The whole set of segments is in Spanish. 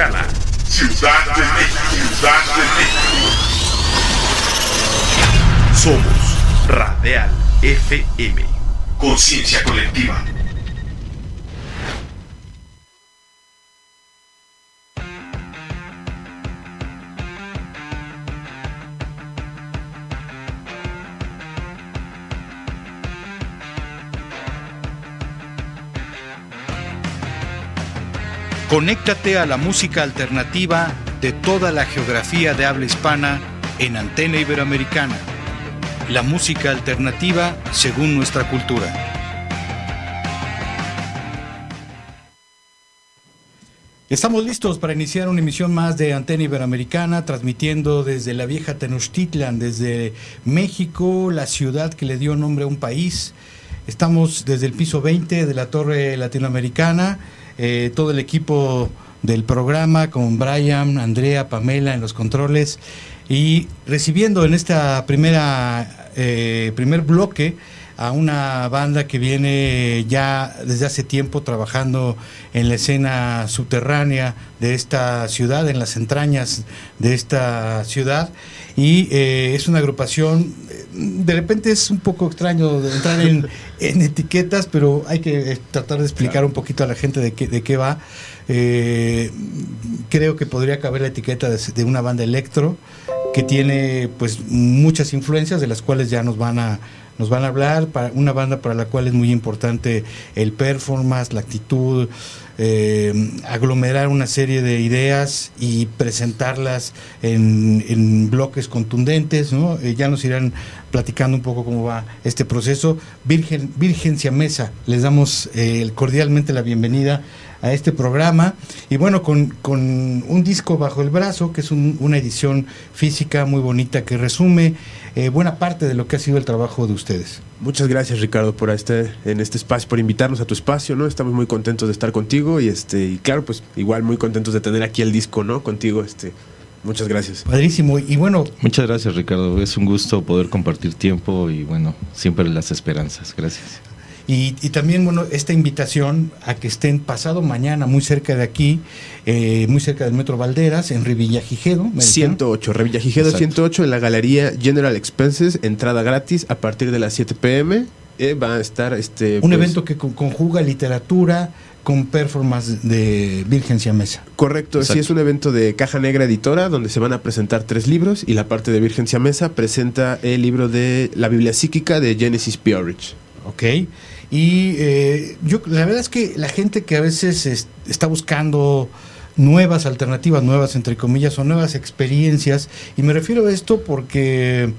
Iberoamericana. Ciudad de México. Ciudad de México. Somos Radial FM. Conciencia colectiva. Conéctate a la música alternativa de toda la geografía de habla hispana en Antena Iberoamericana. La música alternativa según nuestra cultura. Estamos listos para iniciar una emisión más de Antena Iberoamericana, transmitiendo desde la vieja Tenochtitlan, desde México, la ciudad que le dio nombre a un país. Estamos desde el piso 20 de la Torre Latinoamericana eh, todo el equipo del programa con Brian, Andrea, Pamela en los controles y recibiendo en esta primera eh, primer bloque a una banda que viene ya desde hace tiempo trabajando en la escena subterránea de esta ciudad, en las entrañas de esta ciudad. Y eh, es una agrupación, de repente es un poco extraño entrar en, etiquetas, pero hay que tratar de explicar un poquito a la gente de qué, de qué va. Eh, creo que podría caber la etiqueta de, de una banda electro que tiene pues muchas influencias de las cuales ya nos van a nos van a hablar, para una banda para la cual es muy importante el performance, la actitud, eh, aglomerar una serie de ideas y presentarlas en, bloques contundentes, ¿no? Eh, ya nos irán platicando un poco cómo va este proceso. Virgen, Virgencia Mesa, les damos eh, cordialmente la bienvenida a este programa. Y bueno, con, con un disco bajo el brazo, que es una edición física muy bonita que resume eh, buena parte de lo que ha sido el trabajo de ustedes. Muchas gracias Ricardo por este, en este espacio, por invitarnos a tu espacio, ¿no? Estamos muy contentos de estar contigo y este, y claro, pues igual muy contentos de tener aquí el disco, ¿no? Contigo, este. Muchas gracias. Padrísimo. Y bueno. Muchas gracias, Ricardo. Es un gusto poder compartir tiempo y bueno, siempre las esperanzas. Gracias. Y, también, bueno, esta invitación a que estén pasado mañana muy cerca de aquí, eh, muy cerca del Metro Valderas, en Revillagigedo. 108, Revillagigedo 108, en la Galería General Expenses, entrada gratis a partir de las 7 pm. Eh, va a estar este... Un pues, evento que conjuga literatura, con performance de Virgencia Mesa. Correcto, sí es un evento de Caja Negra Editora donde se van a presentar tres libros y la parte de Virgencia Mesa presenta el libro de la Biblia psíquica de Genesis Peorich. Ok. Y eh, yo, la verdad es que la gente que a veces está buscando nuevas alternativas, nuevas entre comillas, o nuevas experiencias, y me refiero a esto porque,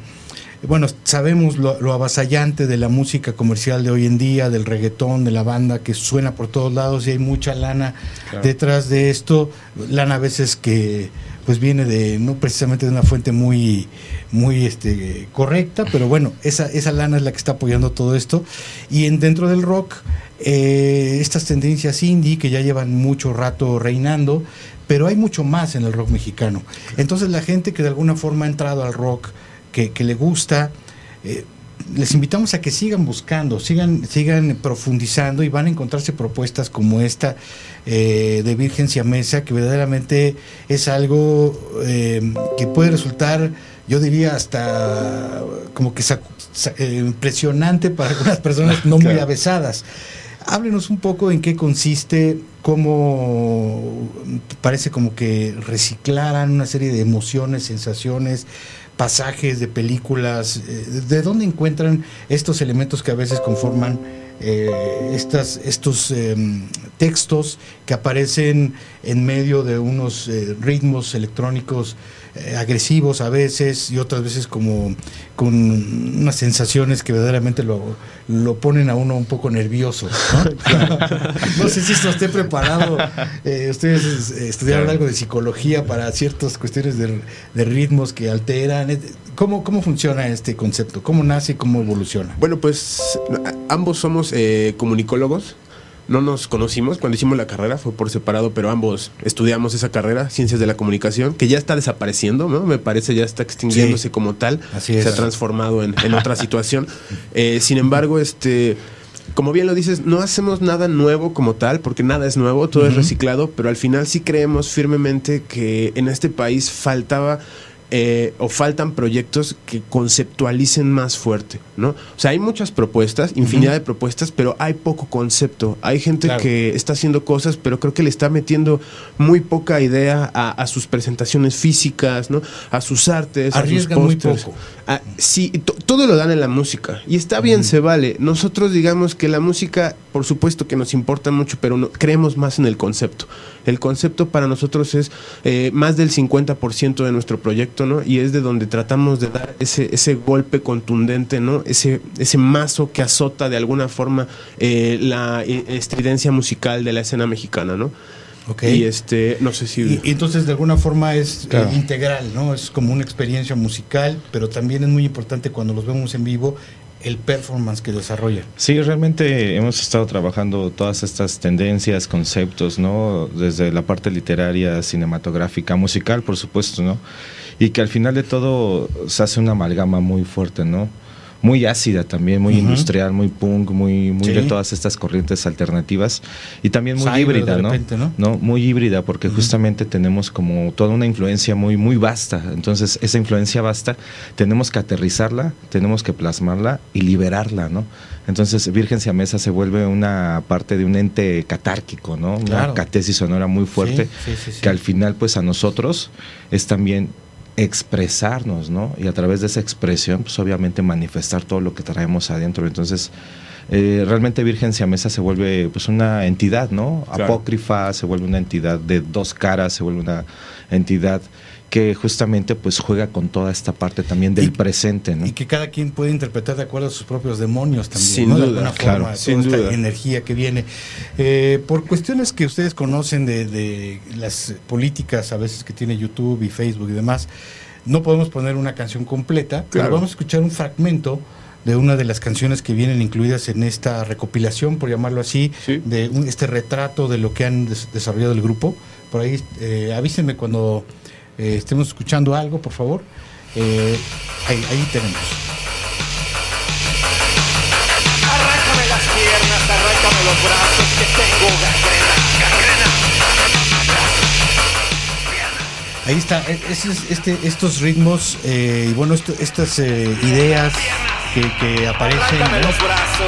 bueno, sabemos lo, avasallante de la música comercial de hoy en día, del reggaetón, de la banda que suena por todos lados y hay mucha lana detrás de esto, lana a veces que pues viene de no precisamente de una fuente muy muy este correcta pero bueno esa esa lana es la que está apoyando todo esto. Y en dentro del rock eh, estas tendencias indie que ya llevan mucho rato reinando pero hay mucho más en el rock mexicano. Entonces la gente que de alguna forma ha entrado al rock que, le gusta eh, les invitamos a que sigan buscando, sigan, sigan profundizando y van a encontrarse propuestas como esta eh, de Virgencia Mesa, que verdaderamente es algo eh, que puede resultar, yo diría, hasta como que eh, impresionante para algunas personas no muy avesadas. Háblenos un poco en qué consiste, cómo parece como que reciclaran una serie de emociones, sensaciones, pasajes de películas, eh, ¿de dónde encuentran estos elementos que a veces conforman eh, estas, estos em, textos que aparecen en medio de unos eh, ritmos electrónicos eh, agresivos a veces y otras veces como con unas sensaciones que verdaderamente lo, lo ponen a uno un poco nervioso. No, sé si esto esté preparado. Eh, ustedes estudiaron algo de psicología para ciertas cuestiones de, de ritmos que alteran. ¿Cómo, ¿Cómo funciona este concepto? ¿Cómo nace y cómo evoluciona? Bueno, pues ambos somos comunicólogos no nos conocimos cuando hicimos la carrera, fue por separado, pero ambos estudiamos esa carrera, Ciencias de la Comunicación, que ya está desapareciendo, ¿no? Me parece ya está extinguiéndose como tal, se ha transformado en, otra situación. Eh, sin embargo, este como bien lo dices, no hacemos nada nuevo como tal, porque nada es nuevo, todo es reciclado, pero al final sí creemos firmemente que en este país faltaba eh, o faltan proyectos que conceptualicen más fuerte, ¿no? O sea, hay muchas propuestas, infinidad de propuestas, pero hay poco concepto. Hay gente que está haciendo cosas, pero creo que le está metiendo muy poca idea a, sus presentaciones físicas, ¿no? A sus artes, a sus pósters. Sí, todo lo dan en la música. Y está bien, se vale. Nosotros digamos que la música, por supuesto que nos importa mucho, pero no, creemos más en el concepto. El concepto para nosotros es eh, más del 50% de nuestro proyecto, ¿no? Y es de donde tratamos de dar ese, ese golpe contundente, ¿no? Ese, ese mazo que azota de alguna forma eh, la eh, estridencia musical de la escena mexicana, ¿no? Okay. Y este, no sé si. Y, entonces de alguna forma es integral, ¿no? Es como una experiencia musical, pero también es muy importante cuando los vemos en vivo el performance que desarrolla. Sí, realmente hemos estado trabajando todas estas tendencias, conceptos, ¿no? Desde la parte literaria, cinematográfica, musical, por supuesto, ¿no? Y que al final de todo se hace una amalgama muy fuerte, ¿no? Muy ácida también, muy industrial, muy punk, muy, muy de todas estas corrientes alternativas y también muy híbrida, ¿no? ¿no? Muy híbrida porque justamente tenemos como toda una influencia muy, muy vasta. Entonces, esa influencia vasta tenemos que aterrizarla, tenemos que plasmarla y liberarla, ¿no? Entonces, Virgen Mesa se vuelve una parte de un ente catárquico, ¿no? Una catesis sonora muy fuerte que al final, pues a nosotros es también expresarnos, ¿no? Y a través de esa expresión, pues obviamente manifestar todo lo que traemos adentro. Entonces, eh, realmente Virgen Siamesa se vuelve pues una entidad, ¿no? Apócrifa, se vuelve una entidad de dos caras, se vuelve una entidad que justamente pues juega con toda esta parte también del presente, ¿no? Y que cada quien puede interpretar de acuerdo a sus propios demonios también, sin duda, claro, sin esta energía que viene. Eh, por cuestiones que ustedes conocen de, de, las políticas a veces que tiene YouTube y Facebook y demás, no podemos poner una canción completa, pero vamos a escuchar un fragmento de una de las canciones que vienen incluidas en esta recopilación, por llamarlo así, de este retrato de lo que han desarrollado el grupo. Por ahí eh, avísenme cuando eh, estemos escuchando algo, por favor. Eh, ahí, ahí tenemos. Arráncame las piernas, arráncame los brazos, que tengo gangrena, gangrena. Ahí está, e, este, estos ritmos eh, y bueno, estas eh, ideas que, aparecen.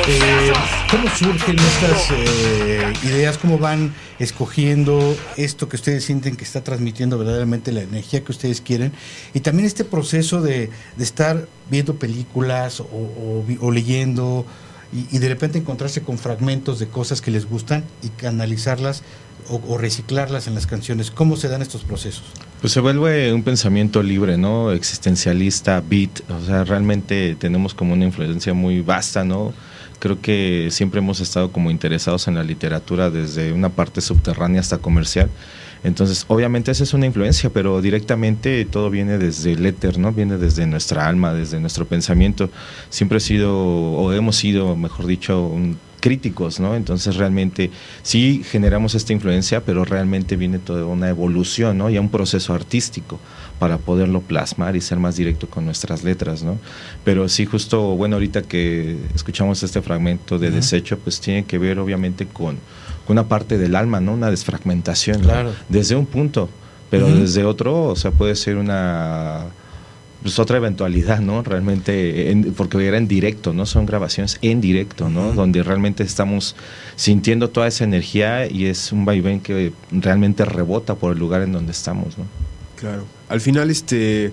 Eh, ¿Cómo surgen estas eh, ideas? ¿Cómo van escogiendo esto que ustedes sienten que está transmitiendo verdaderamente la energía que ustedes quieren? Y también este proceso de, estar viendo películas o, leyendo y, de repente encontrarse con fragmentos de cosas que les gustan y canalizarlas o, reciclarlas en las canciones. ¿Cómo se dan estos procesos? Pues se vuelve un pensamiento libre, ¿no? Existencialista, beat, o sea, realmente tenemos como una influencia muy vasta, ¿no? Creo que siempre hemos estado como interesados en la literatura desde una parte subterránea hasta comercial. Entonces, obviamente esa es una influencia, pero directamente todo viene desde el éter, ¿no? Viene desde nuestra alma, desde nuestro pensamiento. Siempre he sido, o hemos sido, mejor dicho, un críticos, ¿no? Entonces realmente sí generamos esta influencia, pero realmente viene toda una evolución, ¿no? Y un proceso artístico para poderlo plasmar y ser más directo con nuestras letras, ¿no? Pero sí, justo, bueno, ahorita que escuchamos este fragmento de desecho, pues tiene que ver obviamente con, una parte del alma, ¿no? Una desfragmentación, claro. Desde un punto, pero desde otro, o sea, puede ser una pues otra eventualidad, ¿no? Realmente, porque era en directo, ¿no? Son grabaciones en directo, ¿no? Donde realmente estamos sintiendo toda esa energía y es un vaivén que realmente rebota por el lugar en donde estamos, ¿no? Claro. Al final, este,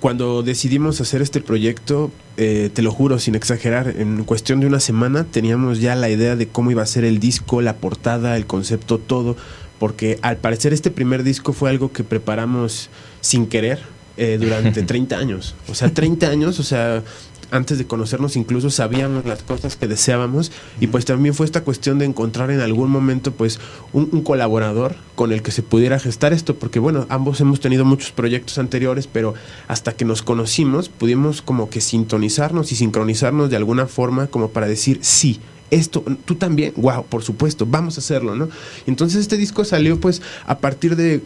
cuando decidimos hacer este proyecto, eh, te lo juro, sin exagerar, en cuestión de una semana teníamos ya la idea de cómo iba a ser el disco, la portada, el concepto, todo, porque al parecer este primer disco fue algo que preparamos sin querer eh, durante 30 años. O sea, 30 años, o sea, antes de conocernos incluso sabíamos las cosas que deseábamos y pues también fue esta cuestión de encontrar en algún momento pues un, colaborador con el que se pudiera gestar esto, porque bueno, ambos hemos tenido muchos proyectos anteriores, pero hasta que nos conocimos pudimos como que sintonizarnos y sincronizarnos de alguna forma como para decir sí. Esto, tú también, wow, por supuesto, vamos a hacerlo, ¿no? Entonces este disco salió pues a partir de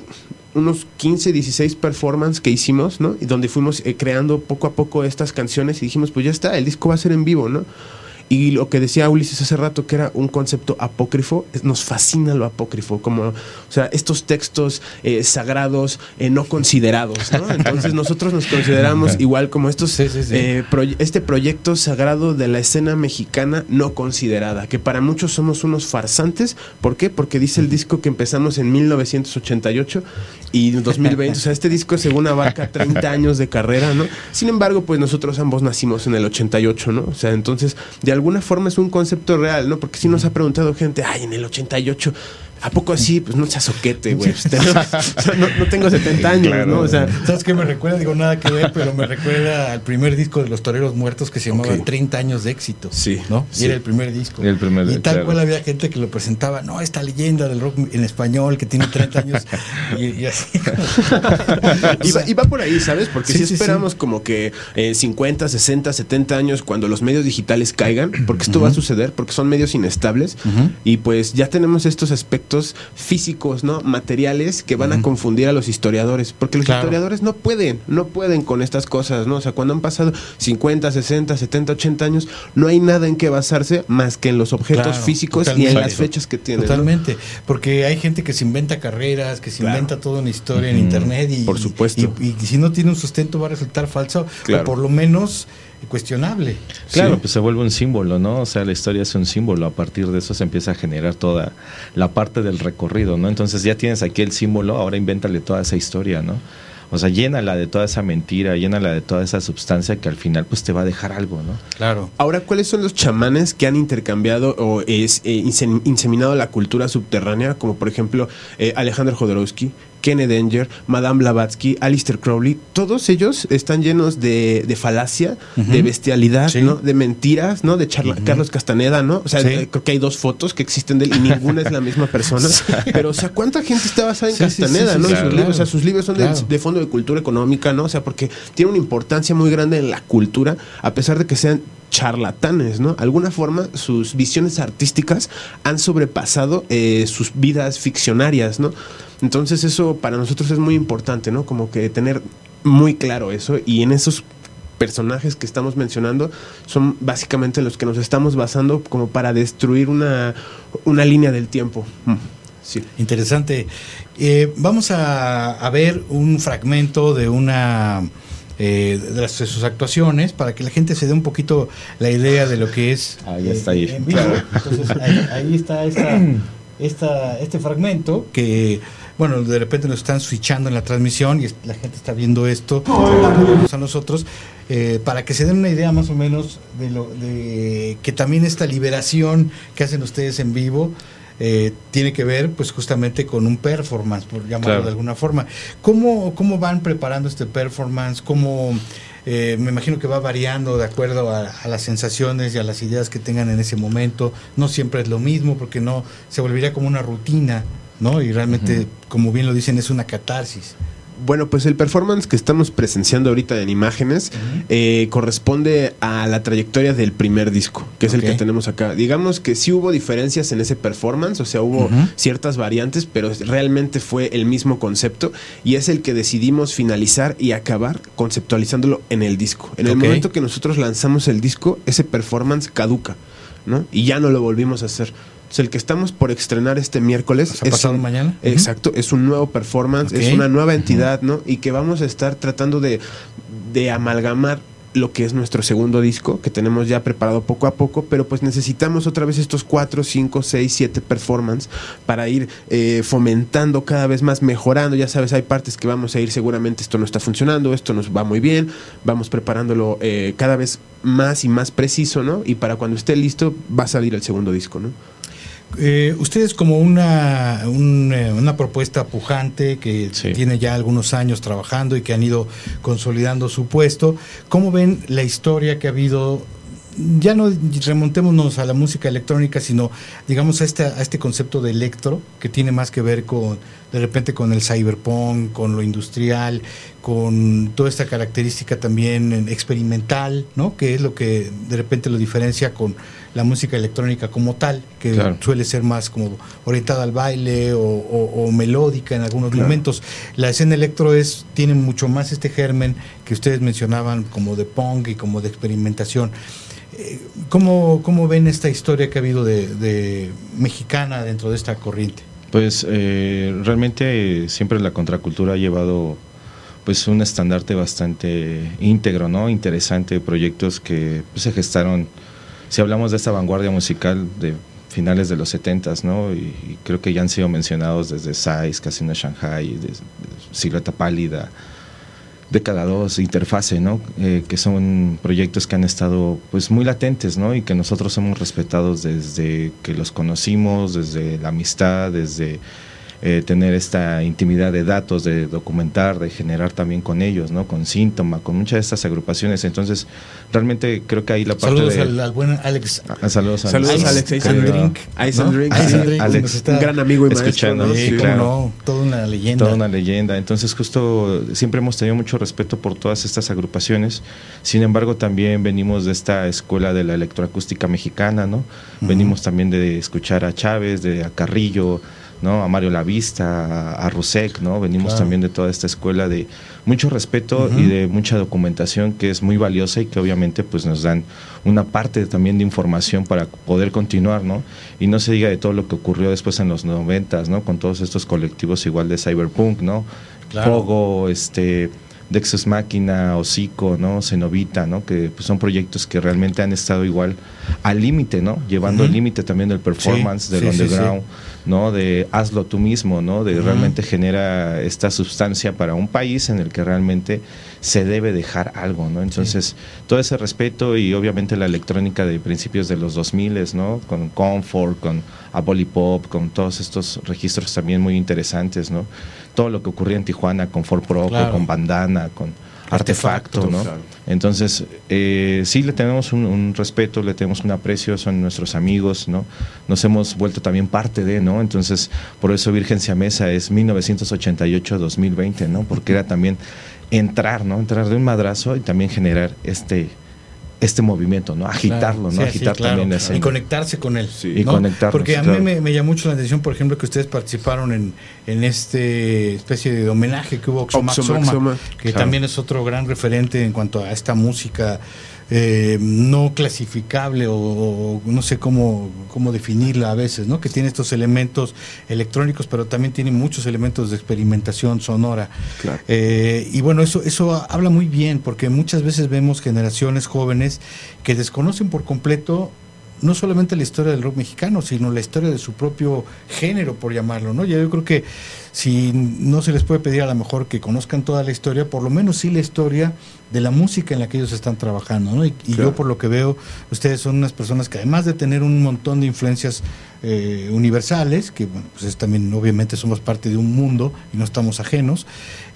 unos 15, 16 performances que hicimos, ¿no? Y donde fuimos eh, creando poco a poco estas canciones y dijimos, pues ya está, el disco va a ser en vivo, ¿no? Y lo que decía Ulises hace rato, que era un concepto apócrifo, nos fascina lo apócrifo, como, o sea, estos textos eh, sagrados eh, no considerados, ¿no? Entonces nosotros nos consideramos igual como estos, Sí, sí, sí. eh, proye- este proyecto sagrado de la escena mexicana no considerada, que para muchos somos unos farsantes. ¿Por qué? Porque dice el disco que empezamos en 1988 y en 2020. o sea, este disco según abarca 30 años de carrera, ¿no? Sin embargo, pues nosotros ambos nacimos en el 88, ¿no? O sea, entonces, de alguna forma es un concepto real, ¿no? Porque si nos ha preguntado gente, ay, en el 88. ¿A poco así? Pues no seas soquete, güey. Tenemos- o sea, no, no tengo 70 años, ¿no? O sea, ¿Sabes qué me recuerda? Digo nada que ver, pero me recuerda al primer disco de los Toreros Muertos que se llamaba Ok. 30 años de éxito. Sí, ¿no? Y sí. era el primer disco. El primer, y tal claro. cual había gente que lo presentaba, no, esta leyenda del rock en español que tiene 30 años y, y así. y, va, y va por ahí, ¿sabes? Porque Sí, si sí, esperamos como que eh, 50, 60, 70 años cuando los medios digitales caigan, porque esto va a suceder, porque son medios inestables, y pues ya tenemos estos aspectos físicos, ¿no? Materiales que van a confundir a los historiadores, porque los Claro. historiadores no pueden, no pueden con estas cosas, ¿no? O sea, cuando han pasado 50, 60, 70, 80 años, no hay nada en que basarse más que en los objetos Claro, físicos y en las fechas que tienen. ¿no? Totalmente, porque hay gente que se inventa carreras, que se Claro. inventa toda una historia en internet y, Por supuesto. y, y si no tiene un sustento va a resultar falso Claro. o por lo menos cuestionable. Claro, Sí. pues se vuelve un símbolo, ¿no? O sea, la historia es un símbolo. A partir de eso se empieza a generar toda la parte del recorrido, ¿no? Entonces ya tienes aquí el símbolo, ahora invéntale toda esa historia, ¿no? O sea, llénala de toda esa mentira, llénala de toda esa substancia que al final pues te va a dejar algo, ¿no? Claro. Ahora, ¿cuáles son los chamanes que han intercambiado o es, eh, insem- inseminado la cultura subterránea? Como por ejemplo eh, Alejandro Jodorowsky, Kenneth Danger, Madame Blavatsky, Alistair Crowley. Todos ellos están llenos de, de falacia, de bestialidad, Sí. ¿no? De mentiras, ¿no? De charla-. Carlos Castaneda, ¿no? O sea, Sí. creo que hay dos fotos que existen de él y ninguna es la misma persona. Pero, o sea, ¿cuánta gente está basada en Sí, Castaneda, ¿no? sus libros, o sea, sus libros son de- de fondo de cultura económica, ¿no? O sea, porque tiene una importancia muy grande en la cultura, a pesar de que sean charlatanes, ¿no? Alguna forma, sus visiones artísticas han sobrepasado eh, sus vidas ficcionarias, ¿no? Entonces eso para nosotros es muy importante, ¿no? Como que tener muy claro eso y en esos personajes que estamos mencionando son básicamente los que nos estamos basando como para destruir una, una línea del tiempo. Mm, Sí. Interesante. Eh, vamos a, a ver un fragmento de una eh, de, las- de sus actuaciones para que la gente se dé un poquito la idea de lo que es eh, Ahí está ahí. en vivo. Entonces ahí, ahí está esta, esta- este fragmento que bueno de repente nos están switchando en la transmisión y la gente está viendo esto a nosotros eh, para que se den una idea más o menos de lo de que también esta liberación que hacen ustedes en vivo eh, tiene que ver pues justamente con un performance, por llamarlo Claro. de alguna forma. ¿Cómo, ¿Cómo van preparando este performance? ¿Cómo, eh, me imagino que va variando de acuerdo a, a las sensaciones y a las ideas que tengan en ese momento? No siempre es lo mismo porque no se volvería como una rutina, ¿no? Y realmente, como bien lo dicen, es una catarsis. Bueno, pues el performance que estamos presenciando ahorita en imágenes eh, corresponde a la trayectoria del primer disco, que es el que tenemos acá. Digamos que sí hubo diferencias en ese performance, o sea, hubo ciertas variantes, pero realmente fue el mismo concepto y es el que decidimos finalizar y acabar conceptualizándolo en el disco. En el momento que nosotros lanzamos el disco, ese performance caduca, ¿no? Y ya no lo volvimos a hacer. Entonces, el que estamos por estrenar este miércoles O sea, pasado un- mañana. Exacto, es un nuevo performance, es una nueva entidad, ¿no? Y que vamos a estar tratando de, de amalgamar lo que es nuestro segundo disco, que tenemos ya preparado poco a poco, pero pues necesitamos otra vez estos cuatro, cinco, seis, siete performance para ir eh, fomentando cada vez más, mejorando. Ya sabes, hay partes que vamos a ir, seguramente esto no está funcionando, esto nos va muy bien, vamos preparándolo eh, cada vez más y más preciso, ¿no? Y para cuando esté listo va a salir el segundo disco, ¿no? Eh, ustedes como una, un, eh, una propuesta pujante que Sí. tiene ya algunos años trabajando y que han ido consolidando su puesto, ¿cómo ven la historia que ha habido? Ya no remontémonos a la música electrónica, sino digamos a este, a este concepto de electro, que tiene más que ver con, de repente, con el cyberpunk, con lo industrial, con toda esta característica también experimental, ¿no? Que es lo que de repente lo diferencia con la música electrónica como tal, que Claro. suele ser más como orientada al baile o, o- o melódica en algunos Claro. momentos. La escena electro es tiene mucho más este germen que ustedes mencionaban como de punk y como de experimentación. Eh, ¿cómo, ¿Cómo ven esta historia que ha habido de, de mexicana dentro de esta corriente? Pues eh, realmente siempre la contracultura ha llevado pues un estandarte bastante íntegro, ¿no? Interesante, proyectos que pues, se gestaron, si hablamos de esta vanguardia musical de finales de los 70 ¿no? Y, y creo que ya han sido mencionados desde Size, Casino Shanghai, desde Silueta Pálida, Década 2, Interfase, ¿no? Eh, que son proyectos que han estado pues muy latentes, ¿no? Y que nosotros hemos respetado desde que los conocimos, desde la amistad, desde eh, tener esta intimidad de datos, de documentar, de generar también con ellos, ¿no? Con Síntoma, con muchas de estas agrupaciones. Entonces, realmente creo que ahí la parte Saludos de... al, al buen Alex. Ah, saludos, Saludos, Ice Alex. Ice and Drink. Ice and Drink. Ice and Sí, Drink, Alex. nos está Un gran amigo y maestro. Escuchando, ¿no? Sí, sí, cómo claro. no, toda una leyenda. Toda una leyenda. Entonces, justo siempre hemos tenido mucho respeto por todas estas agrupaciones. Sin embargo, también venimos de esta escuela de la electroacústica mexicana, ¿no? Venimos también de escuchar a Chávez, de a Carrillo, ¿no? A Mario Lavista, a, a Rusek, ¿no? Venimos Claro. también de toda esta escuela de mucho respeto y de mucha documentación que es muy valiosa y que obviamente pues nos dan una parte también de información para poder continuar, ¿no? Y no se diga de todo lo que ocurrió después en los noventas, ¿no? Con todos estos colectivos igual de cyberpunk, ¿no? Claro. Pogo, este Dexus Máquina, Hocico, ¿no? Cenovita, ¿no? Que pues, son proyectos que realmente han estado igual al límite, ¿no? Llevando el límite también del performance, Sí, del sí, sí, underground, ¿no? De hazlo tú mismo, ¿no? De realmente genera esta sustancia para un país en el que realmente se debe dejar algo, ¿no? Entonces, todo ese respeto y obviamente la electrónica de principios de los 2000, ¿no? Con Comfort, con Abolipop, con todos estos registros también muy interesantes, ¿no? Todo lo que ocurría en Tijuana con Ford Pro, Claro. con Bandana, con Artefacto, Artefacto, ¿no? claro. Entonces, eh, sí le tenemos un, un respeto, le tenemos un aprecio, son nuestros amigos, ¿no? Nos hemos vuelto también parte de, ¿no? Entonces, por eso Virgen Mesa es 1988-2020, ¿no? Porque era también entrar, ¿no? Entrar de un madrazo y también generar este este movimiento, ¿no? Agitarlo, Claro, ¿no? sí, Agitar sí, claro. también la Y conectarse con él. Sí. Y Porque a claro. mí me, me llamó mucho la atención, por ejemplo, que ustedes participaron en, en este especie de homenaje que hubo a Oxomaxoma, Oxomaxoma, que claro. también es otro gran referente en cuanto a esta música eh, no clasificable o, o no sé cómo, cómo definirla a veces, ¿no? Que tiene estos elementos electrónicos, pero también tiene muchos elementos de experimentación sonora. Claro. Eh, y bueno, eso, eso habla muy bien, porque muchas veces vemos generaciones jóvenes que desconocen por completo no solamente la historia del rock mexicano, sino la historia de su propio género, por llamarlo, ¿no? Yo creo que si no se les puede pedir a lo mejor que conozcan toda la historia, por lo menos sí la historia de la música en la que ellos están trabajando, ¿no? Y, y Claro. yo por lo que veo, ustedes son unas personas que además de tener un montón de influencias eh, universales, que bueno, pues es también obviamente somos parte de un mundo y no estamos ajenos,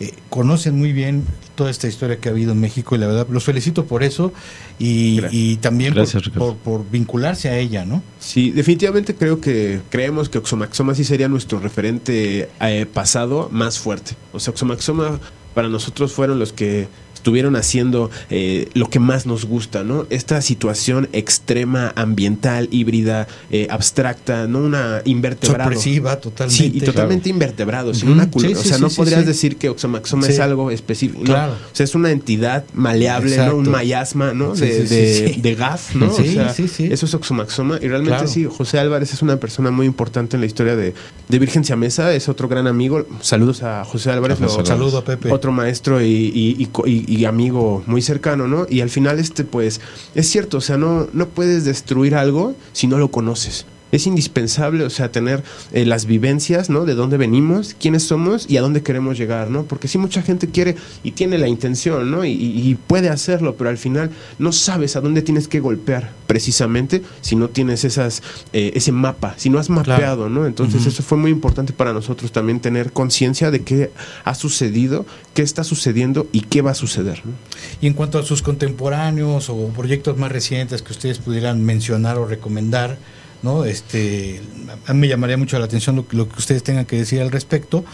eh, conocen muy bien toda esta historia que ha habido en México y la verdad los felicito por eso y, Gracias. y también Gracias, por, por vincularse a ella, ¿no? Sí, definitivamente creo que creemos que Oxomaxoma sí sería nuestro referente eh, pasado más fuerte. O sea, Oxomaxoma para nosotros fueron los que estuvieron haciendo eh, lo que más nos gusta, ¿no? Esta situación extrema, ambiental, híbrida, eh, abstracta, no una invertebrado. Sorpresiva, totalmente. Sí, y totalmente invertebrado, sin una cul- Sí, O sí, sea, sí, no sí, podrías sí. decir que Oxomaxoma Sí. es algo específico. no. Claro. O sea, es una entidad maleable, ¿no? Un mayasma, ¿no? Sí, de, sí, sí, de- sí. de gas, ¿no? Sí, o sea, sí, sí. eso es Oxomaxoma. Y realmente Claro. sí, José Álvarez es una persona muy importante en la historia de, de Virgen Siamesa, es otro gran amigo. Saludos a José Álvarez, A José lo- Álvarez. Saludo a Pepe. otro maestro y, y- y- y amigo muy cercano, ¿no? Y al final, este, pues, es cierto, o sea, no, no puedes destruir algo si no lo conoces. Es indispensable, o sea, tener eh, las vivencias, ¿no? De dónde venimos, quiénes somos y a dónde queremos llegar, ¿no? Porque si mucha gente quiere y tiene la intención, ¿no? Y, puede hacerlo, pero al final no sabes a dónde tienes que golpear, precisamente, si no tienes esas, eh, ese mapa, si no has mapeado, ¿no? Entonces, eso fue muy importante para nosotros también tener conciencia de qué ha sucedido, qué está sucediendo y qué va a suceder, ¿no? Y en cuanto a sus contemporáneos o proyectos más recientes que ustedes pudieran mencionar o recomendar, ¿no? Este, a mí me llamaría mucho la atención lo, que- lo que ustedes tengan que decir al respecto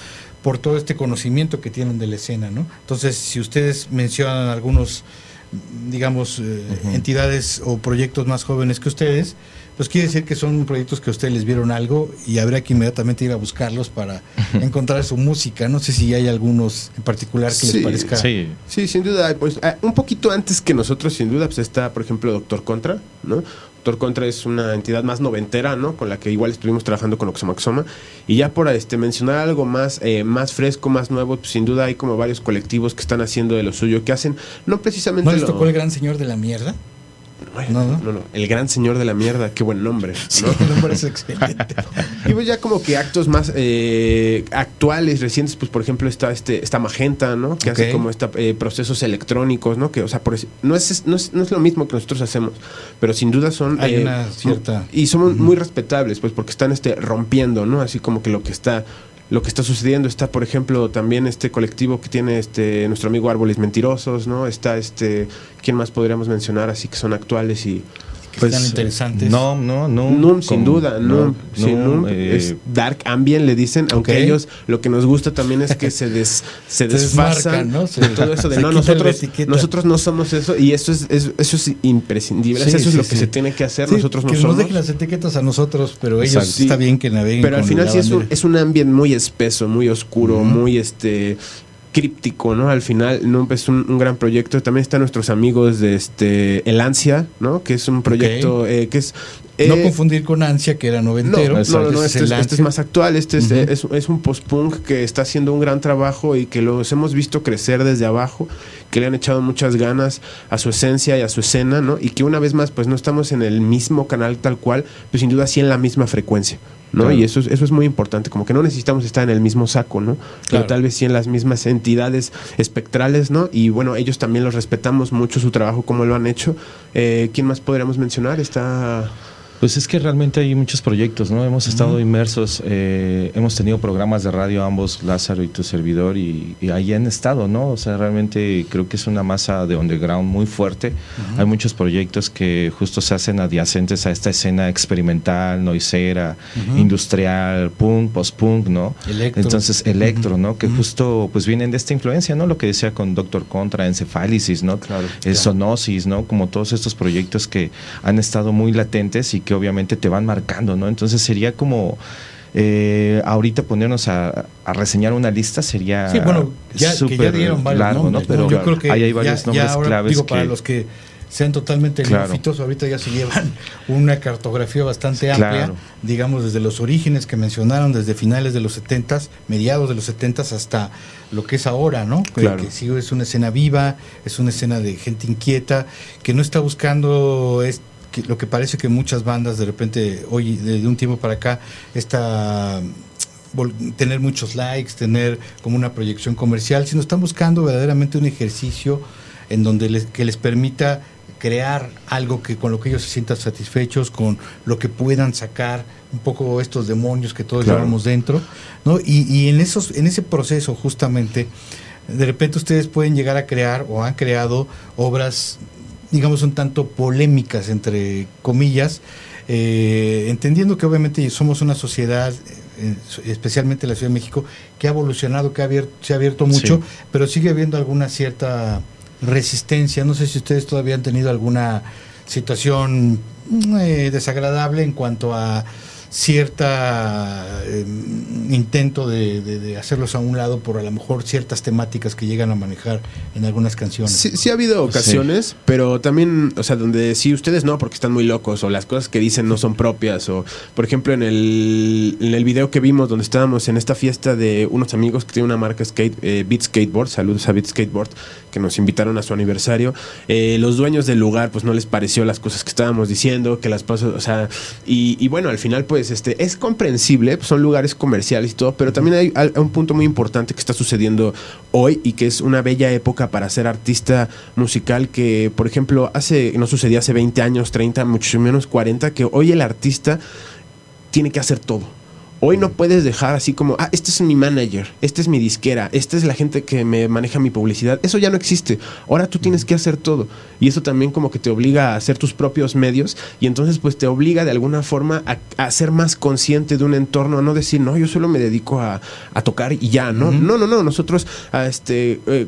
por todo este conocimiento que tienen de la escena, ¿no? Entonces, si ustedes mencionan algunos, digamos, eh, entidades o proyectos más jóvenes que ustedes, pues quiere decir que son proyectos que a ustedes les vieron algo y habrá que inmediatamente ir a buscarlos para encontrar su música. No sé si hay algunos en particular que Sí, les parezca. Sí, Sí, sin duda. Pues ah, un poquito antes que nosotros, sin duda, pues está, por ejemplo, Doctor Contra, ¿no? Doctor Contra es una entidad más noventera, ¿no? Con la que igual estuvimos trabajando con Oxomaxoma. Y ya por este mencionar algo más, eh, más fresco, más nuevo, pues sin duda hay como varios colectivos que están haciendo de lo suyo, que hacen, no precisamente ¿No les lo- tocó el gran señor de la mierda? Ay, No, no, no. no, El gran señor de la mierda, qué buen nombre. Sí, ¿no? el nombre es excelente. Y pues ya como que actos más eh, actuales, recientes, pues por ejemplo está este esta Magenta, ¿no? Que hace como esta, eh, procesos electrónicos, ¿no? Que, o sea, por no es, no, es, no es lo mismo que nosotros hacemos, pero sin duda son... Hay eh, una cierta- Y somos muy respetables, pues porque están este, rompiendo, ¿no? Así como que lo que está... Lo que está sucediendo está, por ejemplo, también este colectivo que tiene este nuestro amigo Árboles Mentirosos, ¿no? Está este, ¿quién más podríamos mencionar? Así que son actuales y Que están interesantes. Pues, No, no, no. Num, sin duda, Num, sí, eh, es dark ambient, le dicen, aunque ellos lo que nos gusta también es que se, des, se desfasan ¿no? Se- de todo eso de no, nosotros, nosotros no somos eso y eso es, es- eso es imprescindible, Sí, eso es sí, lo que se tiene que hacer, Sí, nosotros no que nos somos. dejen las etiquetas a nosotros, pero ellos Exacto. está bien que naveguen. Pero al final sí es un, es un ambiente muy espeso, muy oscuro, muy este críptico, ¿no? Al final no es un, un gran proyecto. También están nuestros amigos de este El Ansia, ¿no? Que es un proyecto eh, que es no eh, confundir con Ansia, que era no, noventero. no, no, no, este, es, este es más actual, este es, es, es un post-punk que está haciendo un gran trabajo y que los hemos visto crecer desde abajo, que le han echado muchas ganas a su esencia y a su escena, ¿no? Y que una vez más, pues no estamos en el mismo canal tal cual, pues sin duda sí en la misma frecuencia. ¿No? Claro. Y eso es, eso es muy importante, como que no necesitamos estar en el mismo saco, ¿no? Pero tal vez sí en las mismas entidades espectrales, ¿no? Y bueno, ellos también los respetamos mucho su trabajo, como lo han hecho. Eh, ¿Quién más podríamos mencionar? Está... Pues es que realmente hay muchos proyectos, ¿no? Hemos estado inmersos, eh, hemos tenido programas de radio ambos, Lázaro y tu servidor, y, y ahí han estado, ¿no? O sea, realmente creo que es una masa de underground muy fuerte. Hay muchos proyectos que justo se hacen adyacentes a esta escena experimental, noisera, industrial, punk, post-punk, ¿no? Electro. Entonces, electro, ¿no? Que justo pues vienen de esta influencia, ¿no? Lo que decía con Doctor Contra, Encefálisis, ¿no? Claro, Eh, Sonosis, ¿no? Como todos estos proyectos que han estado muy latentes y que obviamente te van marcando, ¿no? Entonces sería como eh, ahorita ponernos a, a reseñar una lista sería Sí, bueno, ya, que ya dieron varios largo, nombres, ¿no? Pero yo creo que ahí hay ya- varios ya nombres ahora, claves Digo, que para los que sean totalmente Claro. neófitos, ahorita ya se llevan una cartografía bastante amplia, Claro. digamos, desde los orígenes que mencionaron, desde finales de los 70 mediados de los 70 hasta lo que es ahora, ¿no? Claro. Que, sí es una escena viva, es una escena de gente inquieta, que no está buscando es, que lo que parece que muchas bandas de repente, hoy, de un tiempo para acá, está vol- tener muchos likes, tener como una proyección comercial, sino están buscando verdaderamente un ejercicio en donde les, que les permita crear algo que con lo que ellos se sientan satisfechos, con lo que puedan sacar un poco estos demonios que todos Claro. llevamos dentro, ¿no? Y, y en esos, en ese proceso justamente, de repente ustedes pueden llegar a crear o han creado obras, digamos, un tanto polémicas, entre comillas, eh, entendiendo que obviamente somos una sociedad, eh, especialmente la Ciudad de México, que ha evolucionado, que ha abierto, se ha abierto mucho, Sí. pero sigue habiendo alguna cierta resistencia. No sé si ustedes todavía han tenido alguna situación mm, eh, desagradable en cuanto a cierta eh, intento de, de- de hacerlos a un lado por a lo mejor ciertas temáticas que llegan a manejar en algunas canciones. Sí, sí ha habido ocasiones, pero también, o sea, donde sí ustedes no, porque están muy locos, o las cosas que dicen no son propias, o por ejemplo en el, en el video que vimos donde estábamos en esta fiesta de unos amigos que tienen una marca skate, eh, Beat Skateboard, saludos a Beat Skateboard, que nos invitaron a su aniversario, eh, los dueños del lugar pues no les pareció las cosas que estábamos diciendo, que las cosas, o sea, y, y bueno, al final pues este es comprensible, son lugares comerciales y todo, pero también hay, hay un punto muy importante que está sucediendo hoy y que es una bella época para ser artista musical que, por ejemplo, hace no sucedía hace 20 años, 30, mucho menos 40, que hoy el artista tiene que hacer todo. Hoy no puedes dejar así como, ah, este es mi manager, este es mi disquera, esta es la gente que me maneja mi publicidad. Eso ya no existe. Ahora tú tienes que hacer todo. Y eso también como que te obliga a hacer tus propios medios y entonces pues te obliga de alguna forma a, a ser más consciente de un entorno, a no decir, no, yo solo me dedico a, a tocar y ya, ¿no? No, no, no, nosotros a este... eh,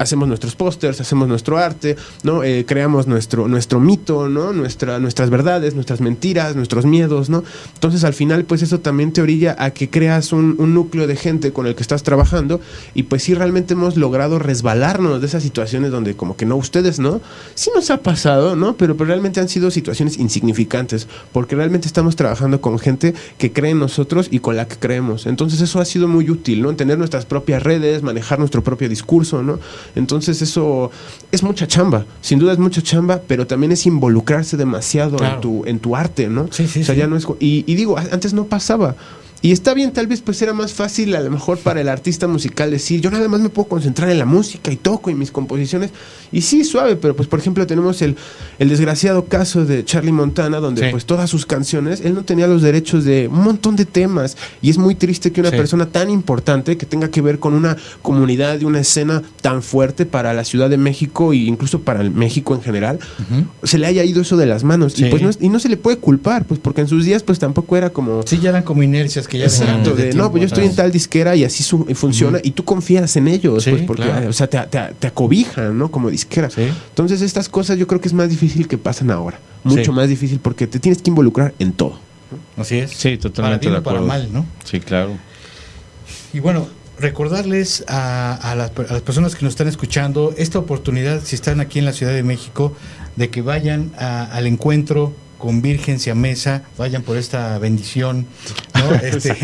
hacemos nuestros pósters, hacemos nuestro arte, ¿no? Eh, creamos nuestro, nuestro mito, ¿no? Nuestra, nuestras verdades, nuestras mentiras, nuestros miedos, ¿no? Entonces al final pues eso también te orilla a que creas un, núcleo de gente con el que estás trabajando y pues sí realmente hemos logrado resbalarnos de esas situaciones donde como que no, ustedes no, sí nos ha pasado, ¿no? Pero, pero realmente han sido situaciones insignificantes porque realmente estamos trabajando con gente que cree en nosotros y con la que creemos. Entonces eso ha sido muy útil, ¿no? Tener nuestras propias redes, manejar nuestro propio discurso, ¿no? Entonces eso es mucha chamba, sin duda es mucha chamba, pero también es involucrarse demasiado Claro. en, tu, en tu arte, ¿no? Sí, sí, o sea, sí. ya no es... Y, y digo, antes no pasaba. Y está bien, tal vez pues era más fácil a lo mejor para el artista musical decir, yo nada más me puedo concentrar en la música y toco en mis composiciones. Y sí, suave, pero pues por ejemplo tenemos el, el desgraciado caso de Charlie Montana, donde Sí. pues todas sus canciones, él no tenía los derechos de un montón de temas. Y es muy triste que una Sí. persona tan importante que tenga que ver con una comunidad y una escena tan fuerte para la Ciudad de México e incluso para el México en general, se le haya ido eso de las manos. Sí. Y pues no, y no se le puede culpar, pues porque en sus días pues tampoco era como... Sí, ya eran como inercias que ya Exacto, desde de, no, pues yo estoy en tal disquera y así su- y funciona y tú confías en ellos, Sí, pues porque, claro. o sea, te, te- te acobijan, ¿no? Como disquera. Sí. Entonces estas cosas yo creo que es más difícil que pasan ahora, mucho Sí. más difícil porque te tienes que involucrar en todo. Así es. Sí, totalmente Para bien de para acuerdo. mal, ¿no? Sí, claro. Y bueno, recordarles a, a las, a las personas que nos están escuchando esta oportunidad, si están aquí en la Ciudad de México, de que vayan a- al encuentro con Virgen Mesa, vayan por esta bendición, ¿no? Este,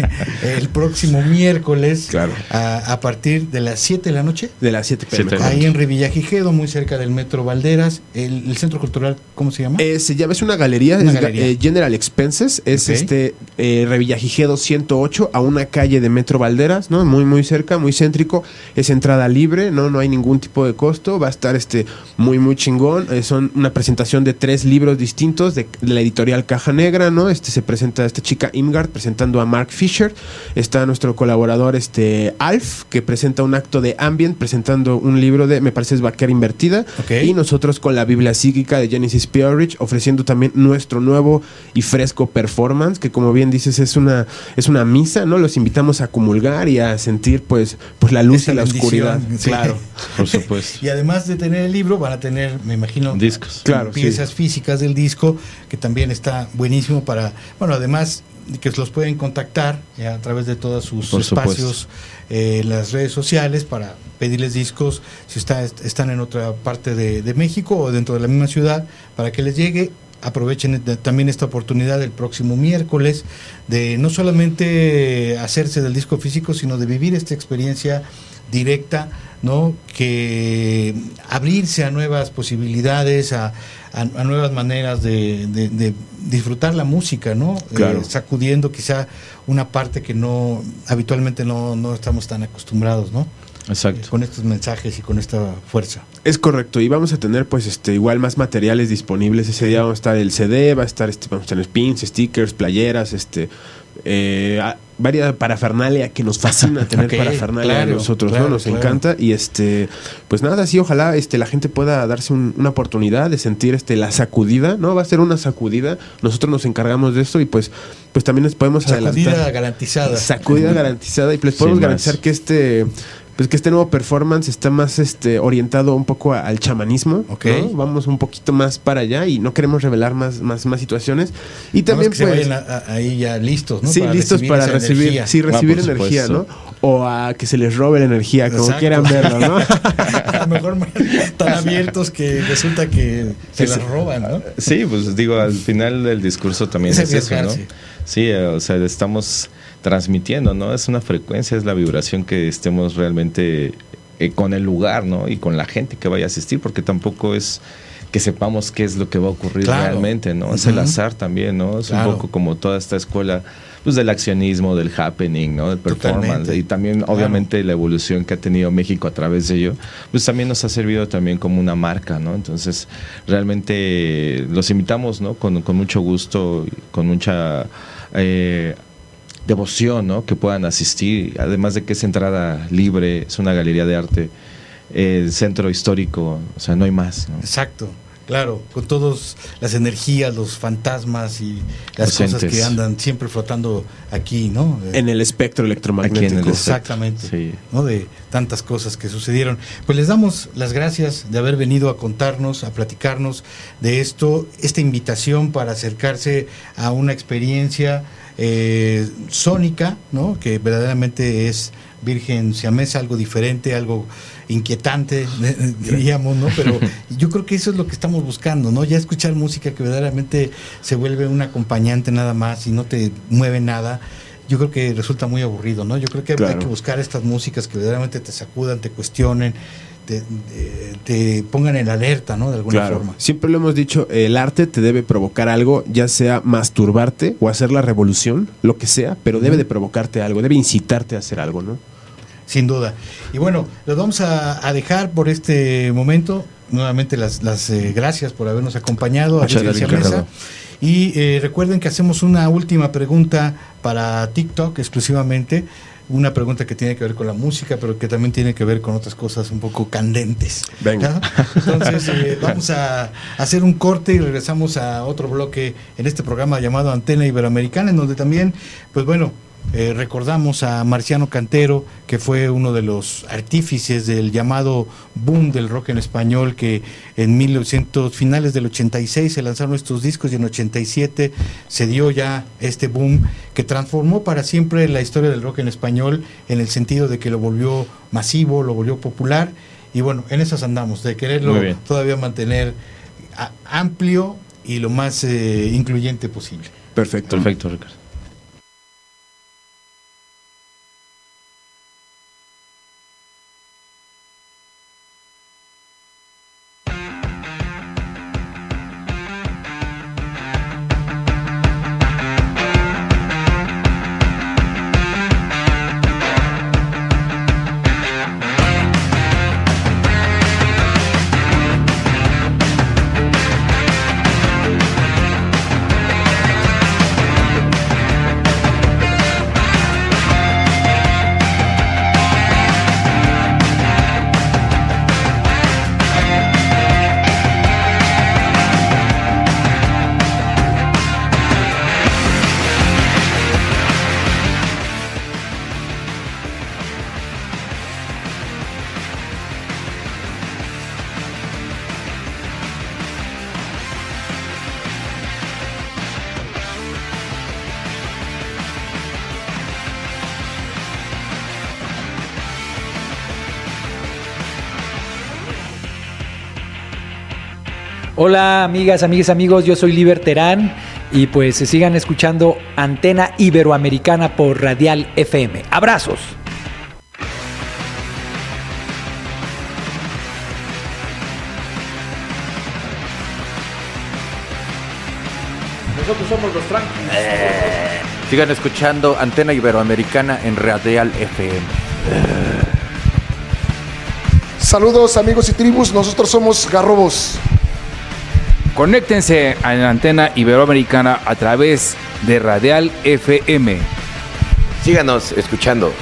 el próximo miércoles, Claro. a, a partir de las 7 de la noche, De las 7 pm. Siete. ahí en Revillagigedo, muy cerca del Metro Valderas, el, el Centro Cultural, ¿cómo se llama? Es, ya ves una galería, Una es ga- galería. eh, General Expenses, es este eh, Revillagigedo 108 a una calle de Metro Valderas, ¿no? Muy muy cerca, muy céntrico, es entrada libre, no no hay ningún tipo de costo, va a estar este muy muy chingón, eh, son una presentación de tres libros distintos de, de la editorial Caja Negra, ¿no? Este se presenta esta chica Imgard presentando a Mark Fisher, está nuestro colaborador este Alf que presenta un acto de ambient presentando un libro de me parece es Vaquera invertida. Y nosotros con la Biblia psíquica de Genesis Peorich ofreciendo también nuestro nuevo y fresco performance que como bien dices es una es una misa no los invitamos a comulgar y a sentir pues pues la luz Esa y la oscuridad. sí. claro. Por supuesto. Y además de tener el libro, van a tener, me imagino, Discos. Claro, piezas físicas del disco, que también está buenísimo para, bueno, además de que los pueden contactar eh, a través de todos sus Por espacios eh, las redes sociales para pedirles discos si está, están en otra parte de, de México o dentro de la misma ciudad, para que les llegue. Aprovechen de- también esta oportunidad el próximo miércoles de no solamente hacerse del disco físico, sino de vivir esta experiencia directa, ¿no? Que abrirse a nuevas posibilidades, a, a- a nuevas maneras de, de- de disfrutar la música, ¿no? Claro. Eh, sacudiendo quizá una parte que no habitualmente no, no estamos tan acostumbrados, ¿no? Exacto. Con estos mensajes y con esta fuerza. es correcto y vamos a tener pues este igual más materiales disponibles ese día vamos a estar el CD va a estar este vamos a tener pins stickers playeras este eh, varias parafernalia que nos fascina tener Ok, parafernalia claro, a nosotros claro, no nos claro. encanta y este pues nada sí ojalá este la gente pueda darse un- una oportunidad de sentir este la sacudida no va a ser una sacudida. Nosotros nos encargamos de eso y pues pues también les podemos Sacudida adelantar. garantizada. sacudida garantizada y les podemos garantizar que este pues que este nuevo performance está más este orientado un poco a- al chamanismo Ok. ¿no? vamos un poquito más para allá y no queremos revelar más más más situaciones y también que se pues vayan a- a- ahí ya listos, ¿no? sí listos para esa recibir energía. sí Ah, recibir por energía no o a que se les robe la energía como Exacto. quieran verlo no a lo mejor están abiertos que resulta que se Sí, las roban, ¿no? Sí, pues digo, al final del discurso también Es es, eso, ¿no? Sí, o sea, estamos transmitiendo, ¿no? Es una frecuencia, es la vibración que estemos realmente eh, con el lugar, ¿no? Y con la gente que vaya a asistir, porque tampoco es que sepamos qué es lo que va a ocurrir Claro. realmente, ¿no? Es el azar también, ¿no? Es Claro. un poco como toda esta escuela pues del accionismo, del happening, ¿no? Del performance Totalmente. y también Claro. obviamente la evolución que ha tenido México a través de ello, pues también nos ha servido también como una marca, ¿no? Entonces, realmente los invitamos, ¿no? Con, con mucho gusto, y con mucha eh, devoción, ¿no? Que puedan asistir, además de que es entrada libre, es una galería de arte, el centro histórico, o sea, no hay más, ¿no? Exacto. Claro, con todas las energías, los fantasmas y las cosas que andan siempre flotando aquí, ¿no? Eh, En el espectro electromagnético. Aquí en el- Exactamente, Sí. ¿no? De tantas cosas que sucedieron. Pues les damos las gracias de haber venido a contarnos, a platicarnos de esto, esta invitación para acercarse a una experiencia eh, sónica, ¿no? Que verdaderamente es Virgen Siamesa, algo diferente, algo inquietante, diríamos, ¿no? Pero yo creo que eso es lo que estamos buscando, ¿no? Ya escuchar música que verdaderamente se vuelve un acompañante nada más y no te mueve nada. Yo creo que resulta muy aburrido, ¿no? Yo creo que hay Claro. que buscar estas músicas que verdaderamente te sacudan, te cuestionen, te, pongan en alerta, ¿no? De alguna Claro. forma. Siempre lo hemos dicho, el arte te debe provocar algo, ya sea masturbarte o hacer la revolución, lo que sea, pero debe de provocarte algo, debe incitarte a hacer algo, ¿no? Sin duda. Y bueno, los vamos a, a dejar por este momento. Nuevamente las, las eh, gracias por habernos acompañado Muchas a gracias. Ricardo. Y eh, recuerden que hacemos una última pregunta para TikTok exclusivamente. Una pregunta que tiene que ver con la música, pero que también tiene que ver con otras cosas un poco candentes. Venga. ¿Ya? Entonces, eh, vamos a hacer un corte y regresamos a otro bloque en este programa llamado Antena Iberoamericana, en donde también, pues bueno, eh, recordamos a Marciano Cantero, que fue uno de los artífices del llamado boom del rock en español, que en 1900, finales del 86 se lanzaron estos discos y en 87 se dio ya este boom que transformó para siempre la historia del rock en español en el sentido de que lo volvió masivo, lo volvió popular y bueno, en esas andamos, de quererlo todavía mantener amplio y lo más eh, incluyente posible. Perfecto. Perfecto, Ricardo. Hola amigas, amigas, amigos, yo soy Liber Terán y pues se sigan escuchando Antena Iberoamericana por Radial FM. Abrazos. Nosotros somos los tranquilos. Sigan escuchando Antena Iberoamericana en Radial FM. Saludos amigos y tribus, nosotros somos Garrobos. Conéctense a la antena iberoamericana a través de Radial FM. Síganos escuchando.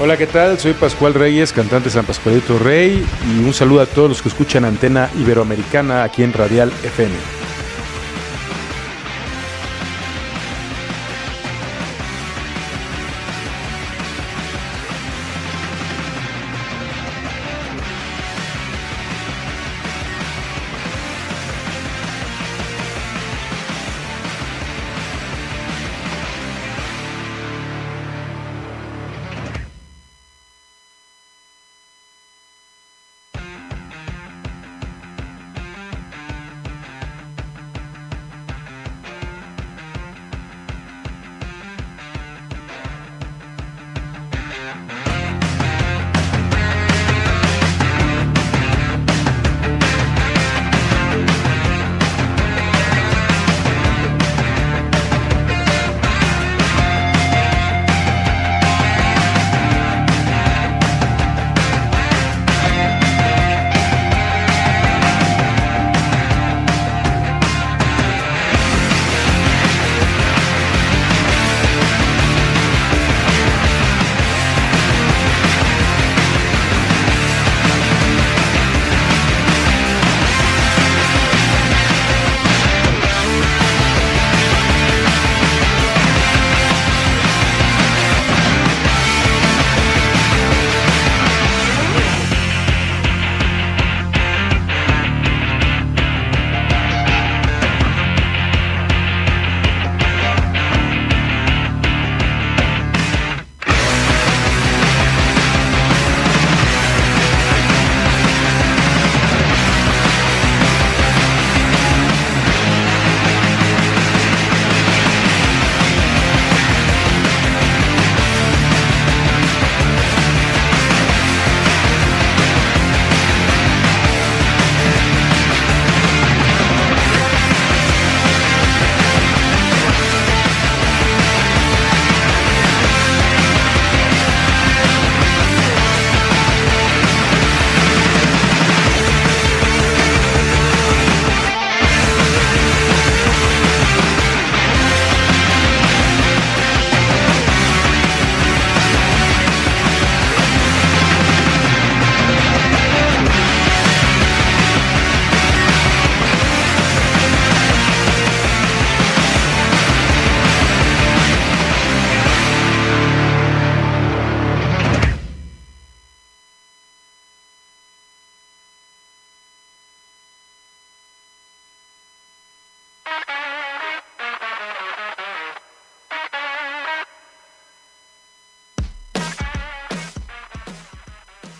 Hola, ¿qué tal? Soy Pascual Reyes, cantante San Pascualito Rey, y un saludo a todos los que escuchan Antena Iberoamericana aquí en Radial FM.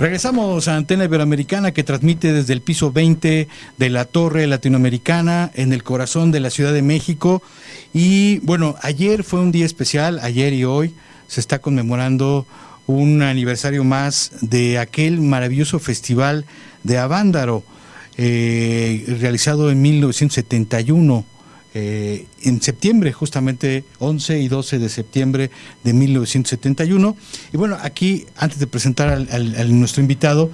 Regresamos a Antena Iberoamericana que transmite desde el piso 20 de la Torre Latinoamericana en el corazón de la Ciudad de México. Y bueno, ayer fue un día especial, ayer y hoy se está conmemorando un aniversario más de aquel maravilloso festival de Avándaro, eh, realizado en 1971 eh, en septiembre, justamente 11 y 12 de septiembre de 1971. Y bueno, aquí, antes de presentar al, nuestro invitado,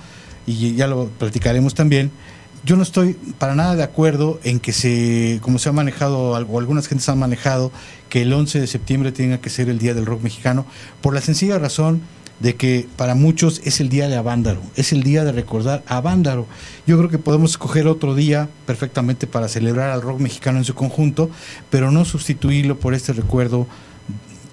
y ya lo platicaremos también, yo no estoy para nada de acuerdo en que se, como se ha manejado, o algunas gentes han manejado, que el 11 de septiembre tenga que ser el Día del Rock Mexicano, por la sencilla razón de que para muchos es el día de Avándaro, es el día de recordar a Avándaro. Yo creo que podemos escoger otro día perfectamente para celebrar al rock mexicano en su conjunto, pero no sustituirlo por este recuerdo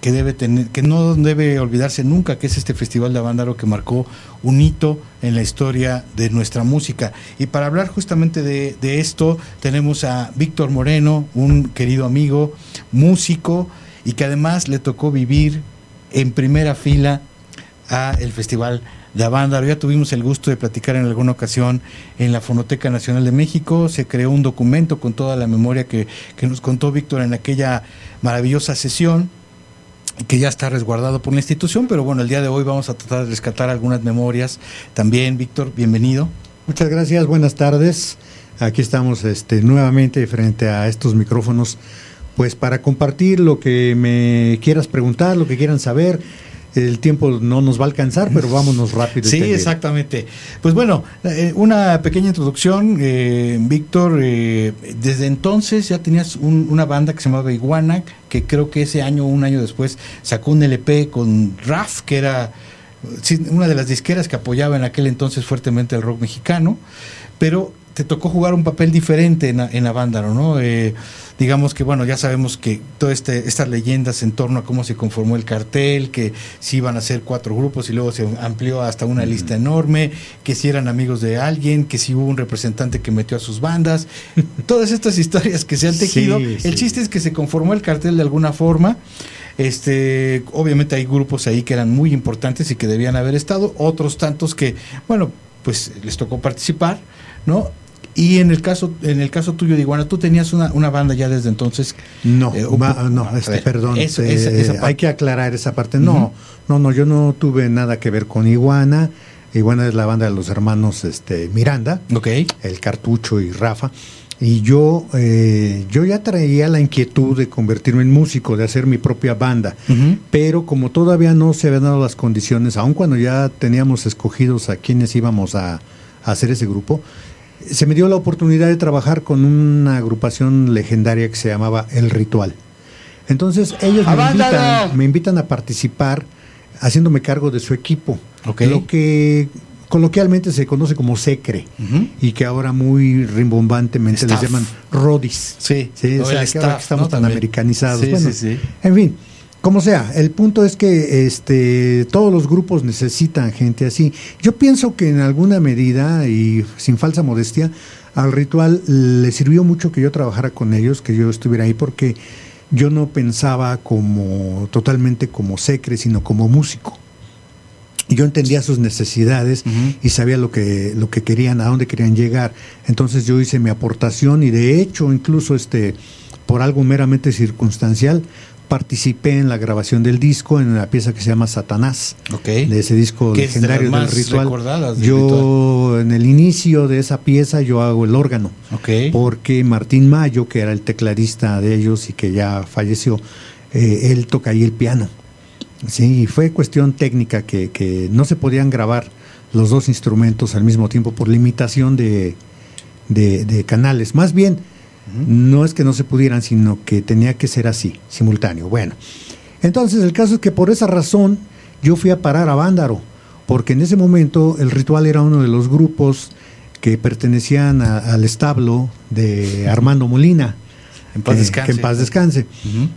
que debe tener, que no debe olvidarse nunca, que es este Festival de Avándaro que marcó un hito en la historia de nuestra música. Y para hablar justamente de, de esto, tenemos a Víctor Moreno, un querido amigo, músico, y que además le tocó vivir en primera fila a el Festival de Avándaro. Ya tuvimos el gusto de platicar en alguna ocasión en la Fonoteca Nacional de México. Se creó un documento con toda la memoria que, nos contó Víctor en aquella maravillosa sesión que ya está resguardado por la institución, pero bueno, el día de hoy vamos a tratar de rescatar algunas memorias. También, Víctor, bienvenido. Muchas gracias, buenas tardes. Aquí estamos este, nuevamente frente a estos micrófonos, pues para compartir lo que me quieras preguntar, lo que quieran saber el tiempo no nos va a alcanzar, pero vámonos rápido. Sí, exactamente. Pues bueno, eh, una pequeña introducción, eh, Víctor, eh, desde entonces ya tenías una banda que se llamaba Iguana, que creo que ese año, un año después, sacó un LP con RAF, que era una de las disqueras que apoyaba en aquel entonces fuertemente el rock mexicano, pero te tocó jugar un papel diferente en, en Avándaro, ¿no? Eh, digamos que, bueno, ya sabemos que todas este, estas leyendas en torno a cómo se conformó el cartel, que si iban a ser cuatro grupos y luego se amplió hasta una lista enorme, que si eran amigos de alguien, que si hubo un representante que metió a sus bandas, todas estas historias que se han tejido. el chiste es que se conformó el cartel de alguna forma. Este, obviamente hay grupos ahí que eran muy importantes y que debían haber estado, otros tantos que, bueno, pues les tocó participar, ¿no? Y en el caso en el caso tuyo de Iguana, tú tenías una, una banda ya desde entonces. No, eh, no, este, perdón, eh, hay que aclarar esa parte. No, no, no, yo no tuve nada que ver con Iguana. Iguana es la banda de los hermanos este, Miranda, okay. el Cartucho y Rafa. Y yo, eh, yo ya traía la inquietud de convertirme en músico, de hacer mi propia banda. Pero como todavía no se habían dado las condiciones, aun cuando ya teníamos escogidos a quienes íbamos a, a hacer ese grupo, se me dio la oportunidad de trabajar con una agrupación legendaria que se llamaba El Ritual. Entonces ellos me invitan, a participar haciéndome cargo de su equipo, lo que coloquialmente se conoce como secre y que ahora muy rimbombantemente les llaman rodis. Sí, o sea, que estamos tan americanizados. en fin, como sea, el punto es que este, todos los grupos necesitan gente así. Yo pienso que en alguna medida, y sin falsa modestia, al ritual le sirvió mucho que yo trabajara con ellos, que yo estuviera ahí, porque yo no pensaba como totalmente como secre, sino como músico. Yo entendía sus necesidades y sabía lo que, lo que querían, a dónde querían llegar. Entonces yo hice mi aportación y de hecho, incluso este, por algo meramente circunstancial, participé en la grabación del disco en una pieza que se llama Satanás, de ese disco legendario del ritual. yo en el inicio de esa pieza yo hago el órgano, porque Martín Mayo, que era el tecladista de ellos y que ya falleció, eh, él toca ahí el piano. Sí, fue cuestión técnica que, que no se podían grabar los dos instrumentos al mismo tiempo por limitación de, de canales. Más bien, no es que no se pudieran, sino que tenía que ser así, simultáneo. Bueno, entonces el caso es que por esa razón yo fui a parar a Vándaro, porque en ese momento el ritual era uno de los grupos que pertenecían al establo de Armando Molina. En paz que, descanse. que en paz descanse.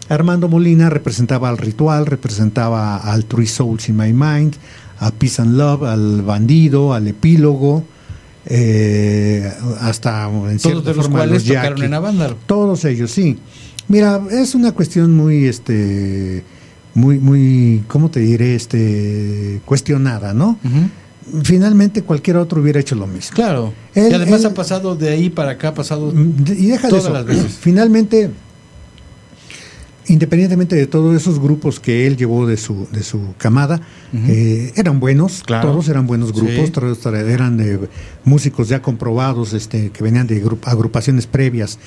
Armando Molina representaba al ritual, representaba al Three Souls in My Mind, a Peace and Love, al bandido, al epílogo, eh, hasta en Todos de los forma cuales los tocaron en Avándaro. Todos ellos, sí. Mira, es una cuestión muy, este, muy, muy, ¿cómo te diré? Este, cuestionada, ¿no? Finalmente cualquier otro hubiera hecho lo mismo. Claro. Él- y además él- ha pasado de ahí para acá, ha pasado Y deja de todas eso. las veces. Finalmente, independientemente de todos esos grupos que él llevó de su, de su camada, eh, eran buenos, Claro. todos eran buenos grupos, Sí. todos eran de músicos ya comprobados, este, que venían de gru- agrupaciones previas,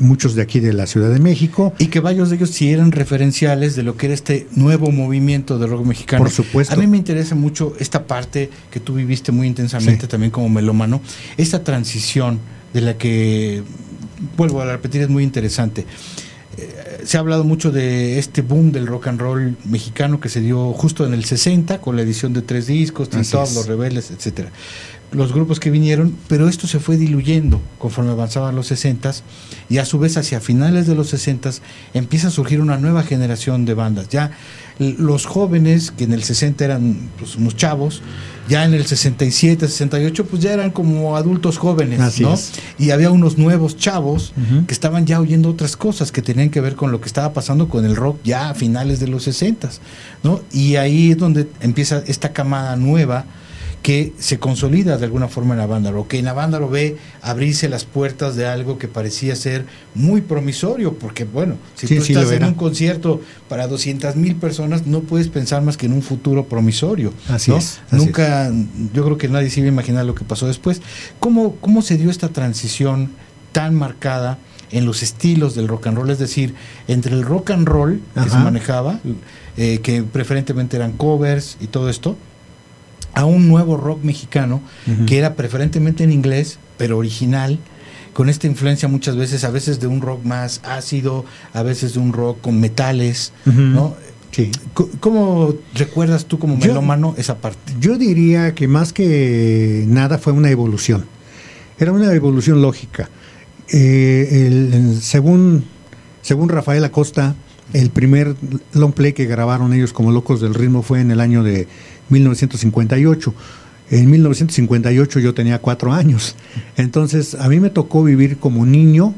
muchos de aquí de la Ciudad de México. Y que varios de ellos sí eran referenciales de lo que era este nuevo movimiento de rock mexicano. Por supuesto. A mí me interesa mucho esta parte que tú viviste muy intensamente Sí. también como melómano, esta transición de la que, vuelvo a repetir, es muy interesante. Eh, se ha hablado mucho de este boom del rock and roll mexicano que se dio justo en el 60 con la edición de tres discos, es. Los Rebeldes, etcétera. Los grupos que vinieron, pero esto se fue diluyendo conforme avanzaban los 60 y a su vez hacia finales de los 60 empieza a surgir una nueva generación de bandas. Ya los jóvenes que en el 60 eran pues, unos chavos, ya en el 67, 68 pues ya eran como adultos jóvenes, Así ¿no? es. Y había unos nuevos chavos Ujú. que estaban ya oyendo otras cosas que tenían que ver con lo que estaba pasando con el rock ya a finales de los 60, ¿no? Y ahí es donde empieza esta camada nueva que se consolida de alguna forma en Avándaro, que en Avándaro ve abrirse las puertas de algo que parecía ser muy promisorio, porque bueno, si Sí, tú sí, estás en un concierto para 200 mil personas, no puedes pensar más que en un futuro promisorio. Así ¿no? es, así Nunca, yo creo que nadie se iba a imaginar lo que pasó después. ¿Cómo, ¿Cómo se dio esta transición tan marcada en los estilos del rock and roll? Es decir, entre el rock and roll que se manejaba, eh, que preferentemente eran covers y todo esto, a un nuevo rock mexicano que era preferentemente en inglés, pero original, con esta influencia muchas veces, a veces de un rock más ácido, a veces de un rock con metales. ¿no? Sí. ¿Cómo recuerdas tú como Yo- melómano esa parte? Yo diría que más que nada fue una evolución. Era una evolución lógica. Eh, el- el- según, según Rafael Acosta, el primer long play que grabaron ellos como Locos del Ritmo fue en el año de 1958. En 1958 yo tenía cuatro años. Entonces a mí me tocó vivir como niño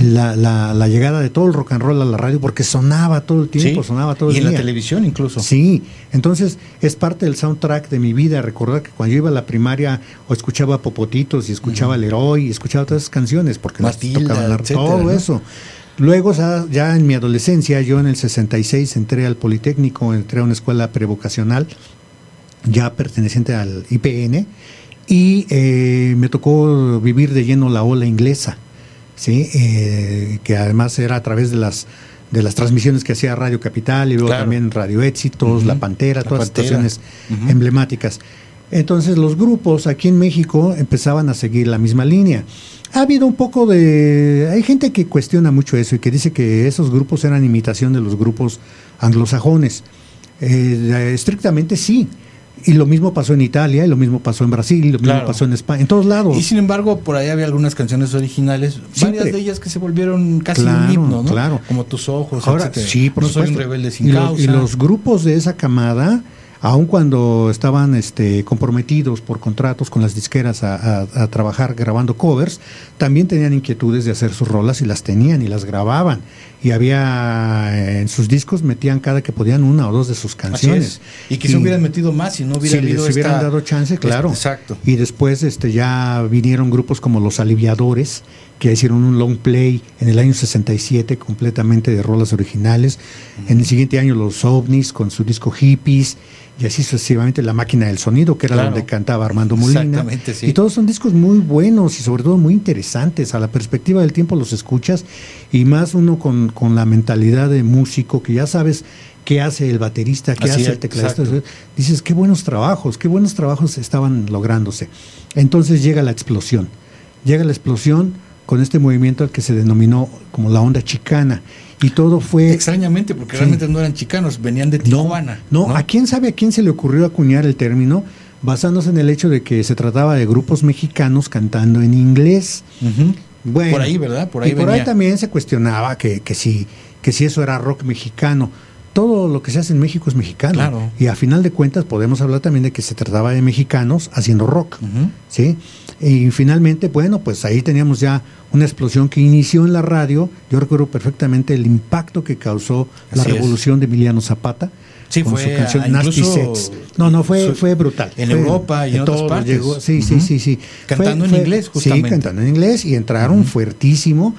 la, la- la llegada de todo el rock and roll a la radio porque sonaba todo el tiempo, Sí, sonaba todo y el en la día. televisión incluso. Sí, entonces es parte del soundtrack de mi vida. Recordar que cuando yo iba a la primaria o escuchaba Popotitos y escuchaba El Leroy y escuchaba todas esas canciones porque Matilda, tocaban etcétera, todo ¿no? eso. Luego, ya en mi adolescencia, yo en el 66 entré al Politécnico, entré a una escuela prevocacional, ya perteneciente al IPN, y eh, me tocó vivir de lleno la ola inglesa, ¿sí? Eh, que además era a través de las de las transmisiones que hacía Radio Capital y luego Claro. también Radio Éxitos. La Pantera, La todas Pantera. estaciones emblemáticas. Entonces los grupos aquí en México empezaban a seguir la misma línea. Ha habido un poco de... Hay gente que cuestiona mucho eso y que dice que esos grupos eran imitación de los grupos anglosajones. Eh, estrictamente sí. Y lo mismo pasó en Italia, y lo mismo pasó en Brasil, y lo mismo Claro. pasó en España, en todos lados. Y sin embargo, por ahí había algunas canciones originales, Siempre. varias de ellas que se volvieron casi Claro, un himno, ¿no? claro. Como tus ojos, Ahora, etcétera. sí, por no soy un supuesto. rebelde sin y, causa. los, y los grupos de esa camada, aun cuando estaban este, comprometidos por contratos con las disqueras a, a- a trabajar grabando covers, también tenían inquietudes de hacer sus rolas y las tenían y las grababan. Y había en sus discos metían cada que podían una o dos de sus canciones. es. Y que se hubieran metido más si no hubiera si habido les hubieran esta- dado chance, claro. Exacto. Y después este ya vinieron grupos como Los Aliviadores, que hicieron un long play en el año 67 completamente de rolas originales. En el siguiente año Los OVNIs con su disco Hippies y así sucesivamente La Máquina del Sonido, que era Claro. donde cantaba Armando Molina. Exactamente, sí. Y todos son discos muy buenos y sobre todo muy interesantes. A la perspectiva del tiempo los escuchas y más uno con, con la mentalidad de músico que ya sabes qué hace el baterista, qué Así hace el tecladista. exacto. Dices, qué buenos trabajos, qué buenos trabajos estaban lográndose. Entonces llega la explosión. Llega la explosión con este movimiento al que se denominó como la onda chicana. Y todo fue... Extrañamente, porque Sí. realmente no eran chicanos, venían de Tijuana. No, ¿a quién sabe a quién se le ocurrió acuñar el término? Basándose en el hecho de que se trataba de grupos mexicanos cantando en inglés. por ahí, ¿verdad? Por ahí y por ahí también se cuestionaba que, que, si, que si eso era rock mexicano. Todo lo que se hace en México es mexicano. Y a final de cuentas podemos hablar también de que se trataba de mexicanos haciendo rock. ¿sí? Y finalmente, bueno, pues ahí teníamos ya una explosión que inició en la radio. Yo recuerdo perfectamente el impacto que causó la revolución de Emiliano Zapata. Sí, con fue su canción Nasty Sex. No, no, fue, fue brutal. En Europa y en otras partes. sí, sí, sí, sí. Cantando en inglés, justamente. Sí, cantando en inglés y entraron fuertísimo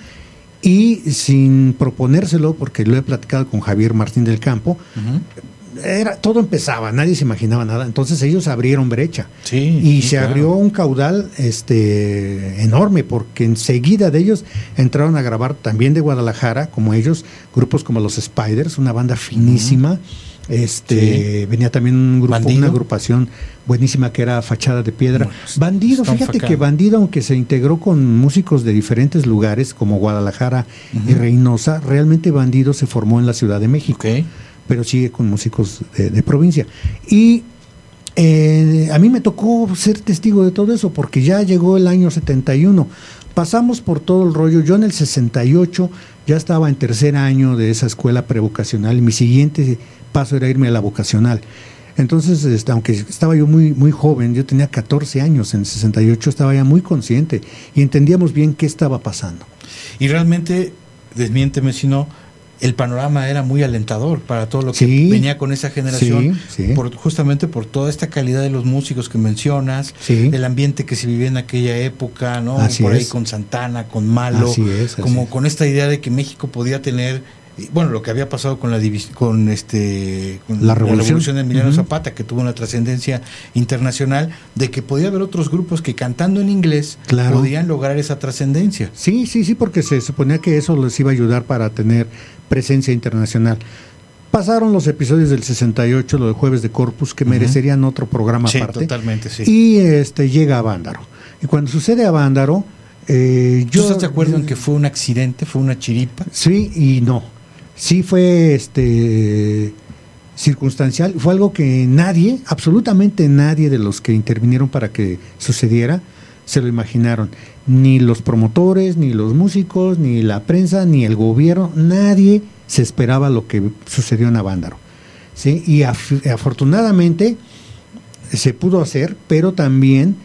y sin proponérselo, porque lo he platicado con Javier Martín del Campo, era, todo empezaba, nadie se imaginaba nada. Entonces ellos abrieron brecha. y se abrió un caudal este enorme, porque enseguida de ellos entraron a grabar también de Guadalajara, como ellos, grupos como los Spiders, una banda finísima. Este venía también un grupo, una agrupación buenísima que era Fachada de Piedra. Bandido, fíjate que Bandido, aunque se integró con músicos de diferentes lugares como Guadalajara y Reynosa, realmente Bandido se formó en la Ciudad de México pero sigue con músicos de, provincia. Y eh, a mí me tocó ser testigo de todo eso, porque ya llegó el año 71. Pasamos por todo el rollo. Yo en el 68 ya estaba en tercer año de esa escuela prevocacional mi siguiente paso era irme a la vocacional. Entonces, este, aunque estaba yo muy, muy joven, yo tenía 14 años, en el 68 estaba ya muy consciente y entendíamos bien qué estaba pasando. Y realmente, desmiénteme si no, el panorama era muy alentador para todo lo que venía con esa generación, Por, justamente por toda esta calidad de los músicos que mencionas, el ambiente que se vivía en aquella época, ¿no? por ahí con Santana, con Malo, como con esta idea de que México podía tener bueno, lo que había pasado con la con este la, revolución. de Emiliano Zapata, que tuvo una trascendencia internacional, de que podía haber otros grupos que cantando en inglés podían lograr esa trascendencia. Sí, sí, sí, porque se suponía que eso les iba a ayudar para tener presencia internacional. Pasaron los episodios del 68, lo de Jueves de Corpus, que merecerían otro programa sí, aparte. Totalmente, sí. Y este llega a Vándaro. Y cuando sucede a Vándaro, eh, yo. estás de acuerdo en que fue un accidente, fue una chiripa? Sí y no sí fue este circunstancial, fue algo que nadie, absolutamente nadie de los que intervinieron para que sucediera, se lo imaginaron. Ni los promotores, ni los músicos, ni la prensa, ni el gobierno, nadie se esperaba lo que sucedió en Avándaro. ¿sí? Y afortunadamente se pudo hacer, pero también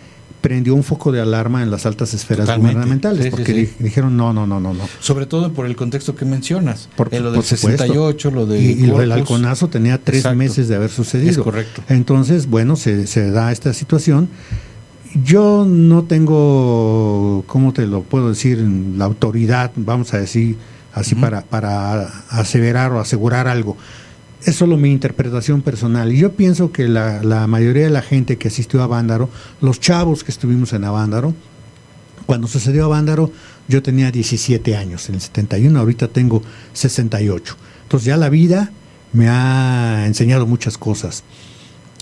prendió un foco de alarma en las altas esferas gubernamentales, porque dijeron no, no, no, no, no. Sobre todo por el contexto que mencionas, por, lo del 68, lo de... Y, lo del halconazo tenía tres meses de haber sucedido. Es correcto. Entonces, bueno, se, se da esta situación. Yo no tengo, ¿cómo te lo puedo decir? La autoridad, vamos a decir así, para, para aseverar o asegurar algo es solo mi interpretación personal. Y yo pienso que la, mayoría de la gente que asistió a Vándaro, los chavos que estuvimos en Avándaro, cuando sucedió a Vándaro, yo tenía 17 años, en el 71, ahorita tengo 68. Entonces ya la vida me ha enseñado muchas cosas.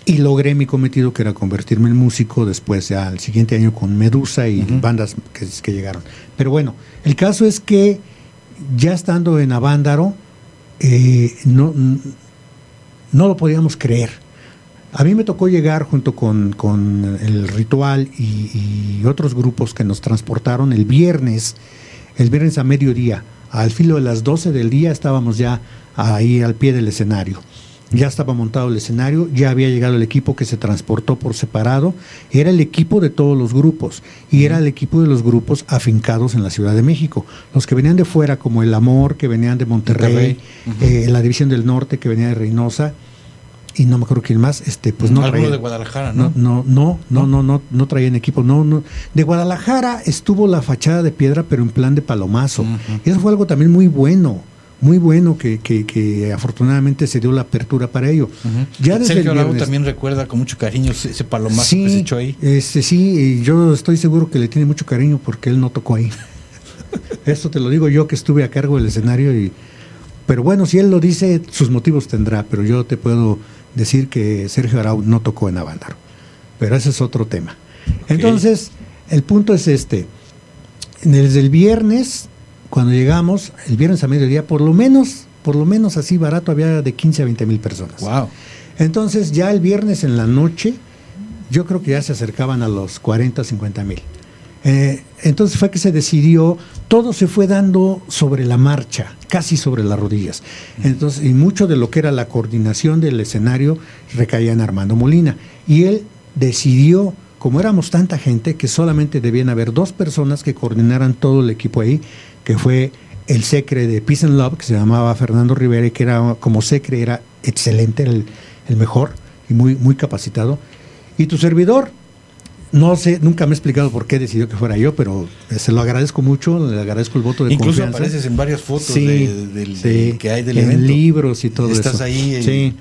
Y logré mi cometido, que era convertirme en músico, después ya al siguiente año con Medusa y bandas que, que, llegaron. Pero bueno, el caso es que ya estando en Avándaro, eh, no, no lo podíamos creer. A mí me tocó llegar junto con, el ritual y, otros grupos que nos transportaron el viernes, el viernes a mediodía. Al filo de las 12 del día estábamos ya ahí al pie del escenario. Ya estaba montado el escenario, ya había llegado el equipo que se transportó por separado. Era el equipo de todos los grupos y era el equipo de los grupos afincados en la Ciudad de México. Los que venían de fuera, como El Amor, que venían de Monterrey, eh, la División del Norte, que venía de Reynosa, y no me acuerdo quién más, este, pues no traían, de Guadalajara, ¿no? No, no, no, no, no, no, traían equipo, no, no. De Guadalajara estuvo la fachada de piedra, pero en plan de palomazo. Y eso fue algo también muy bueno, muy bueno que, que, que afortunadamente se dio la apertura para ello. Ya desde Sergio el también recuerda con mucho cariño ese palomazo que se echó ahí. Este, sí, yo estoy seguro que le tiene mucho cariño porque él no tocó ahí. Esto te lo digo yo que estuve a cargo del escenario y pero bueno, si él lo dice, sus motivos tendrá, pero yo te puedo decir que Sergio Arau no tocó en Avándaro. Pero ese es otro tema. Entonces, el punto es este. Desde el viernes, cuando llegamos, el viernes a mediodía, por lo menos, por lo menos así barato, había de 15 a 20 mil personas. Wow. Entonces, ya el viernes en la noche, yo creo que ya se acercaban a los 40, 50 mil. Eh, entonces fue que se decidió, todo se fue dando sobre la marcha, casi sobre las rodillas. Entonces, y mucho de lo que era la coordinación del escenario recaía en Armando Molina. Y él decidió, como éramos tanta gente, que solamente debían haber dos personas que coordinaran todo el equipo ahí, que fue el secre de Peace and Love, que se llamaba Fernando Rivera, y que era como secre, era excelente, el, el mejor y muy, muy capacitado. Y tu servidor, no sé, nunca me he explicado por qué decidió que fuera yo, pero se lo agradezco mucho, le agradezco el voto de Incluso confianza. apareces en varias fotos Sí, de- sí, que hay del en evento. libros y todo Estás eso. ahí en- Sí.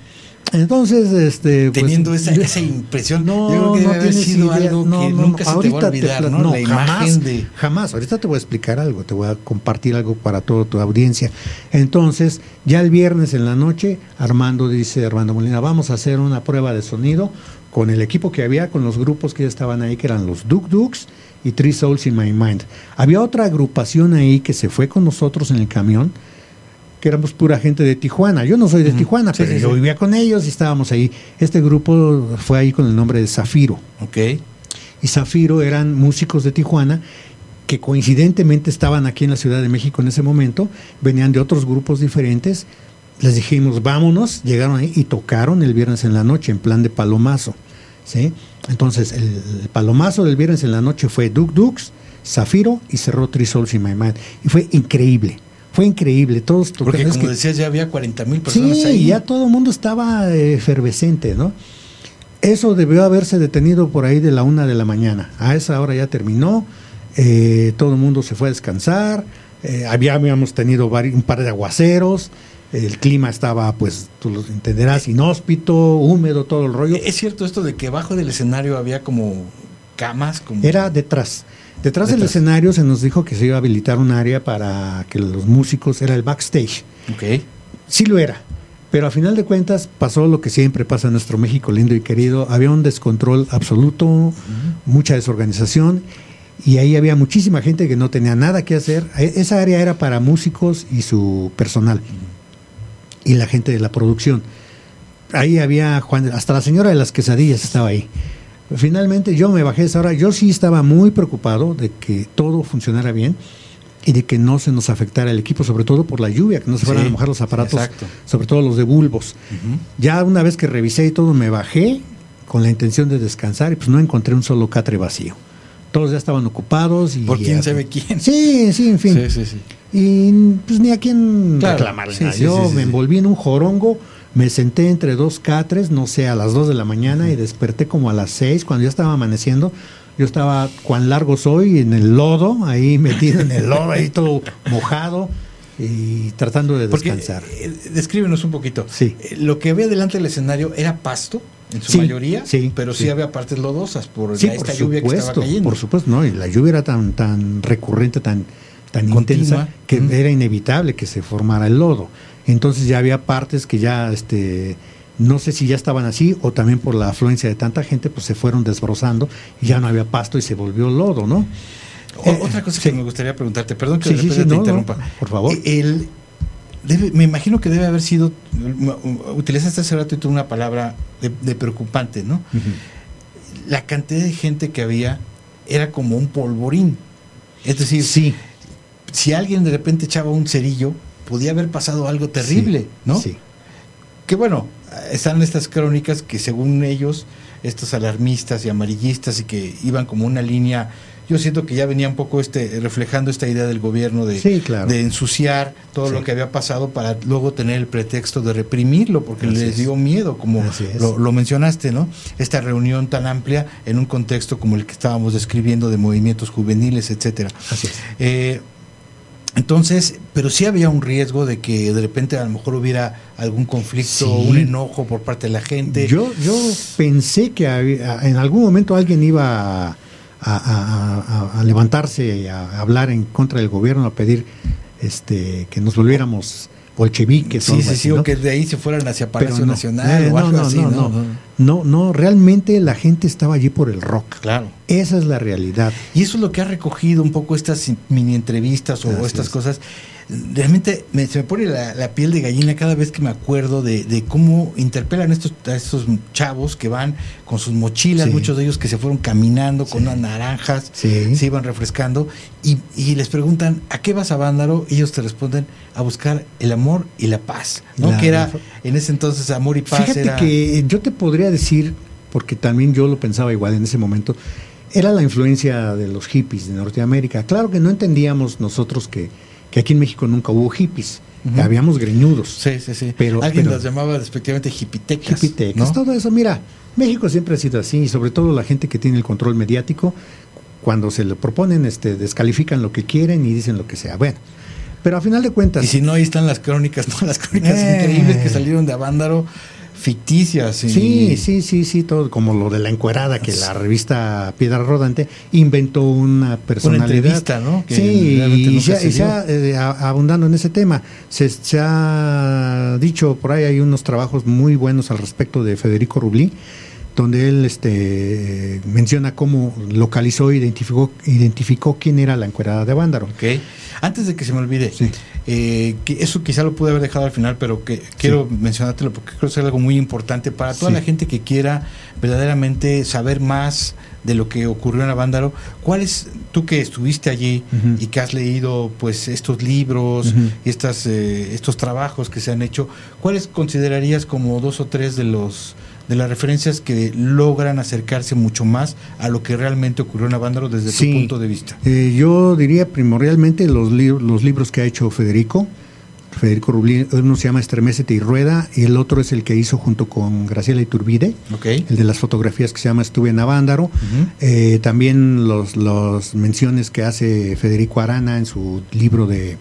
Entonces, este, pues, teniendo esa, esa impresión. no, yo creo que no debe haber sido idea. algo No, que no, nunca se te va a olvidar, ¿no? La jamás, imagen de. Jamás. Ahorita te voy a explicar algo, te voy a compartir algo para toda tu audiencia. Entonces, ya el viernes en la noche, Armando dice, Armando Molina, vamos a hacer una prueba de sonido con el equipo que había, con los grupos que ya estaban ahí, que eran los Duk Duks y Three Souls in My Mind. Había otra agrupación ahí que se fue con nosotros en el camión, que éramos pura gente de Tijuana. Yo no soy de Tijuana, Sí, pero sí, yo sí. vivía con ellos y estábamos ahí. Este grupo fue ahí con el nombre de Zafiro. Ok. Y Zafiro eran músicos de Tijuana que coincidentemente estaban aquí en la Ciudad de México en ese momento, venían de otros grupos diferentes. Les dijimos, vámonos, llegaron ahí y tocaron el viernes en la noche en plan de palomazo. ¿sí? Entonces, el, el palomazo del viernes en la noche fue Duk Dukes, Zafiro y cerró Souls in My. Y fue increíble, fue increíble. Todos. Porque como que- decías, ya había 40 mil personas Sí, ahí. ya todo el mundo estaba eh, efervescente, ¿no? Eso debió haberse detenido por ahí de la una de la mañana. A esa hora ya terminó, eh, todo el mundo se fue a descansar, eh, había, habíamos tenido un par de aguaceros, el clima estaba, pues, tú lo entenderás, inhóspito, húmedo, todo el rollo. Es cierto esto de que bajo del escenario había como camas, como Era detrás. Detrás del escenario se nos dijo que se iba a habilitar un área para que los músicos, era el backstage. Ok. Sí lo era. Pero a final de cuentas pasó lo que siempre pasa en nuestro México lindo y querido. Había un descontrol absoluto, mucha desorganización y ahí había muchísima gente que no tenía nada que hacer. E- Esa área era para músicos y su personal y la gente de la producción. Ahí había Juan, hasta la señora de las quesadillas estaba ahí. Finalmente yo me bajé a esa hora. Yo sí estaba muy preocupado de que todo funcionara bien y de que no se nos afectara el equipo, sobre todo por la lluvia, que no se fueran Sí, a mojar los aparatos, sobre todo los de bulbos. Ya una vez que revisé y todo, me bajé con la intención de descansar y pues no encontré un solo catre vacío. Todos ya estaban ocupados y Por quién ya- sabe quién. Sí, sí, en fin. Sí, sí, sí. Y pues ni a quién Claro, sí, Yo me envolví en un jorongo, me senté entre dos catres, no sé, a las 2 de la mañana y desperté como a las 6 cuando ya estaba amaneciendo. Yo estaba, cuán largo soy, en el lodo, ahí metido en el lodo, ahí todo mojado y tratando de Porque, descansar. eh, descríbenos un poquito. Sí. Eh, Lo que había delante del escenario era pasto, en su Sí, mayoría, sí, pero sí, sí. había partes lodosas por la- por esta lluvia que estaba cayendo. por supuesto, no, y la lluvia era tan, tan recurrente, tan, tan Continua. intensa, que era inevitable que se formara el lodo. Entonces ya había partes que ya, este, no sé si ya estaban así o también por la afluencia de tanta gente, pues se fueron desbrozando y ya no había pasto y se volvió lodo, ¿no? O- Eh, otra cosa sí. que me gustaría preguntarte, perdón que Sí, de sí, repente sí, te no, no, interrumpa. por favor. El, debe- me imagino que debe haber sido, utilizaste hace rato y tú una palabra de, de preocupante, ¿no? La cantidad de gente que había era como un polvorín. Es decir, Sí. si alguien de repente echaba un cerillo, podía haber pasado algo terrible, Sí, ¿no? Sí. Que bueno, están estas crónicas que según ellos, estos alarmistas y amarillistas y que iban como una línea, yo siento que ya venía un poco este reflejando esta idea del gobierno de, Sí, claro. de ensuciar todo Sí. lo que había pasado para luego tener el pretexto de reprimirlo porque Así les es. dio miedo, como lo, lo mencionaste, ¿no? Esta reunión tan amplia en un contexto como el que estábamos describiendo de movimientos juveniles, etcétera. Así es. Eh, entonces, pero sí había un riesgo de que de repente a lo mejor hubiera algún conflicto, Sí. un enojo por parte de la gente. Yo, yo pensé que había- en algún momento alguien iba a, a- a- a- a levantarse, a hablar en contra del gobierno, a pedir este que nos volviéramos bolcheviques. o sí, algo sí, así, sí, ¿no? o que de ahí se fueran hacia Palacio no. Nacional Eh, o no, algo no, así, no, ¿no? no. Realmente la gente estaba allí por el rock. Claro. Esa es la realidad. Y eso es lo que ha recogido un poco estas mini entrevistas o estas es. cosas. Realmente me- se me pone la, la piel de gallina cada vez que me acuerdo de, de cómo interpelan estos, a estos chavos que van con sus mochilas, Sí. muchos de ellos que se fueron caminando con unas naranjas, Sí. se iban refrescando, y, y les preguntan, ¿a qué vas a Vándaro? Y ellos te responden, a buscar el amor y la paz, ¿no? La- que era en ese entonces amor y paz. Fíjate era- que yo te podría decir, porque también yo lo pensaba igual en ese momento, era la influencia de los hippies de Norteamérica. Claro que no entendíamos nosotros que, que aquí en México nunca hubo hippies, habíamos greñudos. Sí, sí, sí. Pero, Alguien pero- las llamaba despectivamente hipitecas. Hipitecas, ¿no? todo eso. Mira, México siempre ha sido así, y sobre todo la gente que tiene el control mediático, cuando se lo proponen, este, descalifican lo que quieren y dicen lo que sea. Bueno, pero a final de cuentas. Y si no, ahí están las crónicas, ¿no? Las crónicas Eh. increíbles que salieron de Avándaro, ficticias. y- Sí, sí, sí, sí, todo como lo de la encuerada que la revista Piedra Rodante inventó una personalidad. entrevista, ¿no? Que sí, y nunca se, ha- se y se dio. ha, eh, abundando en ese tema. Se, se ha dicho por ahí hay unos trabajos muy buenos al respecto de Federico Rublí donde él este menciona cómo localizó e identificó identificó quién era la encuerada de Vándaro. Ok. Antes de que se me olvide, eh, que eso quizá lo pude haber dejado al final, pero que quiero mencionártelo porque creo que es algo muy importante para toda Sí. la gente que quiera verdaderamente saber más de lo que ocurrió en Avándaro. ¿Cuál es, tú que estuviste allí y que has leído pues estos libros y estas, eh, estos trabajos que se han hecho, cuáles considerarías como dos o tres de los de las referencias que logran acercarse mucho más a lo que realmente ocurrió en Avándaro desde Sí. tu punto de vista? Eh, yo diría primordialmente los, li- los libros que ha hecho Federico. Federico Rublí, uno se llama Estremecete y Rueda, y el otro es el que hizo junto con Graciela Iturbide, el de las fotografías que se llama Estuve en Avándaro. Eh, también los, los menciones que hace Federico Arana en su libro de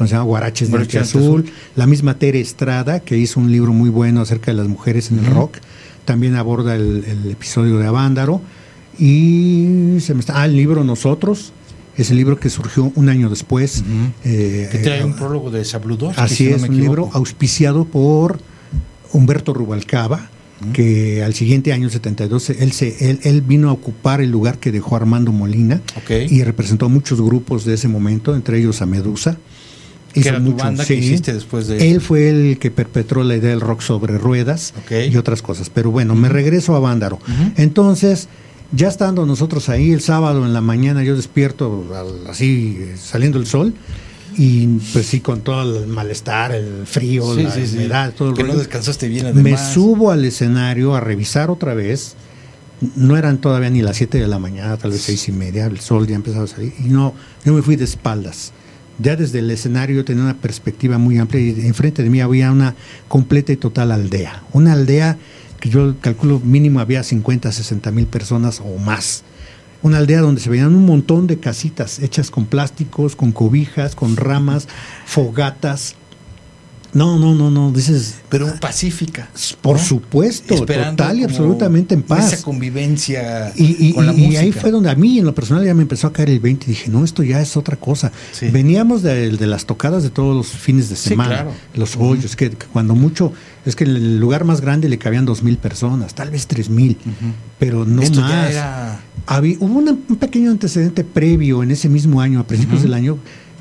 ¿cómo se llama? Guaraches de Azul. Azul. La misma Tere Estrada, que hizo un libro muy bueno acerca de las mujeres en el rock, también aborda el, el episodio de Avándaro. Y se me está, ah, el libro Nosotros, es el libro que surgió un año después. eh, Que trae eh, un prólogo de Sabludowski, Así si es, un libro auspiciado por Humberto Rubalcaba, que al siguiente año 72 él, se, él, él vino a ocupar el lugar que dejó Armando Molina y representó a muchos grupos de ese momento, entre ellos a Medusa. Que era tu banda que hiciste después de- Él fue el que perpetró la idea del rock sobre ruedas y otras cosas. Pero bueno, me regreso a Vándaro. Entonces, ya estando nosotros ahí el sábado en la mañana, yo despierto al- así saliendo el sol y pues sí, con todo el malestar, el frío, Sí, la sí, humedad, todo el Que no rollo. descansaste bien Me además. subo al escenario a revisar otra vez. No eran todavía ni las 7 de la mañana, tal vez seis y media, el sol ya empezaba a salir. Y no, yo me fui de espaldas. Ya desde el escenario tenía una perspectiva muy amplia y enfrente de mí había una completa y total aldea. Una aldea que yo calculo mínimo había 50, 60 mil personas o más. Una aldea donde se veían un montón de casitas hechas con plásticos, con cobijas, con ramas, fogatas. No, no, no, no, dices... Pero pacífica. Por ¿no? supuesto, total y absolutamente en paz. Esa convivencia Y, y- con la y música. ahí fue donde a mí en lo personal ya me empezó a caer el 20 y dije, no, esto ya es otra cosa. Sí. Veníamos de, de las tocadas de todos los fines de Sí, semana, claro. los hoyos, que, que cuando mucho, es que en el lugar más grande le cabían dos mil personas, tal vez tres mil, pero no Esto ya más. era- Había- hubo una- un pequeño antecedente previo en ese mismo año, a principios del año,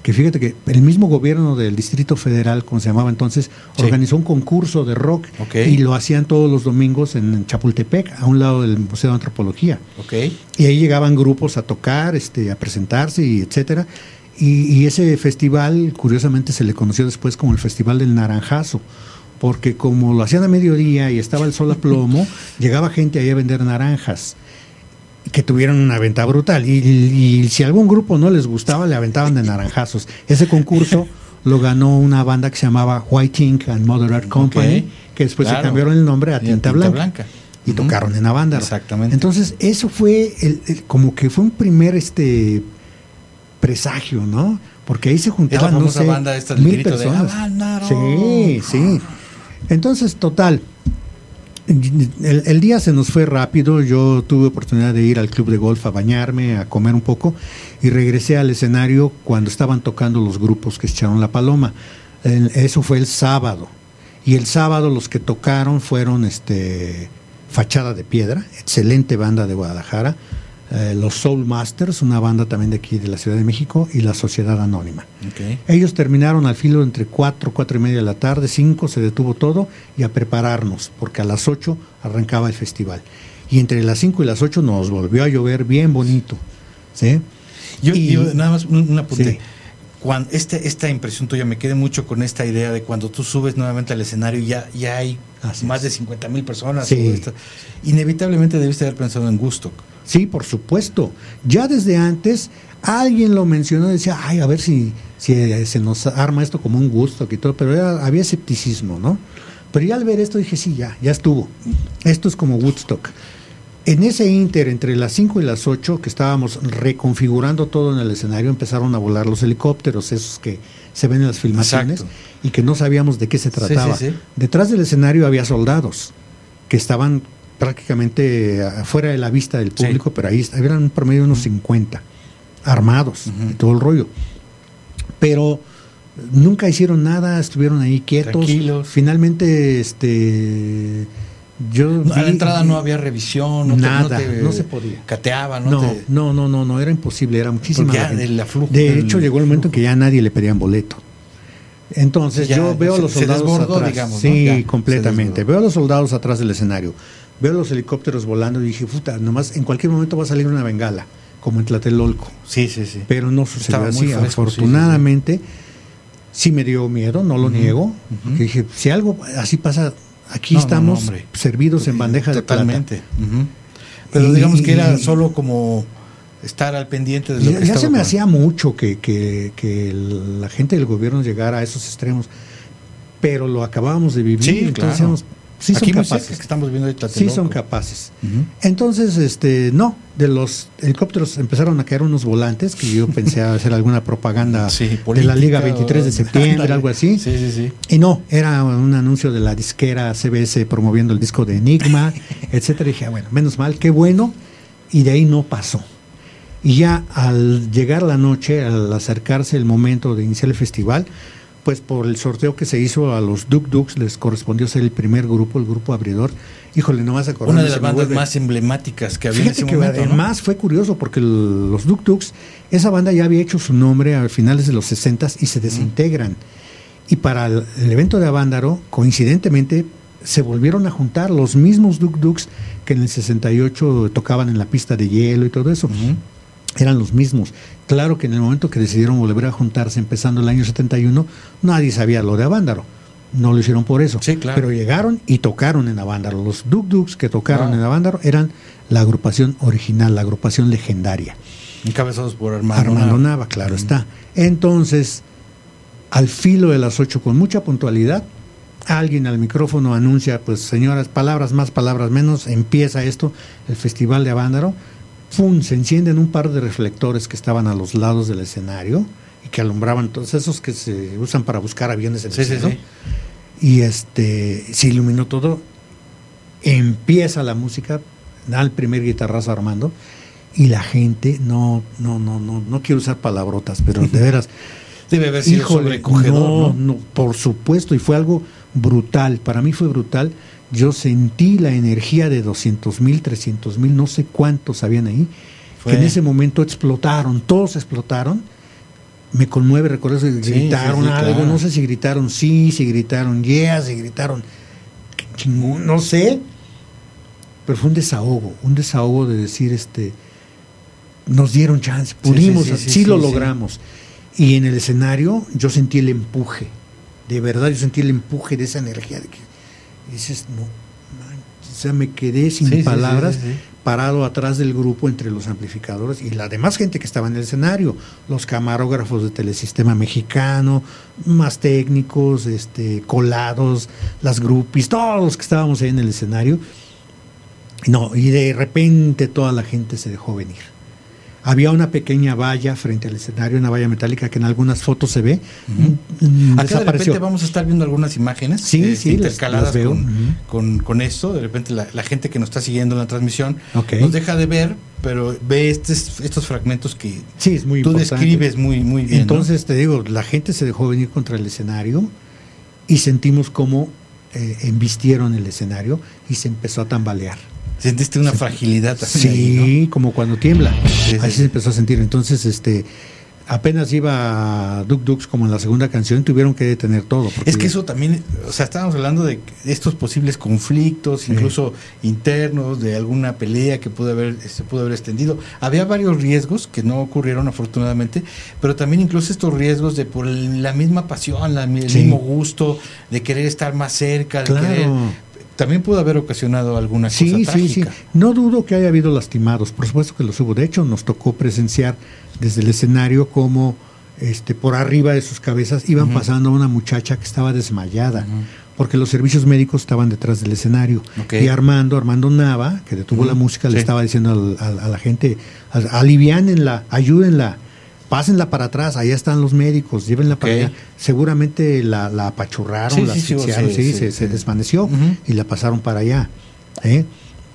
que fíjate que el mismo gobierno del Distrito Federal, como se llamaba entonces, Sí. organizó un concurso de rock y lo hacían todos los domingos en Chapultepec, a un lado del Museo de Antropología. Y ahí llegaban grupos a tocar, este, a presentarse y etcétera. Y, y ese festival, curiosamente, se le conoció después como el Festival del Naranjazo, porque como lo hacían a mediodía y estaba el sol a plomo, llegaba gente ahí a vender naranjas que tuvieron una venta brutal. Y, y si algún grupo no les gustaba, le aventaban de naranjazos. Ese concurso lo ganó una banda que se llamaba White Ink and Mother Art Company, que después se cambiaron el nombre a Y Tinta, Tinta Blanca. Blanca. Y tocaron en Avándaro. Exactamente. Entonces, eso fue el, el- como que fue un primer este presagio, ¿no? Porque ahí se juntaban, no sé, banda esta del mil de personas. Sí, sí. Entonces, total. El, día se nos fue rápido. Yo tuve oportunidad de ir al club de golf a bañarme, a comer un poco y regresé al escenario cuando estaban tocando los grupos que echaron la paloma. Eso fue el sábado. Y el sábado los que tocaron fueron este Fachada de Piedra, excelente banda de Guadalajara, eh, los Soul Masters, una banda también de aquí de la Ciudad de México, y la Sociedad Anónima. Ellos terminaron al filo entre 4, 4 y media de la tarde, 5 se detuvo todo y a prepararnos, porque a las 8 arrancaba el festival. Y entre las 5 y las 8 nos volvió a llover bien bonito. ¿sí? Yo, nada más un, apunte. Cuando este, esta impresión tuya me quedé mucho con esta idea de cuando tú subes nuevamente al escenario ya, ya hay más de 50 mil personas. Inevitablemente debiste haber pensado en gusto. Sí, por supuesto. Ya desde antes alguien lo mencionó y decía, ay, a ver si, si eh, se nos arma esto como un gusto y todo, pero había escepticismo, ¿no? Pero ya al ver esto dije, sí, ya, ya estuvo. Esto es como Woodstock. En ese inter, entre las 5 y las 8, que estábamos reconfigurando todo en el escenario, empezaron a volar los helicópteros, esos que se ven en las filmaciones, y que no sabíamos de qué se trataba. Detrás del escenario había soldados que estaban prácticamente afuera de la vista del público, pero ahí eran un promedio de unos 50, armados, y todo el rollo. Pero nunca hicieron nada, estuvieron ahí quietos. Finalmente, este yo a la entrada no había revisión, no nada, no, se podía. Cateaba, ¿no? No, no, no, no, era imposible, era muchísima. de hecho, llegó el momento en que ya nadie le pedían boleto. Entonces yo veo a los soldados atrás. sí, completamente. Veo a los soldados atrás del escenario veo los helicópteros volando y dije, puta, nomás en cualquier momento va a salir una bengala, como en Tlatelolco. Sí, sí, sí. Pero no sucedió así. Afortunadamente, sí, me dio miedo, no lo niego. dije, si algo así pasa, aquí estamos servidos en bandeja de plata. Pero digamos que era solo como estar al pendiente de lo ya, que ya se me hacía mucho que, que, que, la gente del gobierno llegara a esos extremos, pero lo acabábamos de vivir. Sí, claro. Sí son capaces. Que estamos viendo sí son capaces. Entonces, este, no, de los helicópteros empezaron a caer unos volantes que yo pensé hacer alguna propaganda de la Liga 23 de septiembre, algo así. Sí, sí, sí. Y no, era un anuncio de la disquera CBS promoviendo el disco de Enigma, etcétera. Y dije, ah, bueno, menos mal, qué bueno. Y de ahí no pasó. Y ya al llegar la noche, al acercarse el momento de iniciar el festival, pues por el sorteo que se hizo a los Duk Duks les correspondió ser el primer grupo, el grupo abridor. Híjole, no vas a acordar. Una de las bandas más emblemáticas que había en ese que Además fue curioso porque los Duk Duks, esa banda ya había hecho su nombre a finales de los 60 y se desintegran. Y para el, evento de Avándaro, coincidentemente, se volvieron a juntar los mismos Duk Duks que en el 68 tocaban en la pista de hielo y todo eso eran los mismos. Claro que en el momento que decidieron volver a juntarse, empezando el año 71, nadie sabía lo de Avándaro. No lo hicieron por eso. Sí, claro. Pero llegaron y tocaron en Avándaro. Los Duk Duks que tocaron en Avándaro eran la agrupación original, la agrupación legendaria. Encabezados por Armando, Armando Nava. claro está. Entonces, al filo de las 8, con mucha puntualidad, alguien al micrófono anuncia, pues señoras, palabras más, palabras menos, empieza esto, el Festival de Avándaro ¡fum! se encienden un par de reflectores que estaban a los lados del escenario y que alumbraban todos esos que se usan para buscar aviones en el cielo. Y este se iluminó todo. Empieza la música, da el primer guitarrazo Armando y la gente no no no no no quiero usar palabrotas, pero de veras debe haber sido no, no, por supuesto y fue algo brutal, para mí fue brutal yo sentí la energía de 200 mil, 300 mil, no sé cuántos habían ahí, que en ese momento explotaron, todos explotaron. Me conmueve, recuerdo que gritaron algo, no sé si gritaron sí, si gritaron yeah, si gritaron chingón, no sé. Pero fue un desahogo, un desahogo de decir, este, nos dieron chance, pudimos, sí, lo logramos. Y en el escenario yo sentí el empuje, de verdad yo sentí el empuje de esa energía de que y dices, no, o sea, me quedé sin palabras, parado atrás del grupo entre los amplificadores y la demás gente que estaba en el escenario, los camarógrafos de Telesistema Mexicano, más técnicos, este, colados, las grupis, todos los que estábamos ahí en el escenario. No, y de repente toda la gente se dejó venir. Había una pequeña valla frente al escenario, una valla metálica que en algunas fotos se ve. Uh Acá de repente vamos a estar viendo algunas imágenes sí, este, sí, intercaladas con, con, esto. De repente la, gente que nos está siguiendo en la transmisión nos deja de ver, pero ve estos, estos fragmentos que sí, es muy tú describes muy, muy bien. Entonces te digo, la gente se dejó venir contra el escenario y sentimos como eh, embistieron el escenario y se empezó a tambalear. Sentiste una fragilidad también. Sí, ahí, ¿no? como cuando tiembla. Sí, sí, Así sí. se empezó a sentir. Entonces, este, apenas iba Duk Dux como en la segunda canción, tuvieron que detener todo. porque Es que eso también, o sea, estábamos hablando de estos posibles conflictos, incluso internos, de alguna pelea que pudo haber, se pudo haber extendido. Había varios riesgos que no ocurrieron afortunadamente, pero también incluso estos riesgos de por la misma pasión, la- el Sí. mismo gusto, de querer estar más cerca, de Claro. querer, también pudo haber ocasionado alguna Sí, cosa sí, sí. trágica. No dudo que haya habido lastimados, por supuesto que los hubo. De hecho, nos tocó presenciar desde el escenario como este, por arriba de sus cabezas iban pasando a una muchacha que estaba desmayada, porque los servicios médicos estaban detrás del escenario. Y Armando, Armando Nava, que detuvo la música, le sí. estaba diciendo al- al- a la gente, "Al- aliviánenla, ayúdenla. Pásenla para atrás, allá están los médicos, llévenla para allá. Seguramente la, la apachurraron, Sí, la sí, sí, asfixiaron, sí, sí, sí, se, sí. se desvaneció y la pasaron para allá. ¿eh?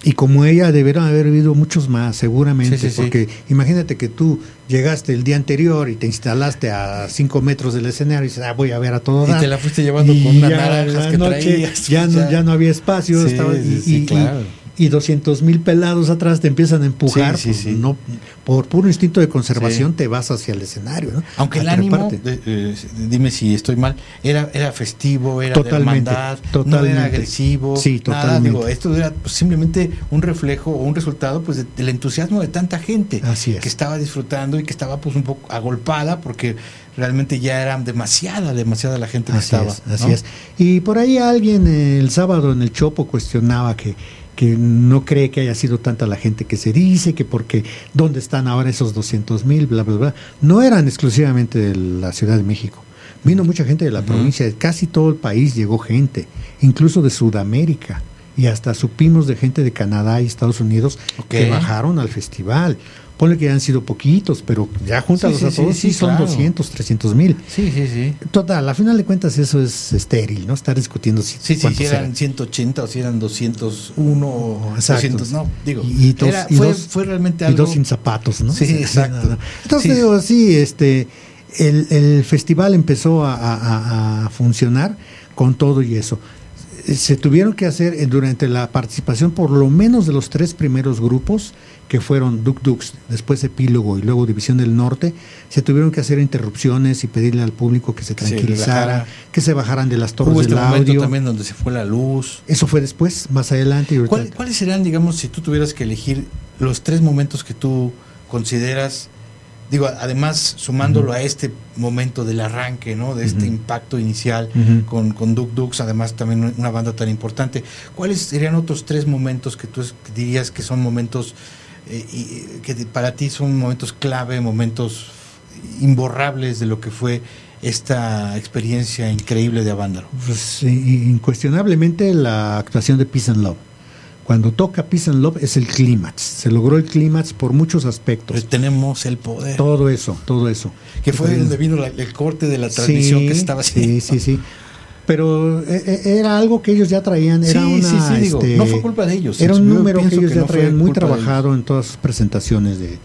Y como ella debieron haber habido muchos más, seguramente, Sí, sí, sí. porque imagínate que tú llegaste el día anterior y te instalaste a cinco metros del escenario y dices, ah, voy a ver a todo Y dar". te la fuiste llevando Y con unas ya naranjas que noche traías, Ya, no, ya. ya no había espacio, Sí, estaba- sí, y, sí, y- claro. y 200 mil pelados atrás te empiezan a empujar, Sí, sí, pues, sí. no, por puro instinto de conservación te vas hacia el escenario. ¿no? Aunque A el ánimo, de- eh, dime si estoy mal, era, era festivo, era Totalmente, de hermandad, no totalmente. era agresivo. Sí, nada, totalmente. digo, esto era pues, simplemente un reflejo o un resultado pues de- del entusiasmo de tanta gente Así es. que estaba disfrutando y que estaba pues un poco agolpada porque realmente ya era demasiada, demasiada la gente que Así estaba. es, así ¿no? es. Y por ahí alguien el sábado en el Chopo cuestionaba que, que no cree que haya sido tanta la gente que se dice, que porque dónde están ahora esos 200 mil, bla, bla, bla. No eran exclusivamente de la Ciudad de México. Vino mucha gente de la provincia, de casi todo el país llegó gente, incluso de Sudamérica. Y hasta supimos de gente de Canadá y Estados Unidos que bajaron al festival. Ponle que han sido poquitos, pero ya juntalos Sí, a todos, sí, son claro. 200, 300 mil. Sí, sí, sí. Total, a final de cuentas eso es estéril, ¿no? Estar discutiendo si, Sí, sí, si eran eran. 180 o si eran 201 o Exacto. 200, no, digo, Y, y dos, era- y fue, dos- fue realmente y algo... dos sin zapatos, ¿no? Sí, exacto. no, no. Entonces digo, sí, este, el, el festival empezó a, a- a- a funcionar con todo y eso. Se tuvieron que hacer eh, durante la participación por lo menos de los tres primeros grupos, que fueron Duk Dux, después Epílogo y luego División del Norte, se tuvieron que hacer interrupciones y pedirle al público que se tranquilizara, que se bajaran de las torres Hubo este del audio. también donde se fue la luz. Eso fue después, más adelante. y ahorita- ¿Cuál- ¿Cuáles serían, digamos, si tú tuvieras que elegir los tres momentos que tú consideras, digo, además sumándolo a este momento del arranque, ¿no? De este impacto inicial con, con Duk Dux, además también una banda tan importante. ¿Cuáles serían otros tres momentos que tú dirías que son momentos eh, y- que de- para ti son momentos clave, momentos imborrables de lo que fue esta experiencia increíble de Avándaro? Pues, sí, incuestionablemente la actuación de Peace and Love. Cuando toca Peace and Love es el clímax. Se logró el clímax por muchos aspectos. Tenemos el poder. Todo eso, todo eso. Que fue donde vino la- el corte de la transmisión sí, que estaba Sí, haciendo. sí, sí. Pero eh, eh, era algo que ellos ya traían, era Sí, una, sí, sí, digo, este, no fue culpa de ellos. Era un número que ellos que ya no traían muy trabajado en todas sus presentaciones de